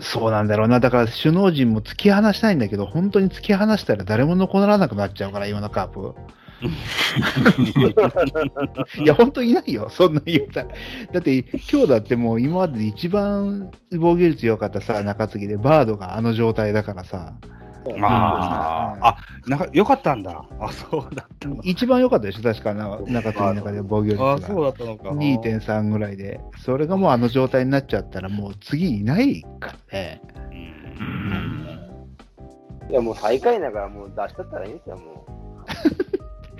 そうなんだろうな、だから首脳陣も突き放したいんだけど、本当に突き放したら誰も残らなくなっちゃうから、今のカープ。いや、本当いないよ、そんな言うたら。だって、今日だってもう今までで一番防御率良かったさ、中継ぎで、バードがあの状態だからさ。ああ、あ、なんか良かったんだ。あ、そうだったの。一番良かったでしょ、確かな中継ぎの中で防御率が。あ、そうだったのか。2.3ぐらいで、それがもうあの状態になっちゃったら、もう次いないからね。いや、もう最下位だからもう出しちゃったらいいんですよ、も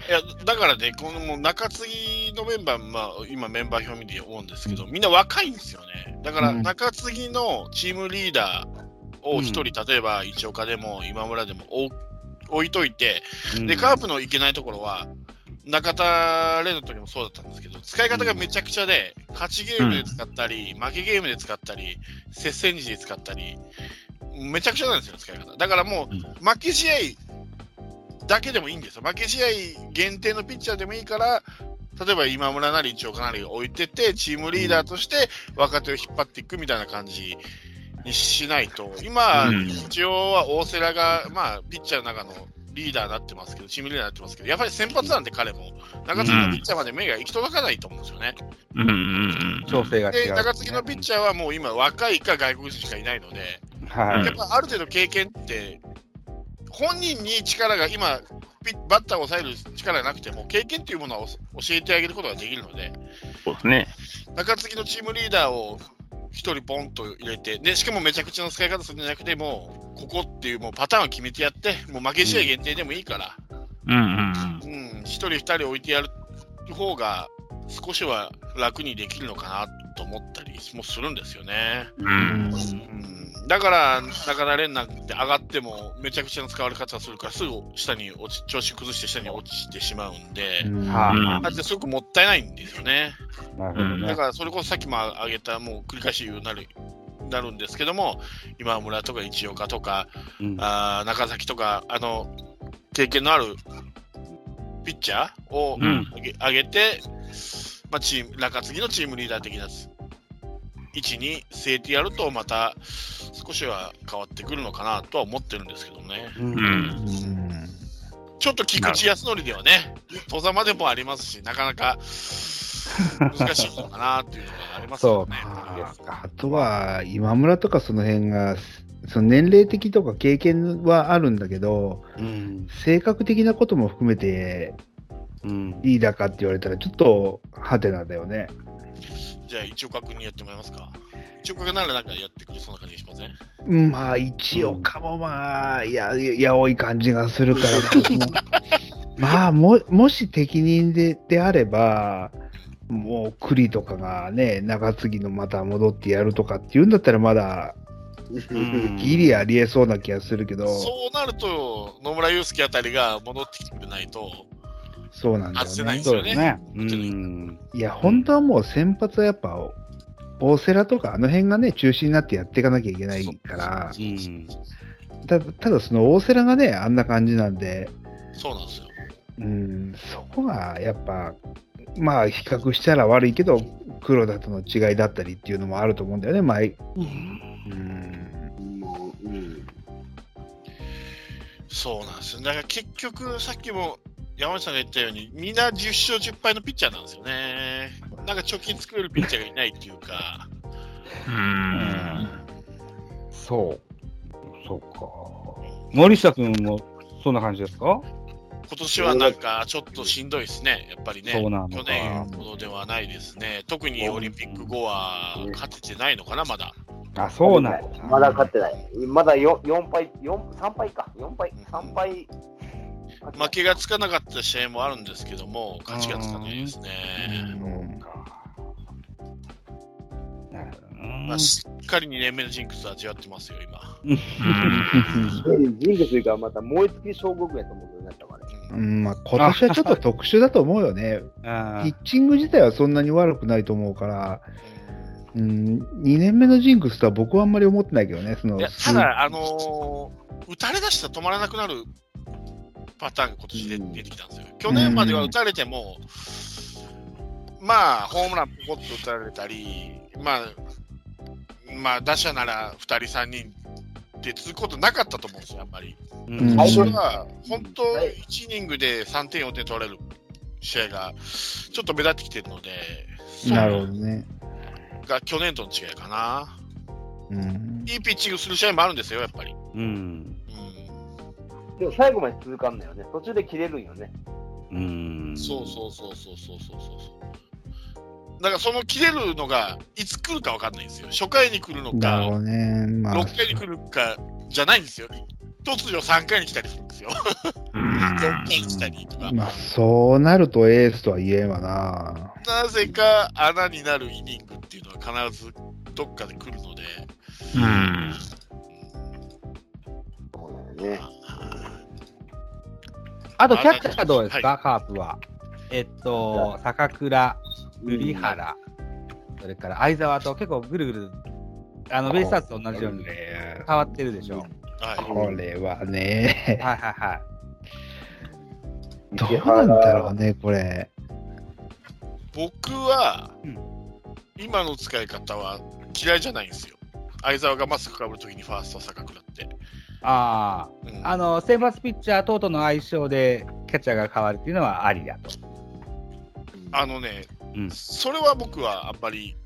いや、だからね、このもう中継ぎのメンバー、まあ、今メンバー表見て思うんですけど、みんな若いんですよね。だからうん中継ぎのチームリーダーを一人、例えば一岡でも今村でも置置いといて、で、カープのいけないところは、中田レの時もそうだったんですけど、使い方がめちゃくちゃで、勝ちゲームで使ったり、負けゲームで使ったり、接戦時で使ったり、めちゃくちゃなんですよ、使い方。だからもう、負け試合だけでもいいんですよ。負け試合限定のピッチャーでもいいから、例えば今村なり一岡なり置いてて、チームリーダーとして若手を引っ張っていくみたいな感じにしないと、今、うん一応は大瀬良が、まあ、ピッチャーの中のリーダーになってますけど、チームリーダーになってますけど、やっぱり先発なんで彼も、中継ぎのピッチャーまで目が行き届かないと思うんですよね。うんうんうん。調整が違で、う。中継ぎのピッチャーはもう今若いか外国人しかいないので、はい。やっぱある程度経験って、本人に力が今、ピッバッターを抑える力がなくても、経験というものを教えてあげることができるので、そうですね。中継ぎのチームリーダーを一人ポンと入れて、でしかもめちゃくちゃな使い方するんじゃなくて、もうここっていうもうパターンを決めてやって、もう負け試合限定でもいいから、うんうんうん、一人二人置いてやる方が少しは楽にできるのかなと思ったりもするんですよね。うん。うん。うん、だから、中田連なんて上がってもめちゃくちゃな使われ方するから、すぐ下に落ち、調子崩して下に落ちてしまうんで、はだってすごくもったいないんですよね。い。なるほどうんだね。からそれこそさっきも挙げた、もう繰り返し言うなる。なるんですけども、今村とか市岡とか、うんあー中崎とか、あの経験のあるピッチャーをうん上げ,、上げて、まあ、チーム中継ぎのチームリーダー的な位置に据えてやると、また少しは変わってくるのかなとは思ってるんですけどね。うんうん。ちょっと菊池康則ではね、戸ざまでもありますし、なかなか難しいのかなっていうのがありますよね。あとは、今村とかその辺が、その年齢的とか経験はあるんだけど、うん。性格的なことも含めてうん。リーダーかって言われたら、ちょっとハテナだよね。じゃあ、一岡君にやってもらいますか？一岡君ならなんかやってくれそうな感じがしません？うんまあ、一岡もまあ、や、やおい感じがするから、まあ、も、もし適任で、であれば、もう栗とかがね、中継ぎのまた戻ってやるとかっていうんだったら、まだうん。ギリありえそうな気がするけど、そうなると、野村祐介あたりが戻ってきてくれないと、そうなんだ外せないよね。そうですね。うん。いや、本当はもう先発はやっぱ、大瀬良とかあの辺がね、中心になってやっていかなきゃいけないから、うん。たただその大瀬良がね、あんな感じなんで、そうなんですよ。うん、そこがやっぱ、まあ比較したら悪いけど、黒田との違いだったりっていうのもあると思うんだよね、前。うん、うんそうなんですよ。だから結局、さっきも山内さんが言ったように、みんな10勝10敗のピッチャーなんですよね。なんか貯金作れるピッチャーがいないっていうか、うん。そう。そうか。森下君もそんな感じですか？今年はなんかちょっとしんどいですね、やっぱりね。そうなのか去年ほどではないですね。特にオリンピック後は勝ててないのかな、まだ。あ、そうなのまだ勝ってない。まだ 4, 4敗、4、3敗か。4敗、3敗。負けがつかなかった試合もあるんですけども、勝ちがつかないですね。まあ、しっかり2年目のジンクス味わってますよ、今。ジンクスというか、また燃え尽き小国やと思うようになったからね。うんまあ、今年はちょっと特殊だと思うよね。あピッチング自体はそんなに悪くないと思うから、うん、2年目のジンクスとは僕はあんまり思ってないけどね、そのいやただ、あのー打たれ出したら止まらなくなるパターンが今年で出てきたんですよ。去年までは打たれても、まあ、ホームランポコッと打たれたり、まあ、まあ、打者なら2人、3人って続くことなかったと思うんですよ、あんまり。うん最初は、本当、1イニングで3点、4点取られる試合がちょっと目立ってきてるので、なるほどね。が去年との違いかな。うん、いいピッチングする試合もあるんですよ、やっぱり。うん。でも最後まで続かんのよね。途中で切れるんよね。うん。そうそうそうそうそうそうそう。だからその切れるのがいつ来るかわかんないんですよ。初回に来るのか、ね。まあ、6回に来るかじゃないんですよ。突如3回に来たりするんですよ。4回に来たりとか。まあ、そうなるとエースとは言えんわな。なぜか穴になるイニングっていうのは必ずどっかで来るので。うん。そうだよね。あと、キャッチャーどうですか、はカープは。えっと、坂倉、栗原、それから相沢と結構ぐるぐる、あの、ベイスターズと同じように変わってるでしょ？はい。これはね、はいはいはい。どうなんだろうね、これ。僕はうん、今の使い方は嫌いじゃないんですよ。相沢がマスクかぶるときにファースト坂倉って。あうんあ、あの、先発ピッチャー等々の相性でキャッチャーが変わるっていうのはありだと。あのね、うんそれは僕はあんまり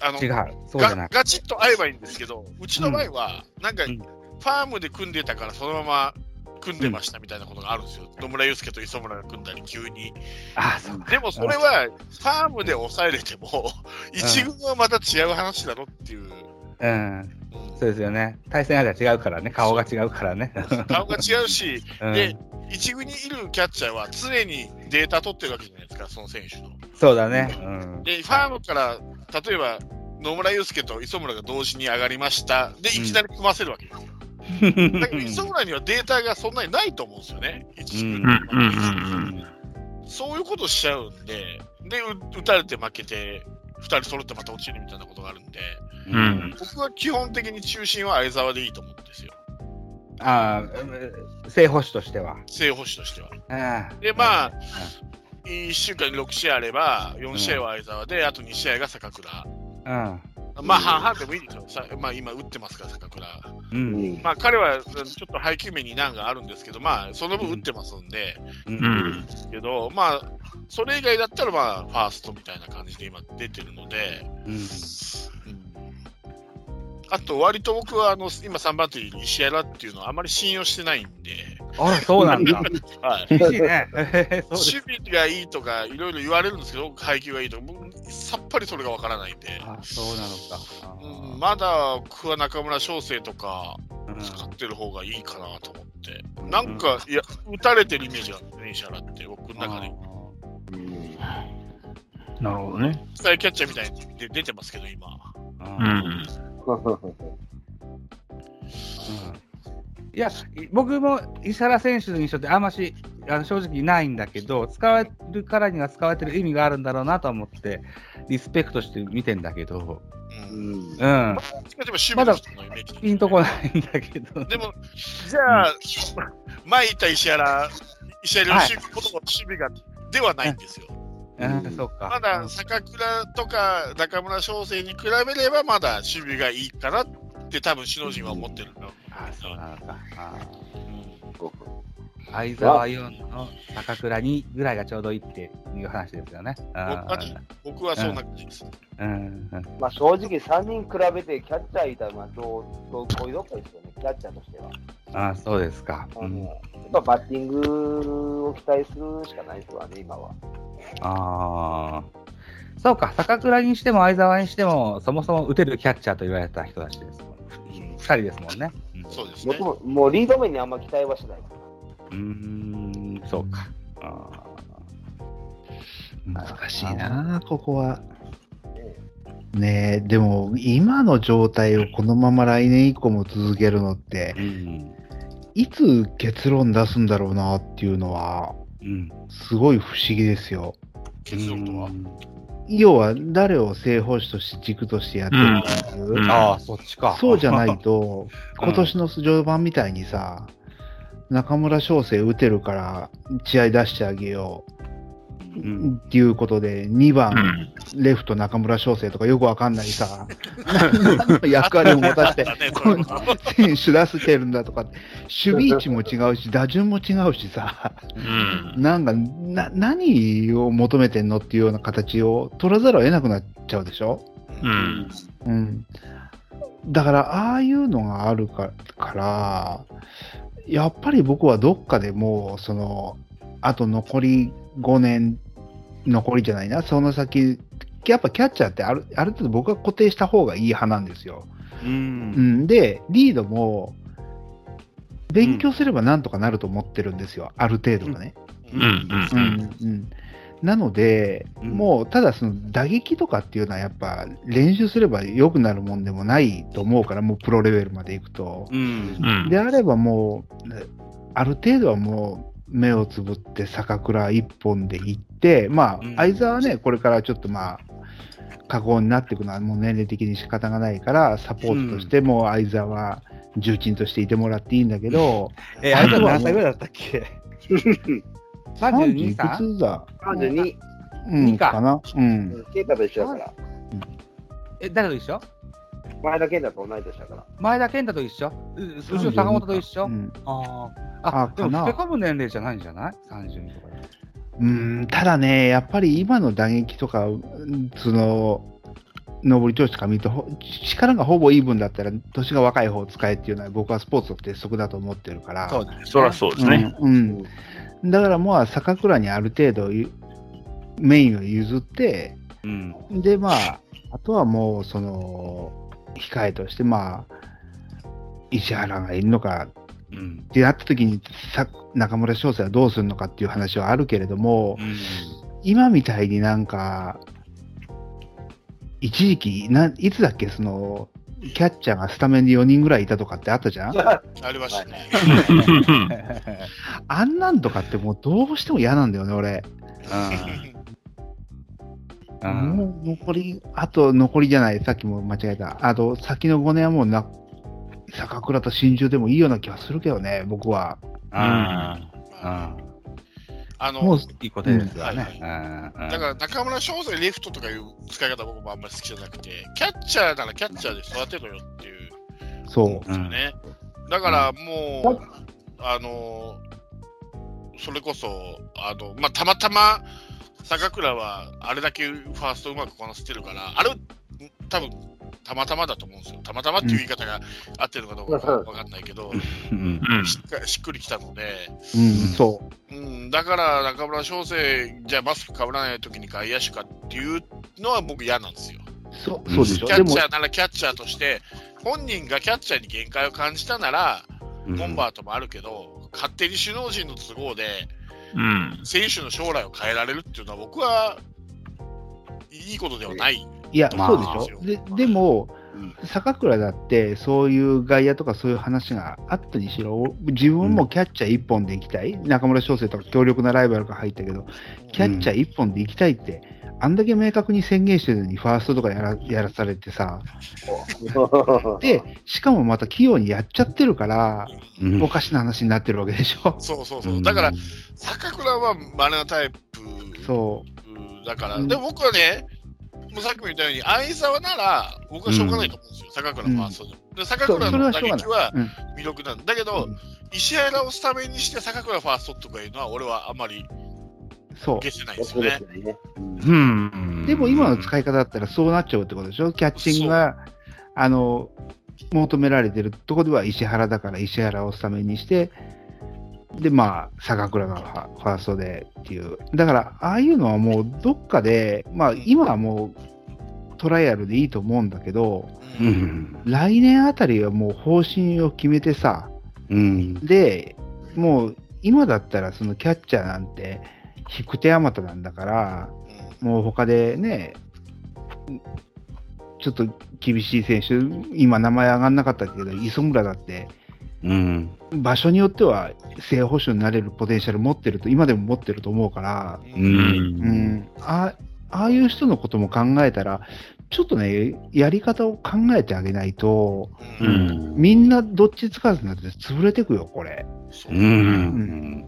あの違う。そうじゃなガチッと合えばいいんですけど、うちの場合は、なんか、うんファームで組んでたから、そのまま組んでましたみたいなことがあるんですよ。野村祐介と磯村が組んだり、急に。ああ、そうか。でもそれは、ファームで抑えれても、一軍はまた違う話だろっていう。うん。うんそうですよね。対戦相手は違うからね。顔が違うからね。顔が違うし、うんで、一軍にいるキャッチャーは常にデータ取ってるわけじゃないですか、その選手の。そうだね。うん。で、ファームから、例えば、野村祐介と磯村が同時に上がりました。で、いきなり組ませるわけですよ。だけど、磯村にはデータがそんなにないと思うんですよね。一軍うんうんうんそういうことしちゃうんで、で、う打たれて負けて、2人揃ってまた落ちるみたいなことがあるんで、うん。うん。僕は基本的に中心は相沢でいいと思うんですよ。ああ、正捕手としては。正捕手としては。ああで、まあ、1週間に6試合あれば、4試合は相沢で、あと2試合が坂倉。うん。まあ、半々でもいいですよ。さまあ、今、打ってますから、坂倉。うん。まあ、彼はちょっと配球面に難があるんですけど、まあ、その分打ってますんで、う。うんん。けど、まあ、それ以外だったら、まあ、ファーストみたいな感じで今出てるので、うん。あと、割と僕はあの今3番手に石原っていうのはあまり信用してないんで、あら、そうなんだ。はい。守備 がいいとかいろいろ言われるんですけど、配球がいいとか、僕さっぱりそれがわからないんで、あ、そうなのか。うん、まだ僕は中村翔成とかうん使ってる方がいいかなと思って、なんか、いや、打たれてるイメージがあるね、石原って、僕の中で。なるほどね。スタイキャッチャーみたいにで出てますけど、今。うん。いや、僕も石原選手の印象ってあんましあの正直ないんだけど、使われるからには使われてる意味があるんだろうなと思って、リスペクトして見てんだけど、う。うんんうん、でも守備の人のイメージ。ピンとこないんだけど、でも、じゃあ、前いた石原、石原良幸ことの守備が、ではないんですよ。うん、そうか。まだ坂倉とか中村翔成に比べれば、まだ守備がいいかなって、多分首脳陣は思ってるの。あそうなのか。あそう相沢4の高倉2ぐらいがちょうどいいっていう話ですよね。あ僕はね僕はそんな感じです。うんうんまあ正直3人比べてキャッチャーいたら、まあどう、どう、こういうとこですよね、キャッチャーとしては。あそうですか。うん、やっぱバッティングを期待するしかないですわね、今は。ああ。そうか、坂倉にしても相沢にしても、そもそも打てるキャッチャーと言われた人たちですもん。二人ですもんね。うんそうですね僕。ももうリード面にあんま期待はしない。うーん、そうか。あー難しいな、ここは。ねえ、でも、今の状態をこのまま来年以降も続けるのって、うん。いつ結論出すんだろうなっていうのは、うん。すごい不思議ですよ。結論とは？要は、誰を正捕手として軸としてやってるかっていう、うんああ、そっちか。そうじゃないと、うん今年の序盤みたいにさ、中村翔成打てるから、試合出してあげよう。うんっていうことで、2う番、ん。レフト中村翔成とかよくわかんないさ、何 の役割を持たせて 選手出してるんだとか、守備位置も違うし、打順も違うしさ、うん。なんか、な、何を求めてんのっていうような形を取らざるを得なくなっちゃうでしょ？うん。うん。だから、ああいうのがあるかから、やっぱり僕はどっかでもう、その、あと残り5年、残りじゃないな、その先、やっぱキャッチャーってあるある程度僕は固定した方がいい派なんですよ。う。うんん、で、リードも、勉強すればなんとかなると思ってるんですよ、ある程度はね。うん。う。うんんうんなので、うんもうただその打撃とかっていうのはやっぱ練習すれば良くなるもんでもないと思うから、もうプロレベルまで行くと。うん。うん。であればもう、ある程度はもう目をつぶって坂倉一本で行って、まあうん、相沢はね、これからちょっとまあ、過去になっていくのはもう年齢的に仕方がないから、サポートとしても相沢は重鎮としていてもらっていいんだけど、え、あいつは何歳ぐらいだったっけ？30 ?32 い歳くつだ？32、うん、二かかなうん。ケイタと一緒だから。え、誰と一緒？前田健太と同い年だから。前田健太と一緒？う後ろ坂本と一緒？うんああ。あ、でも、あかな老け込む年齢じゃないんじゃない ?32 とかで。うん、ただね、やっぱり今の打撃とか、うんその、上り調子とか見ると、ほ力がほぼイーブンだったら、年が若い方を使えっていうのは、僕はスポーツの鉄則だと思ってるから。そうですね。そりゃそうですね。うん。うんだからまあ、坂倉にある程度ゆメインを譲って、うん。で、まあ、あとはもう、その、控えとして、まあ、石原がいるのかうん。ってなった時に、さ中村翔成はどうするのかっていう話はあるけれども、うん。今みたいになんか、一時期、ないつだっけ、その、キャッチャーがスタメンで4人ぐらいいたとかってあったじゃん？ありましたね。あんなんとかってもうどうしても嫌なんだよね、俺。うん。もう残り、あと残りじゃない、さっきも間違えた。あと、先の5年はもうな、坂倉と真珠でもいいような気がするけどね、僕は。うん。あの、もう、いいことですわね。だから中村翔成レフトとかいう使い方僕もあんまり好きじゃなくて、キャッチャーならキャッチャーで育てろよっていうそう。ですよね。だからもう、あの、それこそ、あの、まあ、たまたま坂倉はあれだけファーストうまくこなせてるから、あれ、多分たまたまだと思うんですよ。たまたまっていう言い方が合ってるのかどうかわかんないけど、うん。しっかしっくりきたので、うん、そうん、だから中村翔成、じゃあマスクかぶらないときに外野手かっていうのは僕嫌なんですよ。う。そう、そうでしょ。キャッチャーならキャッチャーとして、本人がキャッチャーに限界を感じたなら、コンバートもあるけど、勝手に首脳陣の都合で、うん。選手の将来を変えられるっていうのは、僕はいいことではない。いや、まあそうでしょ？で、でも、坂倉だって、そういう外野とかそういう話があったにしろ、自分もキャッチャー一本で行きたい、中村翔成とか強力なライバルが入ったけど、キャッチャー一本で行きたいって、あんだけ明確に宣言してるのに、ファーストとかやらやらされてさ、で、しかもまた器用にやっちゃってるから、うん。おかしな話になってるわけでしょ？そうそうそう。だから、坂倉は稀なタイプ。そう。だから、うん。でも僕はね、さっきも言ったように、相沢なら、僕はしょうがないと思うんですよ、坂倉ファーストで。で坂倉の打撃はうん。魅力なんだ。けど、石原をスタメンにして坂倉ファーストとかいうのは、俺はあんまりそう。消せないですよね。うん。でも今の使い方だったらそうなっちゃうってことでしょ？キャッチングが、あの、求められてるところでは石原だから石原をスタメンにして、で、まあ、坂倉がファーストでっていう。だから、ああいうのはもうどっかで、まあ、今はもうトライアルでいいと思うんだけど、うん。来年あたりはもう方針を決めてさ、うん。で、もう今だったらそのキャッチャーなんて、引く手あまたなんだから、もう他でね、ちょっと厳しい選手、今名前上がんなかったけど、磯村だって、うん。場所によっては正捕手になれるポテンシャル持ってると、今でも持ってると思うから、う。うんん、あああいう人のことも考えたら、ちょっとね、やり方を考えてあげないと、ううんん。みんなどっちつかずになって潰れてくよ、これ。そううん。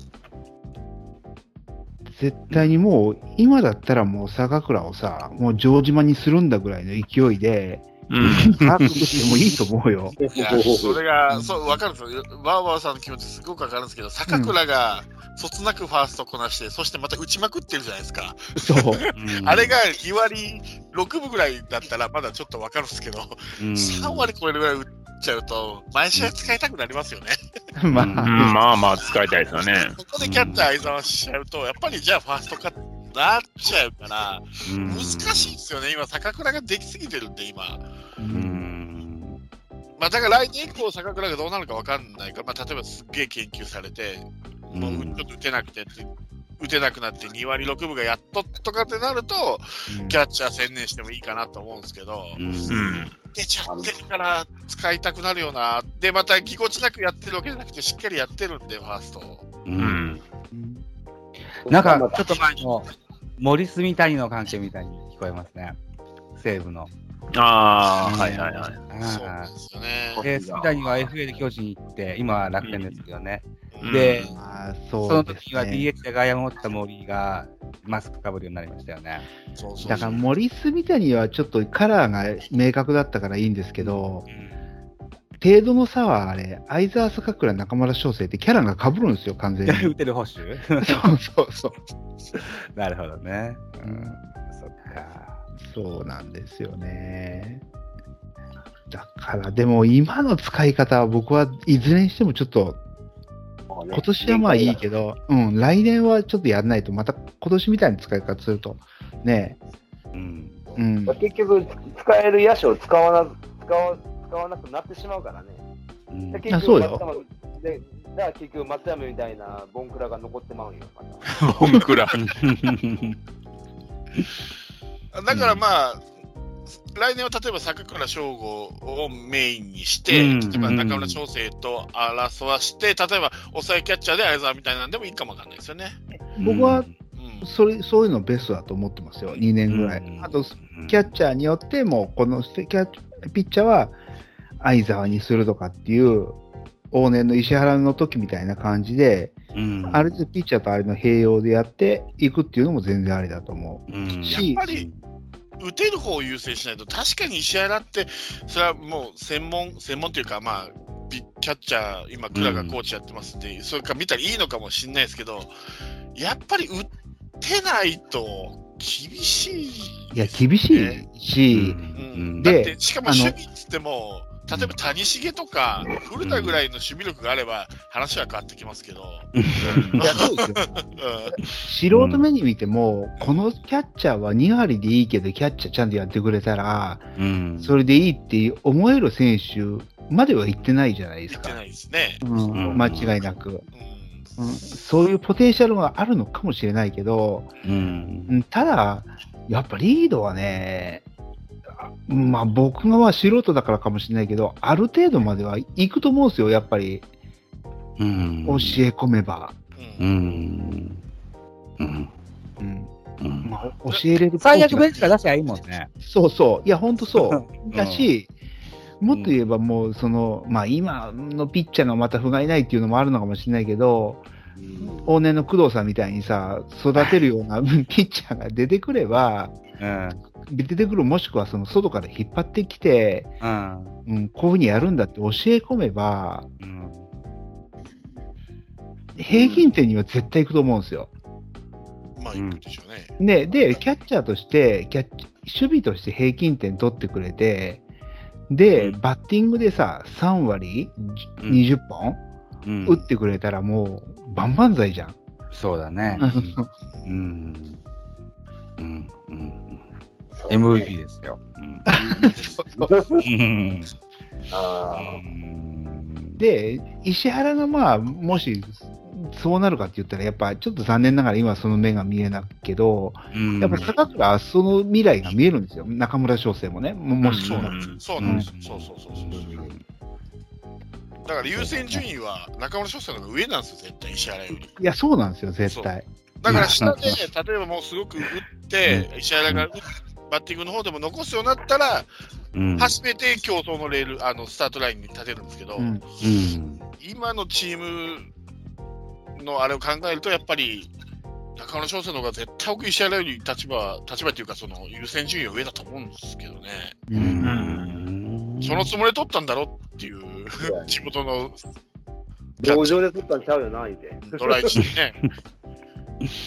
絶対にもう、今だったらもう坂倉をさ、もう城島にするんだぐらいの勢いで、うん。サークルしてもいいと思うよ。いや、それが、そう、わかるんですよ。バーバーさんの気持ちすごくわかるんですけど、坂倉が、そつなくファーストこなして、そしてまた打ちまくってるじゃないですか。そう。あれが2割6分ぐらいだったらまだちょっとわかるんですけど、うん3割超えるぐらい打っちゃうと、毎試合使いたくなりますよね。まあ、うんまあまあ使いたいですよね。ここでキャッチャー相沢しちゃうと、やっぱりじゃあファーストかなっちゃうから、うん難しいですよね。今、坂倉ができすぎてるんで、今。うん。まあ、だから来年以降、坂倉がどうなるかわかんないから、まあ、例えばすっげえ研究されて、もううんちょっと打てなくてって、打てなくなって2割6分がやっととかってなると、キャッチャー専念してもいいかなと思うんですけど、うんうん。出ちゃってるから使いたくなるよな。で、またぎこちなくやってるわけじゃなくて、しっかりやってるんで、ファーストを。う。うんん。なんか、ちょっと前の森住谷の関係みたいに聞こえますね。西武の。ああ、はいはいはい。そうですよね。あ。で、住谷は FA で巨人に行って、今は楽天ですけどね。うんでうですの時はね。DH で外野を持った森がマスクかぶるようになりましたよね。そうそうだから森住谷はちょっとカラーが明確だったからいいんですけど、程度の差はあれ、相沢坂倉中村翔成ってキャラが被るんですよ、完全に。打てる保守？そうそうそう。なるほどね。うん。そっか。そうなんですよね。だから、でも今の使い方は僕はいずれにしてもちょっと、今年はまあいいけど、うん、来年はちょっとやらないと、また今年みたいな使い方すると、ねうん。うん、結局、使える野手を使わな使わ使わなくなってしまうからね。うんあそうよ松山でだから結局、松山みたいなボンクラが残ってまう。ボンクラ。だからまあ、来年は例えば坂倉翔吾をメインにして、うん例えば中村翔成と争わして、例えば抑えキャッチャーで相沢みたいなんでもいいかもわかんないですよね。僕はうんそれそういうのベストだと思ってますよ、2年ぐらい。うんあと、キャッチャーによっても、このキャッピッチャーは相沢にするとかっていう、往年の石原の時みたいな感じで、うん。ある程度ピッチャーとあれの併用でやっていくっていうのも全然ありだと思う。ん。うしやっぱ、り打てる方を優先しないと、確かに石原って、それはもう専門、専門というか、まあ、ビキャッチャー、今、倉がコーチやってますん。で、それから見たらいいのかもしれないですけど、やっぱり打てないと厳しい、いや、厳しいし、うん。でだって、しかも守備っつっても、例えば谷繁とか古田ぐらいの守備力があれば、話は変わってきますけど、いやそうですよ。うん。素人目に見ても、このキャッチャーは2割でいいけど、キャッチャーちゃんとやってくれたら、うん。それでいいって思える選手までは言ってないじゃないですか。言ってないですね。うん。うん。間違いなく、うん。うん。そういうポテンシャルがあるのかもしれないけど、うん。うん。ただ、やっぱリードはね、あまあ僕がまあ素人だからかもしれないけど、ある程度までは行くと思うんですよ、やっぱりうん教え込めば。うんうんうんうんうんまあ、教えれる最悪ベンチチから出しゃいいもんね。そうそう。いや、ほんとそう。うんだし、もっと言えばもう、その、まあ今のピッチャーがまた不甲斐ないっていうのもあるのかもしれないけど、往年の工藤さんみたいにさ、育てるような ピッチャーが出てくれば、うん。出てくるもしくはその外から引っ張ってきて、うん。うん、こういうふうにやるんだって教え込めば、うん。平均点には絶対いくと思うんですよ。まあ、いくでしょうね。で、で、キャッチャーとして、キャッチ守備として平均点取ってくれて、で、うんバッティングでさ、3割、うん20本、うん打ってくれたらもう、万々歳じゃん。そうだね。うん。うん。うん。MVP ですよ。うん。あで、石原がまあ、もし、そうなるかって言ったら、やっぱちょっと残念ながら今その目が見えないけど、うんやっぱ坂倉はその未来が見えるんですよ。中村翔成もね。ももしそうななんです。そうなんです。そうそうそうそう。だから優先順位は中村翔成の方が上なんですよ、絶対、石原より。いや、そうなんですよ、絶対。だから下で、例えばもうすごく打って、石原が打っバッティングの方でも残すようになったら、うん初めて競争のレール、あのスタートラインに立てるんですけど、うんうん。今のチームのあれを考えると、やっぱり中村翔成の方が絶対奥石原より立場、立場というか、その優先順位は上だと思うんですけどね。ううんん。そのつもりで取ったんだろうっていう、地元の道場で取ったんちゃうよな、言うて。ドライチにね。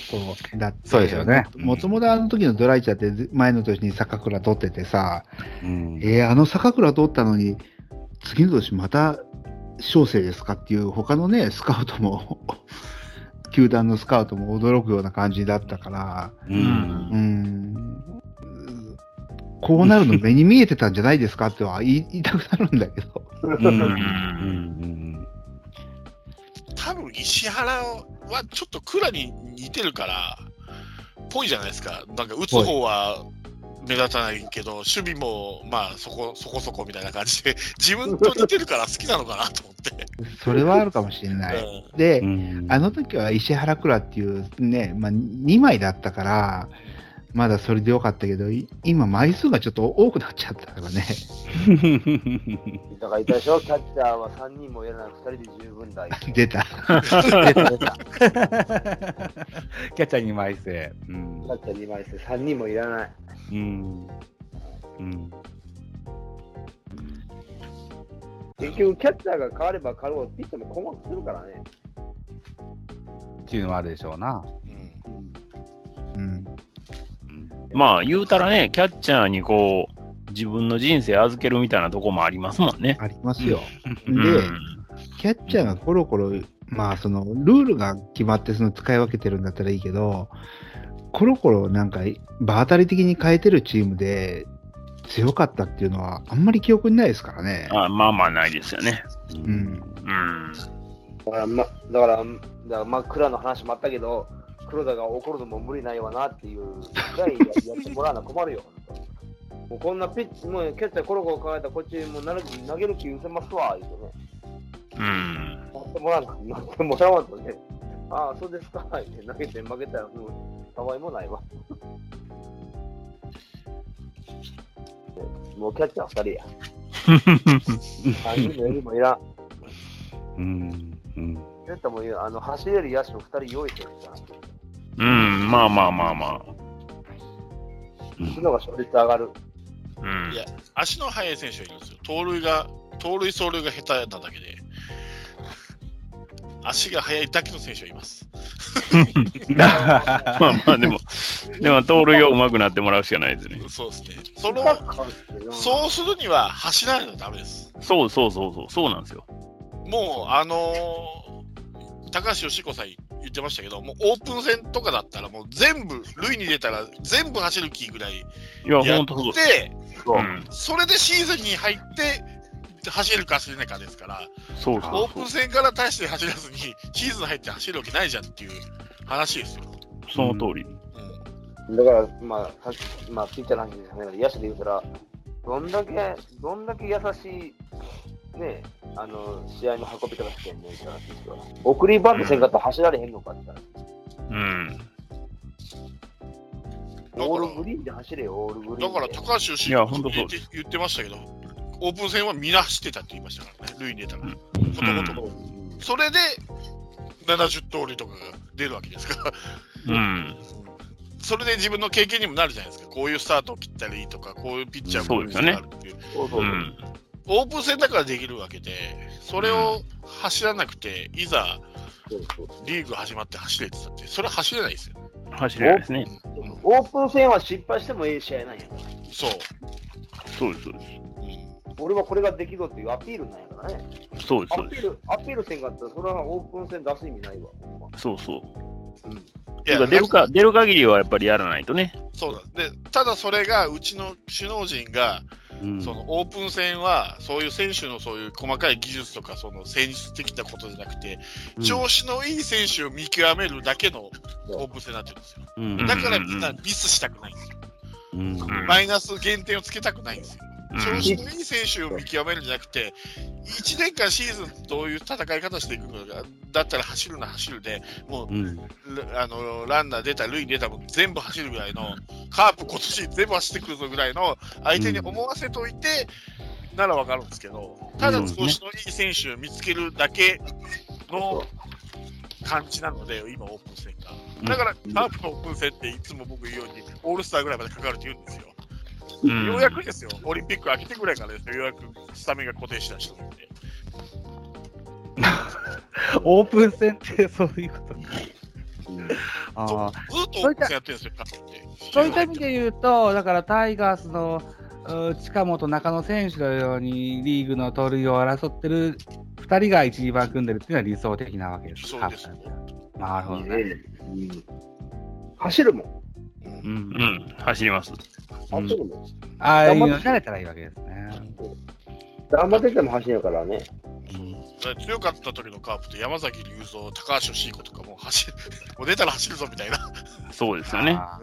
そう。だって、そうですよねもともとあの時のドライチャーって前の年に坂倉取っててさ、うんえー、あの坂倉取ったのに、次の年また翔成ですかっていう他のね、スカウトも、球団のスカウトも驚くような感じだったから、う。うんん、こうなるの目に見えてたんじゃないですかっては言い言いたくなるんだけど。うん。うん。多分石原はちょっと蔵に似てるから、ぽいじゃないですか。なんか打つ方は目立たないけど、守備もまあそこそこそこみたいな感じで、自分と似てるから好きなのかなと思って。それはあるかもしれない。うんで、うんあの時は石原倉っていうね、まあ、2枚だったから、まだそれでよかったけど、い今枚数がちょっと多くなっちゃったからね。だから言ったでしょ、キャッチャーは3人もやらない2人で十分だよ。出た。出た出た。キャッチャーに枚数。うんキャッチャー2枚して3人もいらない。うん。うん。結局、キャッチャーが変われば変わるほど、ピッチャーも困惑するからね。っていうのもあるでしょうな。うんうん、うんまあ、言うたらね、キャッチャーにこう、自分の人生預けるみたいなとこもありますもんね。ありますよ。うで、ん。キャッチャーがコロコロ、まあ、その、ルールが決まって、その使い分けてるんだったらいいけど、コロコロなんか、場当たり的に変えてるチームで強かったっていうのは、あんまり記憶にないですからね。あまあまあないですよね。うん。うん。だから、ま、だから、だからまあ、クラの話もあったけど、黒田が怒るのも無理ないわなっていうぐらいややってもらわな困るよ。もうこんなピッチ、もうキャッチャーコロコロ考えたらこっちもう投げ投げる気失せますわ、言うてね。うん。なってもらわな、なってもらわんとね。ああ、そうですか、言って投げて負けたらもう、たわいもないわ。もうキャッチャー二人や。3人のよりもいらん。うん。うん。キャッチャーもいらんあの走れる野手を二人用意してるから。うん、まあまあまあまあ。そっちの方が勝率上がる。うんい。や足の速い選手がいるんですよ。盗塁が、盗塁走塁が下手なだけで、足が速いだけの選手はいます。まあまあ、でも、でも、盗塁を上手くなってもらうしかないですね。そうですね。そのそうするには走らないとダメです。そうそうそうそう、そうなんですよ。もう、あのー高橋義子さん言ってましたけど、もうオープン戦とかだったら、もう全部、塁に出たら全部走る気ぐらいいや、やっほんとそう。て、うん、それでシーズンに入って、走るか走れないかですから、そうそうオープン戦から大して走らずに、シーズン入って走るわけないじゃんっていう話ですよ。その通り。うんだから、まあ、さっき、まあ、ピッチャーの話ですね。野手で言うたら、どんだけ、どんだけ優しい、ね、あの、試合の運び方してんねんって話ですよ。送りバントせんかったら走られへんのかって言ったら、うん。オールグリーンで走れよ、オールグリーンで。だから高橋義いや子言言ってましたけど、オープン戦はみんな走ってたって言いましたからね、塁に出たら。うんことごともそれで70通りとかが出るわけですから、うん。それで自分の経験にもなるじゃないですか、こういうスタートを切ったらいいとか、こういうピッチャーそうですよねこういうピッチャーがあるっていうそうそうう。ん。オープン戦だからできるわけで、それを走らなくて、いざそうそうリーグ始まって走れってたって、それは走れないですよ。走れないですね。オープン戦は失敗してもいい試合なんやから。そう。そうです、そうです。俺はこれができるっていうアピールなんやからね。そうです、そうです。アピール、アピールせんかったら、それはオープン戦出す意味ないわ。そうそう。いてか出るか、出る限りはやっぱりやらないとね。そうだ。で、ただそれが、うちの首脳陣が、うんそのオープン戦は、そういう選手のそういう細かい技術とか、その戦術的なことじゃなくて、調子のいい選手を見極めるだけのオープン戦になってるんですよ。うんだからみんなミスしたくないんですよ。うんんマイナス減点をつけたくないんですよ。うん調子のいい選手を見極めるんじゃなくて、1年間シーズンどういう戦い方していくのか、だったら走るな走るで、もううんラあのランナー出た、塁に出た分全部走るぐらいの、カープ今年全部走ってくるぞぐらいの相手に思わせといて、ならわかるんですけど、ただ調子のいい選手を見つけるだけの感じなので、今、オープン戦が。だから、カープのオープン戦っていつも僕言うように、オールスターぐらいまでかかるって言うんですよ。うんようやくですよ、オリンピック明けてぐらいからですよ、ようやくスタメンが固定した人なんで。オープン戦ってそういうことか。ずっとオープン戦やってるんですよ。そういった意味で言うと、だからタイガースのう近本、中野選手のようにリーグの盗塁を争ってる2人が1、2番組んでるっていうのは理想的なわけです。そうですなるほどね。うん走るもん。ううんん、走ります。走るもん。ああいうのに慣れたらいいわけですね。頑張ってても走るからね。強かった時のカープって山崎隆三、高橋義彦とかもう走る、もう出たら走るぞみたいな。そうですよね。あ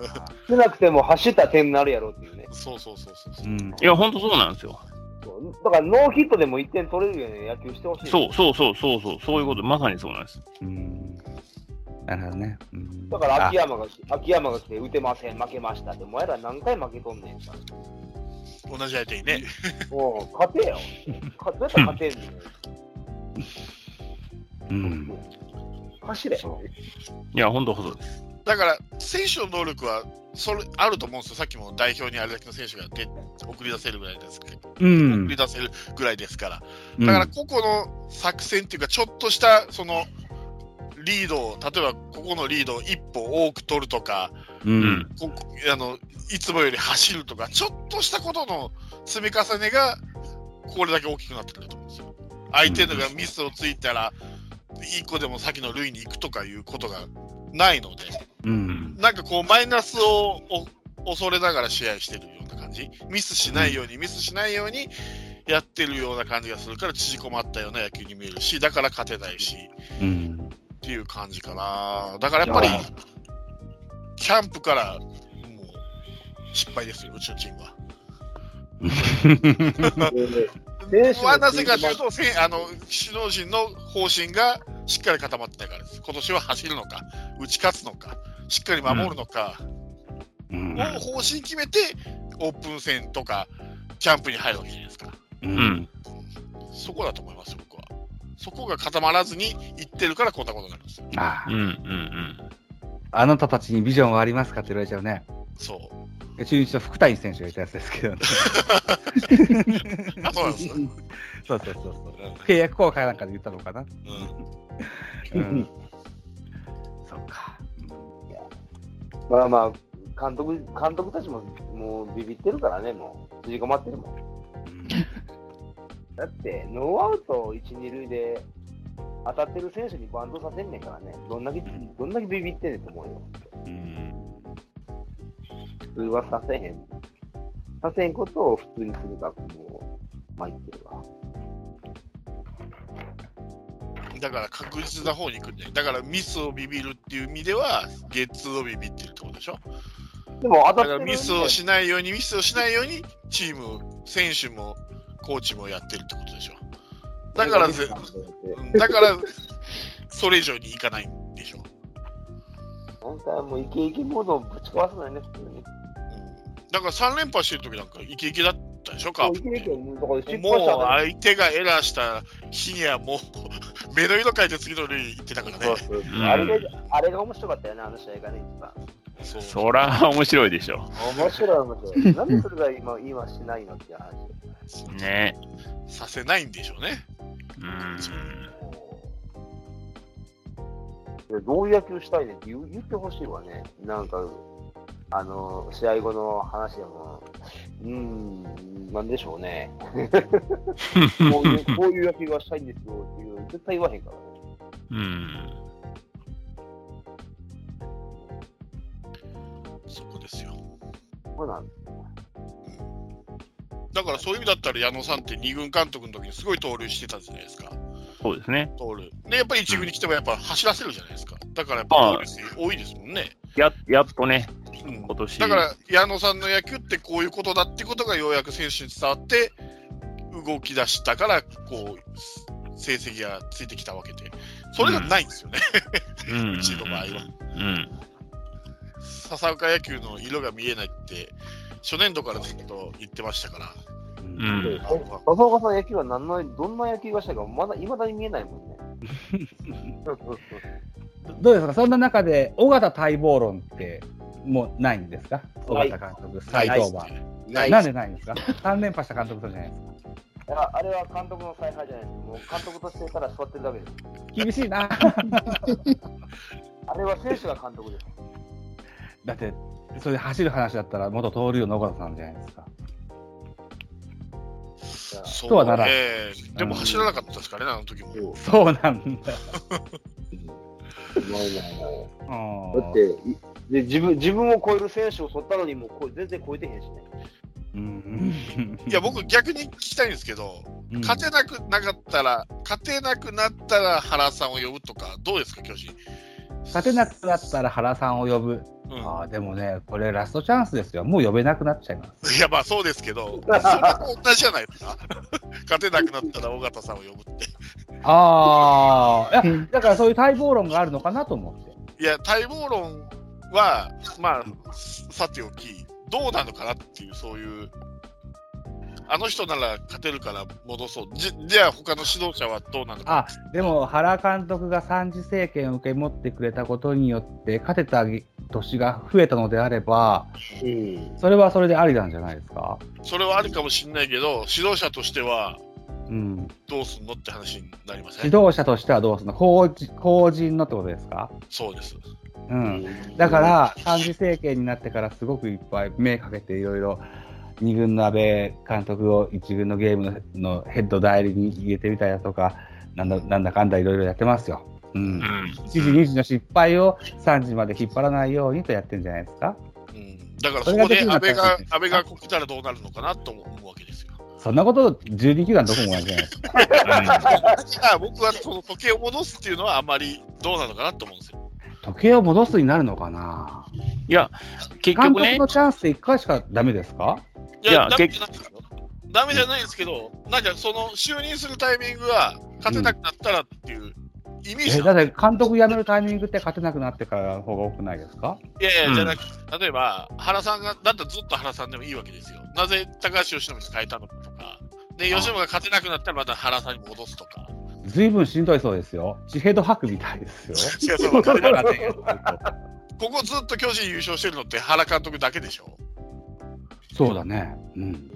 少なくても走ったら点になるやろっていうね。そうそうそうそう。ーうんいや、ほんとそうなんですよ。そうだからノーヒットでも1点取れるような野球してほしい。そうそうそうそうそう、そういうこと、まさにそうなんです。うんなるほどね。うんだから秋あ山が秋山が来て打てません、負けましたって、お前ら何回負けとんねんか。同じ相手にね。もう勝てよ。かどうやったら勝てんねうんん。走れ。いや、ほんとそうです。だから、選手の能力はそれあると思うんですよ。さっきも代表にあれだけの選手が出送り出せるぐらいですけど、うん送り出せるぐらいですから。うんだから、個々の作戦っていうか、ちょっとした、その、リードを、例えばここのリードを一歩多く取るとか、うん。こあのいつもより走るとか、ちょっとしたことの積み重ねが、これだけ大きくなってくると思うんですよ。相手のがミスをついたら、一個でも先の塁に行くとかいうことがないので、うん。なんかこう、マイナスをお恐れながら試合してるような感じ、ミスしないように、ミスしないようにやってるような感じがするから、縮こまったような野球に見えるし、だから勝てないしうん。っていう感じかな。だからやっぱり、キャンプからもう失敗ですよ、うちのチームは。はなぜかというと、あの首脳陣の方針がしっかり固まってないからです。今年は走るのか、打ち勝つのか、しっかり守るのか、うんを方針決めて、オープン戦とか、キャンプに入るわけじゃないですか。うん。そこだと思いますよ。そこが固まらずにいってるからこんなことになるんですよ。あうんうんうん。あなたたちにビジョンはありますかって言われちゃうね。そう。中日の福谷選手が言ったやつですけどね。あ、そうなんですよ。そうそうそうそう。契約公開なんかで言ったのかな。うんうん。そっか。まあまあ、監督、監督たちももうビビってるからね、もう、縮こまってるもん。だって、ノーアウト1、2塁で当たってる選手にバントさせんねんからね、どんだけ、どんだけビビってんねんと思うよ。うん。普通はさせへん。させんことを普通にするか、もう、参ってるわ。だから確実な方に行くんで、だからミスをビビるっていう意味では、ゲッツーをビビってるってことでしょ？でも当たってるミスをしないように、ミスをしないように、チーム、選手もコーチもやってるってことでしょ。だからだから、それ以上にいかないんでしょ。なんかもうイケイケモードをぶち壊すのよね、普通に。うんだから3連覇してる時なんかイケイケだったでしょ、カープもう相手がエラーした日にはもう 目の色変えて次の塁行ってたからね。そうそううんあれが、あれが面白かったよね、あの試合がね、一番。そうそら面白いでしょ。面白い、面白い。なんでそれが今、今しないのって話。ね。させないんでしょうね。うん。でどういう野球したいねって言う言ってほしいわね。なんか、あの、試合後の話でも、うーん、なんでしょうね。こういう、こういう野球がしたいんですよっていう、絶対言わへんからね。うん。ですよ。そうなんだからそういう意味だったら矢野さんって二軍監督の時にすごい盗塁してたじゃないですか。そうですね。盗塁。で、やっぱり一軍に来てもやっぱ走らせるじゃないですか。だからやっぱ多いですもんね。ややっとね、うん今年。だから矢野さんの野球ってこういうことだってことがようやく選手に伝わって動き出したからこう成績がついてきたわけでそれがないんですよね、うん うちの場合は。うん。笹岡野球の色が見えないって初年度からずっと言ってましたから。うん。笹岡さん野球は何の、どんな野球がしたいか、まだ、未だに見えないもんね。どうですか？そんな中で、尾形待望論って、もうないんですか？尾形監督、再登板。ないなんでないんですか ?3 連覇した監督とじゃないですか。いやあれは監督の采配じゃないです。もう監督としてたら座ってるだけです。厳しいな。あれは選手が監督です。だって、それで走る話だったら、元盗塁王の尾形さんじゃないですか。そうとはならんええでも走らなかったですからね、あの時も。そうなんだ。だっていで自分、自分を超える選手を取ったのにもうこう全然超えてへんしね。うんいや、僕逆に聞きたいんですけど、うん勝てなくなかったら、勝てなくなったら原さんを呼ぶとか、どうですか、巨人。勝てなくなったら原さんを呼ぶ。うんああ、でもね、これラストチャンスですよ。もう呼べなくなっちゃいます。いや、まあそうですけど、それと同じじゃないですか。勝てなくなったら尾形さんを呼ぶって。ああ、だからそういう待望論があるのかなと思って。いや、待望論は、まあ、さておき、どうなのかなっていう、そういう、あの人なら勝てるから戻そう。じじゃあ、他の指導者はどうなの？か。あ、でも原監督が三次政権を受け持ってくれたことによって、勝てた年が増えたのであれば、うん。それはそれでありなんじゃないですか？それはあるかもしれないけど、指導者としては、うん。どうすんのって話になりません？指導者としてはどうするの？公人公人のってことですか？そうです。うん。だから、三次政権になってからすごくいっぱい目かけていろいろ、二軍の安倍監督を一軍のゲームののヘッド代理に入れてみたりだとか、なんだなんだかんだいろいろやってますよ。うんう。ん。一時、二時の失敗を三時まで引っ張らないようにとやってるんじゃないですか。うん、だからそこで安倍が、安倍がこけたらどうなるのかなと思うわけですよ。そんなこと、12球団どこも同じじゃないです か。僕はその時計を戻すっていうのはあまりどうなのかなと思うんですよ。時計を戻すになるのかな？いや、結局ね。監督の、チャンスって1回しかダメですか？いや、いやダメじゃないですけど、なんかその就任するタイミングが勝てなくなったらっていうイメージえなんでだって監督辞めるタイミングって勝てなくなってからの方が多くないですか？いやいや、うん。じゃなくて、例えば、原さんが、だったらずっと原さんでもいいわけですよ。なぜ高橋由伸に変えたのかとか。で、由伸が勝てなくなったらまた原さんに戻すとか。ずいぶんしんどいそうですよ。地ヘド吐くみたいですよ。ここずっと巨人優勝してるのって原監督だけでしょ？そうだね。うん。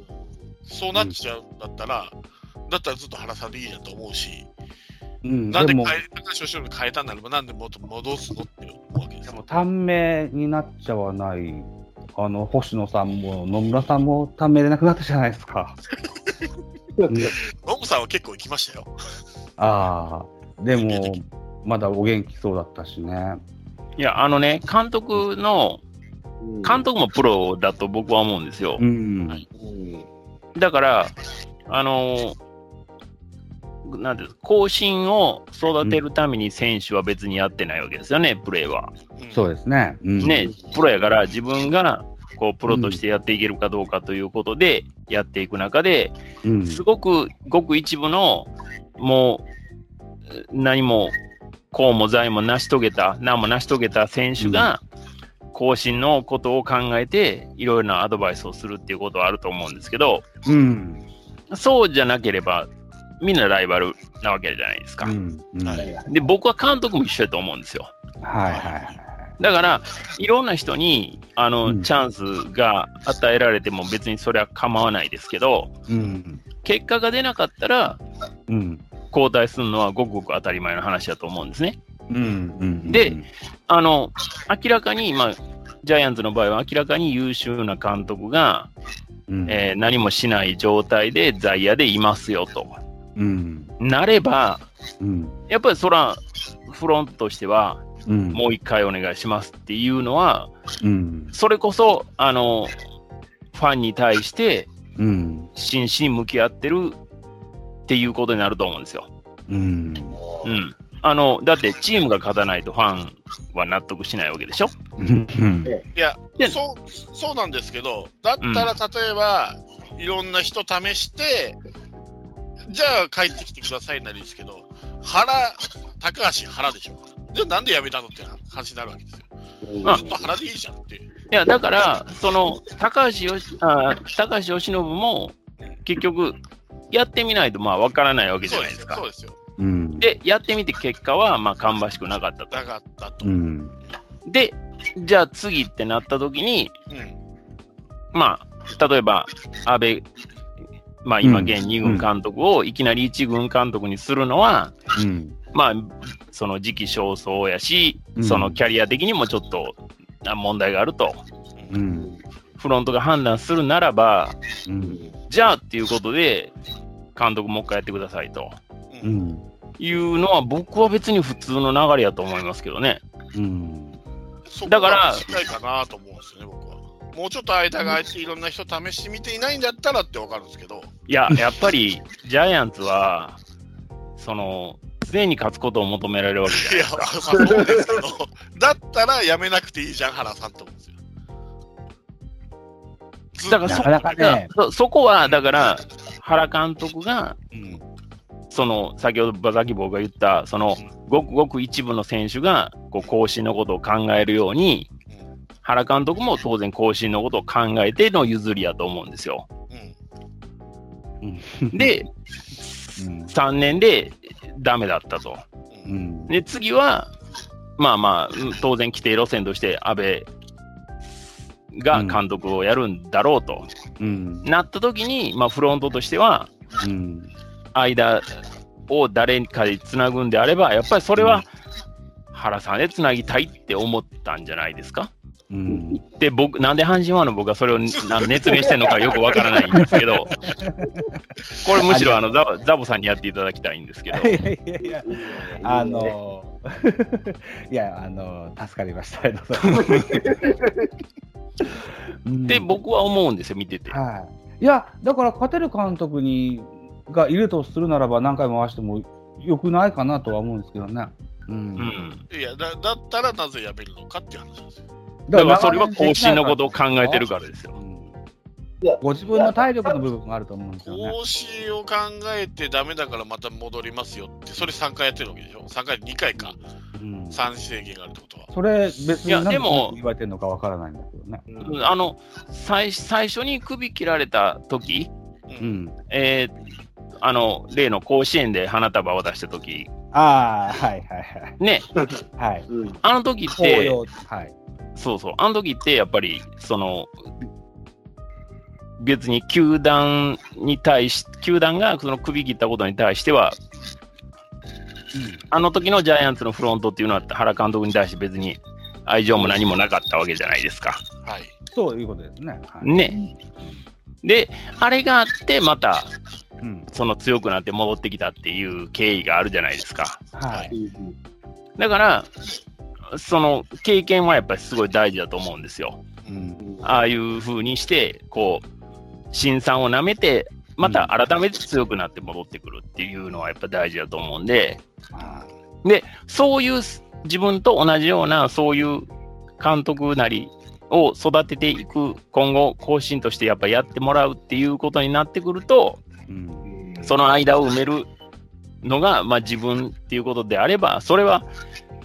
そうなっちゃうんだったら、だったらずっと原さんでいいじゃんと思うし、うん、なんで変え高橋由伸に変えたんならば、なんでもっと戻すのって思うわけですよでも。短命になっちゃわない。あの、星野さんも野村さんも短命でなくなったじゃないですか。ノブさん。は結構行きましたよ。ああ、でも、まだお元気そうだったしね。いや、あのね、監督の、監督もプロだと僕は思うん。ですよう。ん。だから、あのなん。ていうの更新を育てるために選手は別にやってないわけですよね、プレーは。そうですね。うん、ね、プロやから自分がこうプロとしてやっていけるかどうかということでやっていく中で、うん。すごくごく一部のもう何もこうも財も成し遂げた、何も成し遂げた選手が、更新のことを考えて、いろいろなアドバイスをするっていうことはあると思うんですけど、うん。そうじゃなければ、みんなライバルなわけじゃないですか。うん。で、僕は監督も一緒だと思うんですよ。はいはい。だから、いろんな人に、あの、うんチャンスが与えられても別にそれは構わないですけど、うん。結果が出なかったら、うん。交代するのはごくごく当たり前の話だと思うんですね。うん。うん。であの、明らかに、まあ、ジャイアンツの場合は明らかに優秀な監督が、うん、えー何もしない状態で在野でいますよと。うん。なれば、うん。やっぱりそら、フロントとしては、うん。もう一回お願いしますっていうのは、うん。それこそ、あの、ファンに対してうん。真摯に向き合ってるっていうことになると思うんですよ。うん。うん。あの、だってチームが勝たないとファンは納得しないわけでしょ？うん。いやで、そう、そうなんですけど、だったら例えば、いろんな人試して、じゃあ帰ってきてくださいならいいですけど、原、高橋原でしょ。じゃあなんで辞めたのって話になるわけですよ。あずっと原でいいじゃんって。いや、だから、その、高橋よし、あ高橋由伸も、結局、やってみないと、まあ、わからないわけじゃ。ないですかそう。ですよ。うん。で、やってみて結果は、まあ、芳しくなかったと。なかったと。ううん。ん。で、じゃあ次ってなった時に、まあ、例えば、安倍、まあ、今、うん現2軍監督をいきなり1軍監督にするのは、うん。まあ、その時期尚早やし、うんそのキャリア的にもちょっとあ問題があると、うん。フロントが判断するならば、うん。じゃあっていうことで、監督もう一回やってくださいとうん。いうのは、僕は別に普通の流れやと思いますけどね。うん。だからが近いかなと思うんですよね、僕は。もうちょっと間が空いていろんな人試してみていないんだったらってわかるんですけど、いや、やっぱり、ジャイアンツは、その、常に勝つことを求められるわけじゃですか。まあそうですけど、だったらやめなくていいじゃん、原さんと思うんですよ。ずだからそなかなかねそそこは、だから、原監督が、うんその、先ほどバザキボーが言った、その、ごくごく一部の選手が、こう、更新のことを考えるように、原監督も当然更新のことを考えての譲りやと思うんですよ。うんで、うん。3年でダメだったと。ううんん。で、次は、まあまあ、うん当然規定路線として安倍が監督をやるんだろうと、うん。なった時に、まあフロントとしては、うん。間を誰かでつなぐんであれば、やっぱりそれは原さんでつなぎたいって思ったんじゃないですか？うん。で、僕、なんで阪神ファンの僕がそれをな熱弁してるのかよくわからないんですけど、これむしろあのザザボさんにやっていただきたいんですけど、いやいやいや、あの、いや、あの、助かりました。ありがとうございますうんで、僕は思うんですよ、見てて。はい。いや、だから勝てる監督にがいるとするならば何回も回してもよくないかなとは思うんですけどね。う。うんん。いやだ、だったらなぜ辞めるのかっていう話なんですよ。だからそれは更新のことを考えてるからですよ。うんご自分の体力の部分があると思うんですよね。更新を考えてダメだからまた戻りますよって、それ3回やってるわけでしょ ?3 回、2回か。うん3制限があるってことは。それ別にいや何でも言われてるのかわからないんだけどね。うんあの最最初に首切られた時う。うんん。えーあの例の甲子園で花束を渡した時ああ、はいはいね、はい。はい。うん。あの時っ紅て、葉はい。そうそう、あの時ってやっぱり、その、別に球団に対し、球団がその首切ったことに対しては、あの時のジャイアンツのフロントっていうのは原監督に対して別に愛情も何もなかったわけじゃないですか。はい。そういうことですね。はい。ね。で、あれがあって、また、うん。その強くなって戻ってきたっていう経緯があるじゃないですか。はい。だから、その経験はやっぱりすごい大事だと思うんですよ。うん。ああいう風にして、こう、辛酸をなめて、また改めて強くなって戻ってくるっていうのはやっぱ大事だと思うんで、あで、そういう自分と同じような、そういう監督なりを育てていく、今後、更新としてやっぱやってもらうっていうことになってくると、ーうん。その間を埋めるのが、まあ、自分っていうことであれば、それは、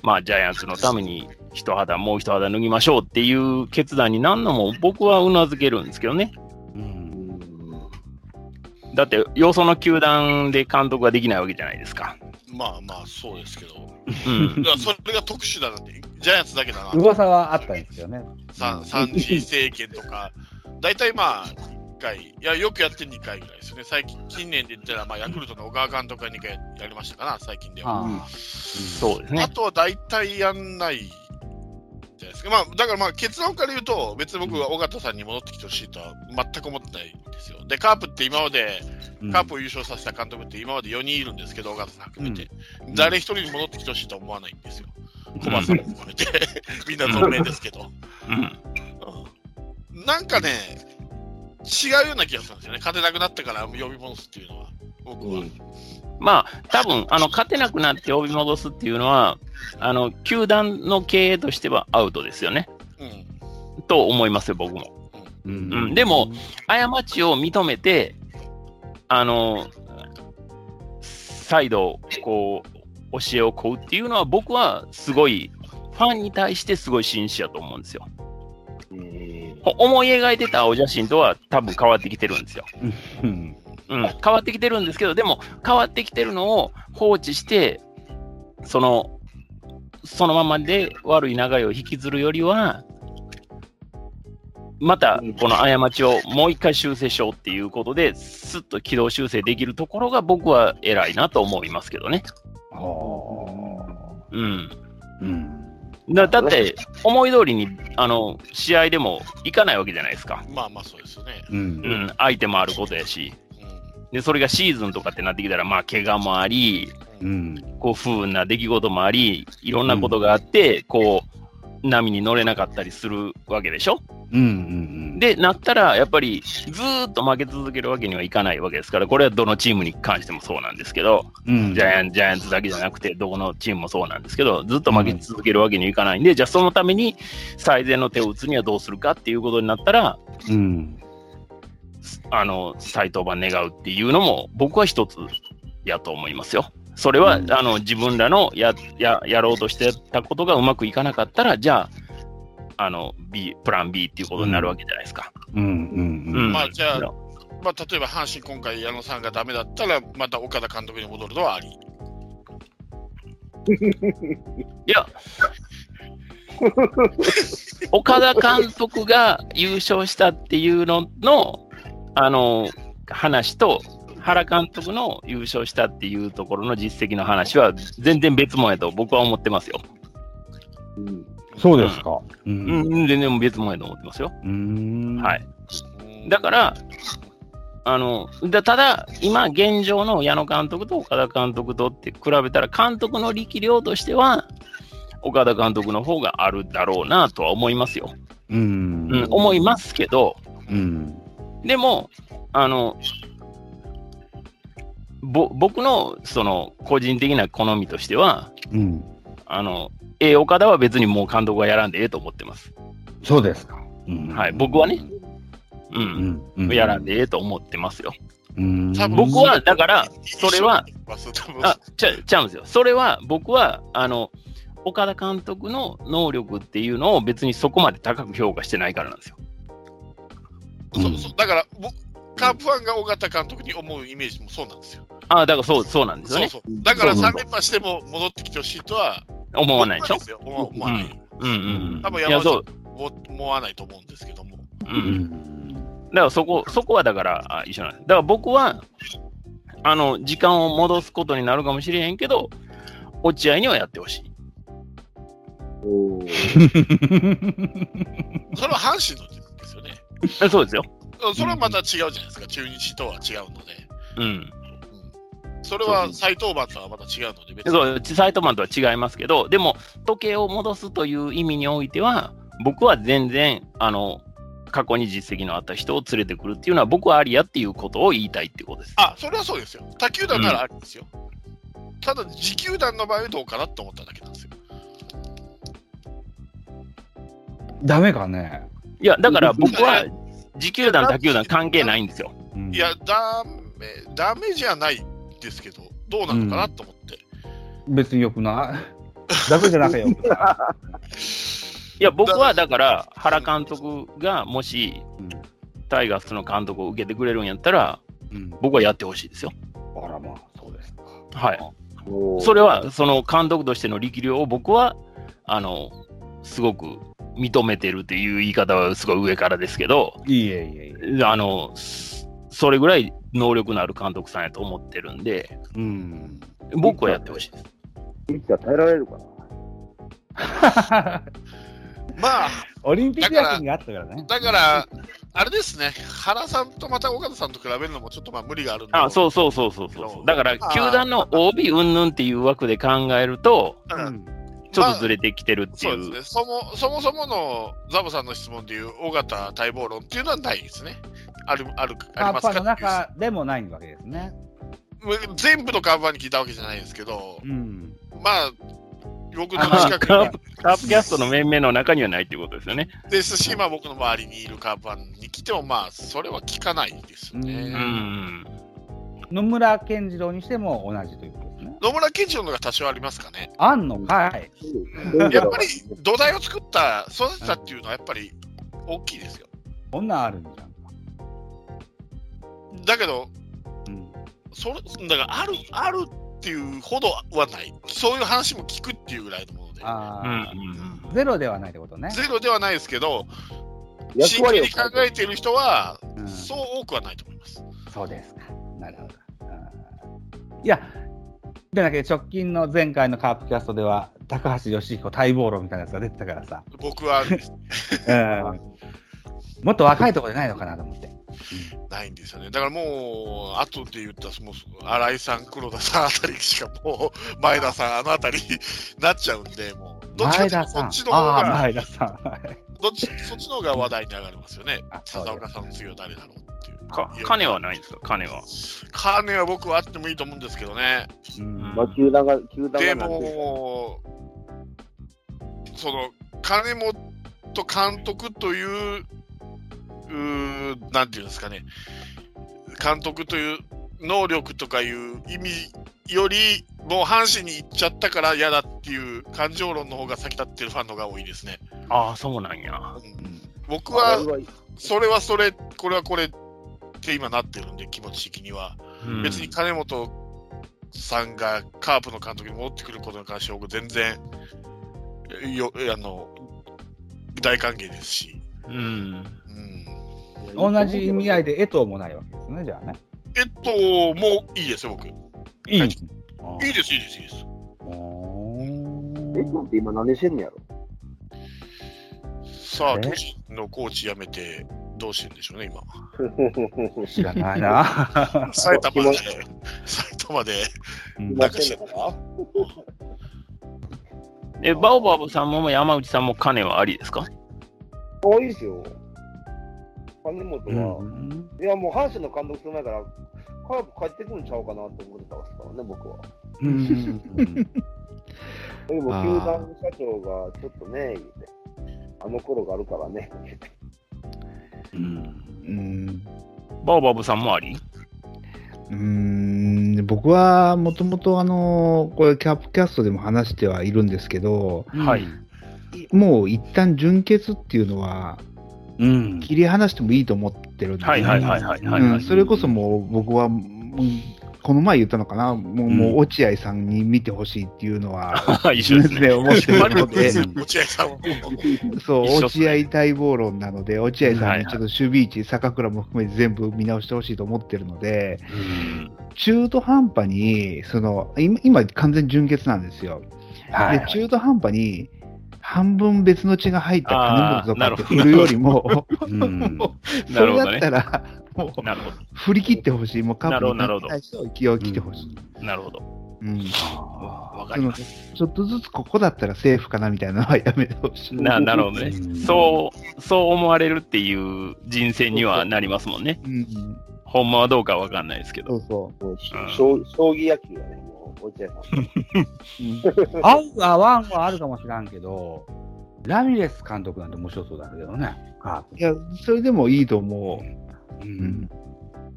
まあ、ジャイアンツのために一肌、もう一肌脱ぎましょうっていう決断になるのも、僕はうなずけるんですけどね。うん。だって、よその球団で監督ができないわけじゃないですか。まあまあ、そうですけど。うんそれが特殊だなって、ジャイアンツだけだな。噂はあったんですよね。三三次政権とか、大体まあ、1回、いや、よくやって2回ぐらいですよね。最近、近年で言ったら、まあ、ヤクルトの小川監督が2回やりましたかな、最近では。ああそうですね。とは大体やんないじゃないですか。まあ、だからまあ、結論から言うと、別に僕は尾形さんに戻ってきてほしいとは全く思ってないんですよ。で、カープって今まで、あカープを優勝させた監督って今まで4人いるんですけど、尾形さん含めて。誰一人に戻ってきてほしいとは思わないんですよ。小林さんも含めて。みんな存命ですけど。うん。うんなんかね、違うような気がするんですよね。勝てなくなってから呼び戻すっていうのは、僕は。まあ、多分あの勝てなくなって呼び戻すっていうのは、あの球団の経営としてはアウトですよね。うん。と思いますよ、僕も。ううんでも、過ちを認めて、あの、再度、こう、教えを請うっていうのは、僕はすごい、ファンに対してすごい紳士やと思うんですよ。ほ思い描いてた青写真とは多分変わってきてるんですよ。うん。うん、変わってきてるんですけど、でも変わってきてるのを放置して、その、そのままで悪い流れを引きずるよりは、またこの過ちをもう一回修正しようっていうことで、すっと軌道修正できるところが僕は偉いなと思いますけどね。うん。うん。だだって、思い通りにあの試合でも行かないわけじゃないですか。まあまあそうですよね。う。うんん、相手もあることやし。うん。で、それがシーズンとかってなってきたら、まあ、怪我もあり、うん。こう、不運な出来事もあり、いろんなことがあって、こう、波に乗れなかったりするわけでしょ？うん。うん。で、なったら、やっぱり、ずーっと負け続けるわけにはいかないわけですから、これはどのチームに関してもそうなんですけど、うん。ジャイアンジャイアンツだけじゃなくて、どこのチームもそうなんですけど、ずっと負け続けるわけにはいかないんで、じゃあそのために最善の手を打つにはどうするかっていうことになったら、うん。あの、再登板願うっていうのも、僕は一つやと思いますよ。それは、うんあの、自分らのや、や、やろうとしてたことがうまくいかなかったら、じゃあ、あの、B、プラン B っていうことになるわけじゃないですか。うん。うん。うんまあじゃあ、まあ例えば阪神今回矢野さんがダメだったら、また岡田監督に戻るのはあり。いや、岡田監督が優勝したっていうのの、あの、話と、原監督の優勝したっていうところの実績の話は全然別物やと僕は思ってますよ。そうですか。う。うんん、全然別物やと思ってますよ。うん。はい。だから、あの、だただ、今現状の矢野監督と岡田監督とって比べたら、監督の力量としては、岡田監督の方があるだろうなとは思いますよ。うん。うん、思いますけど、うん。でも、あの、ぼ僕のその個人的な好みとしては、うん。あの、A 岡田は別にもう監督はやらんでええと思ってます。そうですか。うんはい僕はね。う。うんん。うんやらんでええと思ってますよ。僕は、だから、それは、あ、ちゃ、ちゃうんですよ。それは、僕は、あの、岡田監督の能力っていうのを別にそこまで高く評価してないからなんですよ。そうそうだから、僕カープファンが尾形監督に思うイメージもそうなんですよ。あだからそう、そうなんですよね。そうそう。だからそうそう3連覇しても戻ってきてほしいとは思わないでしょ？思わない。うんうんうん。多分いや、山そう内。も思わないと思うんですけども。う。うんん。だからそこ、そこはだからあ一緒なんです。だから僕は、あの、時間を戻すことになるかもしれへんけど、落合にはやってほしい。おーそれは阪神のですよね。えそうですよ。それはまた違うじゃないですか。中日とは違うので。うん。それは再登板とはまた違うので、別に。そう、サイトマンとは違いますけど、でも、時計を戻すという意味においては、僕は全然、あの、過去に実績のあった人を連れてくるっていうのは、僕はありやっていうことを言いたいっていうことです。あ、それはそうですよ。他球団ならありですよ。ただ、自球団の場合はどうかなって思っただけなんですよ。ダメかね。いや、だから僕は、自球団、他球団関係ないんですよ。うんいや、ダメ、ダメじゃないですけど、どうなのかなと思って。別によくない。ダメじゃなくてよくないいや、僕はだから、原監督がもし、うんタイガースの監督を受けてくれるんやったら、うん。僕はやってほしいですよ。あらまあ、そうですか。はい。それは、その監督としての力量を僕は、あの、すごく認めてるっていう言い方はすごい上からですけど、いいえいえいえ。あの、そそれぐらい能力のある監督さんやと思ってるんで、うん。僕はやってほしいです。いつか耐えられるかな。まあ、オリンピック休みがあったからね。だから、あれですね、原さんとまた岡田さんと比べるのもちょっとまあ無理があるんで。あ、そうそうそうそうそう。だから、球団の OB 云々っていう枠で考えると、うんちょっとずれてきてるっていう。そうですね。そもそもそものザボさんの質問でいう尾形待望論っていうのはないですね。ある、ある、ありますか？の中でもないわけですね。全部のカープファンに聞いたわけじゃないですけど、うん。まあ、僕のあ近くにカープカープキャストの面々の中にはないっていうことですよね。ですし、まあ僕の周りにいるカープファンに来ても、まあ、それは聞かないですうね。ん。野村健次郎にしても同じということですね。野村健次郎のが多少ありますかね。あんの？かい。やっぱり土台を作った、育てたっていうのはやっぱり大きいですよ。こんなんあるんじゃん。だけど、うん。それ、だからある、あるっていうほどはない。そういう話も聞くっていうぐらいのもので。あうんあ、ゼロではないってことね。ゼロではないですけど、役真剣に考えている人は、うんそう多くはないと思います。そうですか。なるほど。うんいや、じゃなくて直近の前回のカープキャストでは、高橋義彦待望論みたいなやつが出てたからさ、僕はうんもっと若いところでないのかなと思って。ないんですよね。だからもう、後で言ったら、もう新井さん、黒田さんあたりしかもう、前田さん、あのあたりになっちゃうんで、もう、どっちか前田さんというとそっち。の方が、前田さん。はいどっちそっちの方が話題に上がりますよねあ。そうです佐岡さんの次は誰だろうっていう。か金はないんですか？金は。金は僕はあってもいいと思うんですけどね。うんまあ、球団が、球団がでも、その、金本監督という、うーなんていうんですかね、監督という能力とかいう意味より、もう阪神に行っちゃったから嫌だっていう感情論の方が先立ってるファンの方が多いですね。ああ、そうなんや。うん僕あはそれはそれ、これはこれって今なってるんで、気持ち的には。うん別に金本さんがカープの監督に戻ってくることに関しては僕全然えよあの大歓迎ですし、うん。うん、同じ意味合いで江藤もないわけですね、じゃあね。えっと、もういいですよ、僕。いいいんいです、いいです、いいです。いいですえ、なんて今何してんねやろ？さあ、え？都市のコーチ辞めて、どうしてんでしょうね、今。知らないな。埼玉で、埼玉で、うんなんかしてのか？え、バオバブさんも山内さんも金はありですか？多いですよ。金本うは、ん。いやもう阪神の監督する前から、カープ帰ってくるんちゃうかなと思ってたんですからね、僕は。うん でも、球団社長がちょっとね、あの頃があるからね、言うてうん。うん。バオバブさんもあり？うーん。僕はもともとあのこれキャップキャストでも話してはいるんですけど、はい。もう一旦純潔っていうのはうん。切り離してもいいと思ってるんで。それこそもう僕は、この前言ったのかな、もう,、もう落合さんに見てほしいっていうのは、一緒ですね。思ってるので、落合さんは。そう、落合待望論なので、落合さんにちょっと守備位置、坂倉も含めて全部見直してほしいと思ってるので、うん。中途半端に、その今、今完全純潔なんですよ。はい。で、中途半端に、半分別の血が入った金本とかってあーなるほど振るよりも、うんそれだったら、もうなるほ振り切ってほしい、もうカップになるほど対して気を切ってほしい。ど。なるほど。うんわかります。ちょっとずつここだったらセーフかなみたいなのはやめてほしい。ななるほどねうん。そう、そう思われるっていう人選にはなりますもんね。うん、ほんまはどうかわかんないですけど。そうそう。将将棋野球やね、落合さん。合う合わんはあるかもしらんけど、ラミレス監督なんて面白そうだけどね。いや、それでもいいと思プ。うう。うん。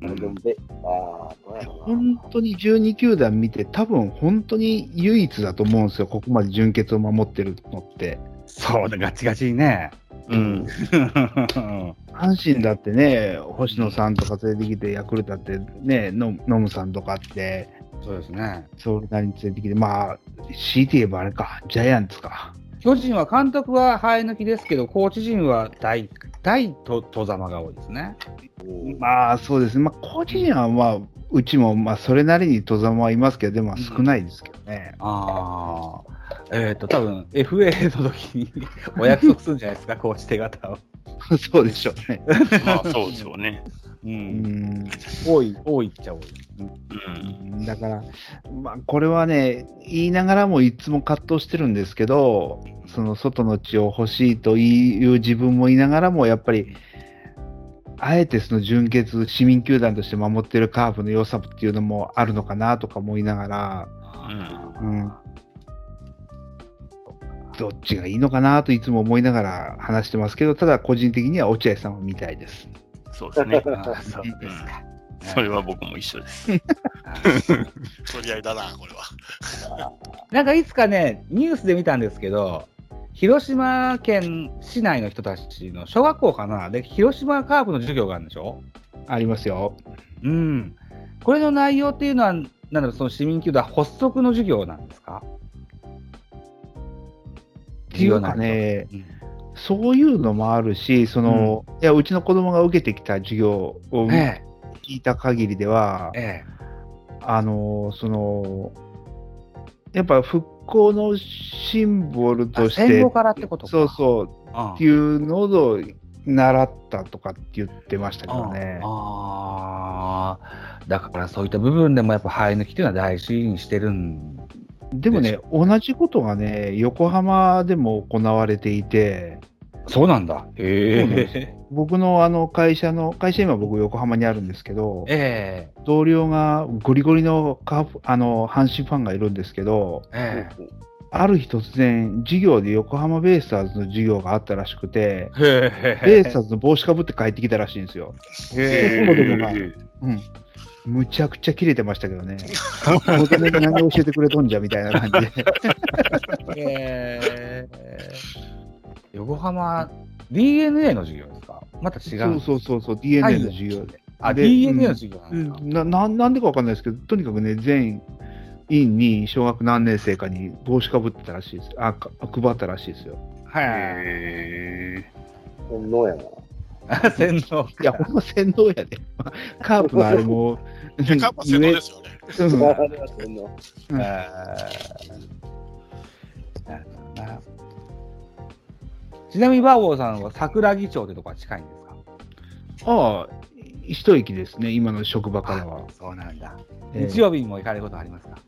あであ。本当に12球団見て、多分本当に唯一だと思うんですよ、ここまで純潔を守ってるのって。そうだ、ガチガチにね。うん。阪神だってね、星野さんとか連れてきて、ヤクルトだってね、ノノムさんとかって、そうですね。それなりに連れてきて、まあ、強いて言えばあれか、ジャイアンツか。巨人は監督は生え抜きですけど、コーチ陣は大、大と、とざまが多いですね。まあ、そうですね。まあ、コーチ陣は、まあ、うちも、まあ、それなりに戸ざまはいますけど、でも少ないですけどね。ああ。えっ、と、多分 FA の時にお約束するんじゃないですか、コーチ手形を。そうでしょうね。まあそうですよね。う。うんん。多い、多いっちゃ多い。うん。だから、まあ、これはね、言いながらもいつも葛藤してるんですけど、その外の血を欲しいという自分も言いながらも、やっぱり、あえてその純潔、市民球団として守ってるカープの良さっていうのもあるのかなとか思いながら、うんうん。どっちがいいのかなといつも思いながら話してますけど、ただ個人的には落合さんを見たいです。そうですね。そうですか。それは僕も一緒です。取り合いだな、これは。なんかいつかね、ニュースで見たんですけど、広島県市内の人たちの小学校かな？で、広島カープの授業があるんでしょ？ありますよ。うん。これの内容っていうのは、なんだろう、その市民球団発足の授業なんですか？っていうかね、うんそういうのもあるし、その、いや、うちの子供が受けてきた授業をえ聞いた限りでは、え、えあの、その、やっぱ復興のシンボルえ。として戦後、からってことか。そうそう、うんっていうのを習ったとかって言ってましたけどね。ああ、だからそういった部分でもやっぱ生え抜きっていうのは大事にしてるんでもね、同じことがね、横浜でも行われていて、そうなんだ。へえ。僕のあの会社の、会社今僕横浜にあるんですけど、え同僚がゴリゴリのカあの阪神ファンがいるんですけど、え。えある日突然、授業で横浜ベイスターズの授業があったらしくて、ベイスターズの帽子かぶって帰ってきたらしいんですよ。へそこでもまあうん。むちゃくちゃ切れてましたけどね。子供に何教えてくれとんじゃみたいな感じで。え。横浜 DNA の授業ですか？また違う。そうそうそうそう、DNA の授業で。あ、で DNA の授業なうんなななんでかわかんないですけど、とにかくね、全員に小学何年生かに帽子かぶってたらしいです。あ、か配ったらしいですよ。はい。へ本能やな。洗脳。いや、ほんま洗脳やで。カープのあれも、カープは洗脳ですよね。うん。あれは洗脳うん。あーなるほどなちなみにバーボーさんは桜木町ってとこは近いんですか？ああ、一息ですね、今の職場からは。そうなんだ。ええ。日曜日にも行かれることありますか？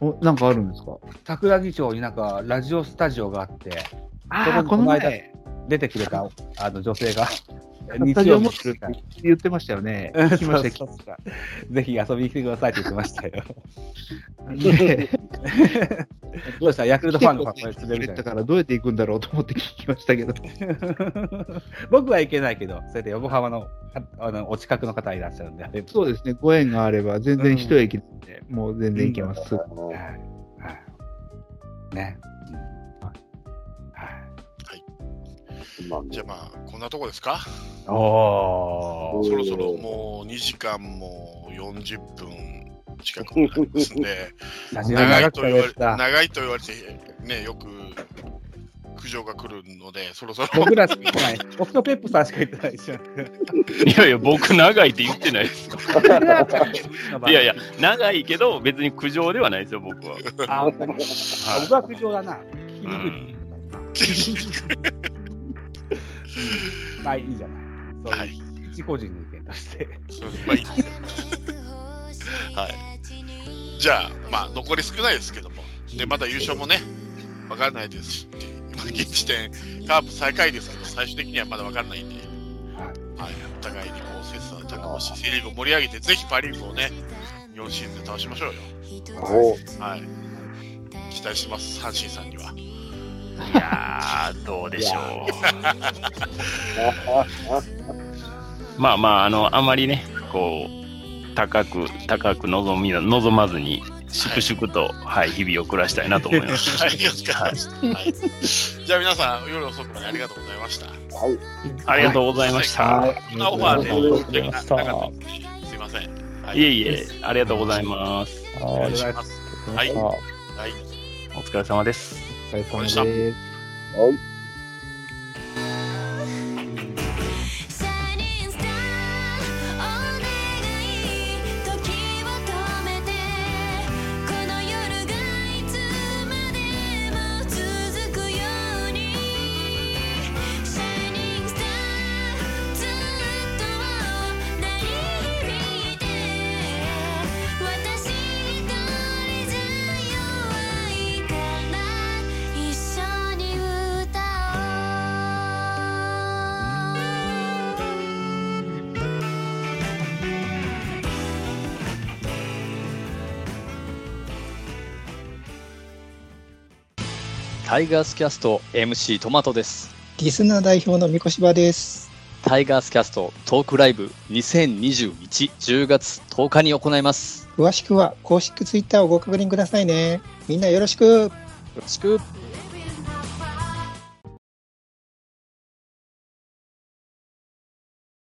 お、なんかあるんですか？桜木町になんかラジオスタジオがあって、そこあこの前、前。出てくれたあの女性が、スタジオ持ってるって言ってましたよね。ました、そうそうぜひ遊びに来てくださいって言ってましたよ。ねどうした？ヤクルトファンの方来これてくれ連れみたからどうやって行くんだろうと思って聞きましたけど。僕は行けないけど、それで横浜のああのお近くの方いらっしゃるんで、そうですね、ご縁があれば全然一駅なんで、もう全然行けます。はいはいね。じゃあまあ、こんなとこですか？おそろそろもう2時間も40分近くになりますんで、長いと言われた。長いと言われて、ね、よく苦情が来るので、そろそろ。僕らしか言ってない。僕とペップさんしか言ってないでしょ。いやいや、僕長いって言ってないですよ。いやいや、長いけど、別に苦情ではないですよ、僕は。あ、僕は僕は苦情だな。聞きにくい。まあいいじゃない。そうはいいう一個人の意見として。まあいいはい。じゃあ、まあ、残り少ないですけども、で、まだ優勝もね、わからないですし、今現時点、カープ最下位ですけど、最終的にはまだわからないんで、はい、お互いにこう、切磋琢磨し、セ・リーグを盛り上げて、ぜひパ・リーグをね、4シーズンで倒しましょうよ。おはい。期待してます、阪神さんには。いやー、どうでしょう。まあまあ、あの、あまりね、こう、高く、高く望み、望まずに、粛々と、はい、日々を暮らしたいなと思います。はい、よろしくお願いします。はい。じゃあ皆さん、夜遅くまでありがとうございました。ありがとうございました。こんなオファーで、ありがとうございましたななかったすすいません。はいえいえ、ありがとうございます。はお願いします。はい。ははい。お疲れ様です。お疲タイガースキャスト MC トマトです。リスナー代表の三越場です。タイガースキャストトークライブ2021-10月10日に行います。詳しくは公式ツイッターをご確認くださいね。みんなよろしく。よろしく。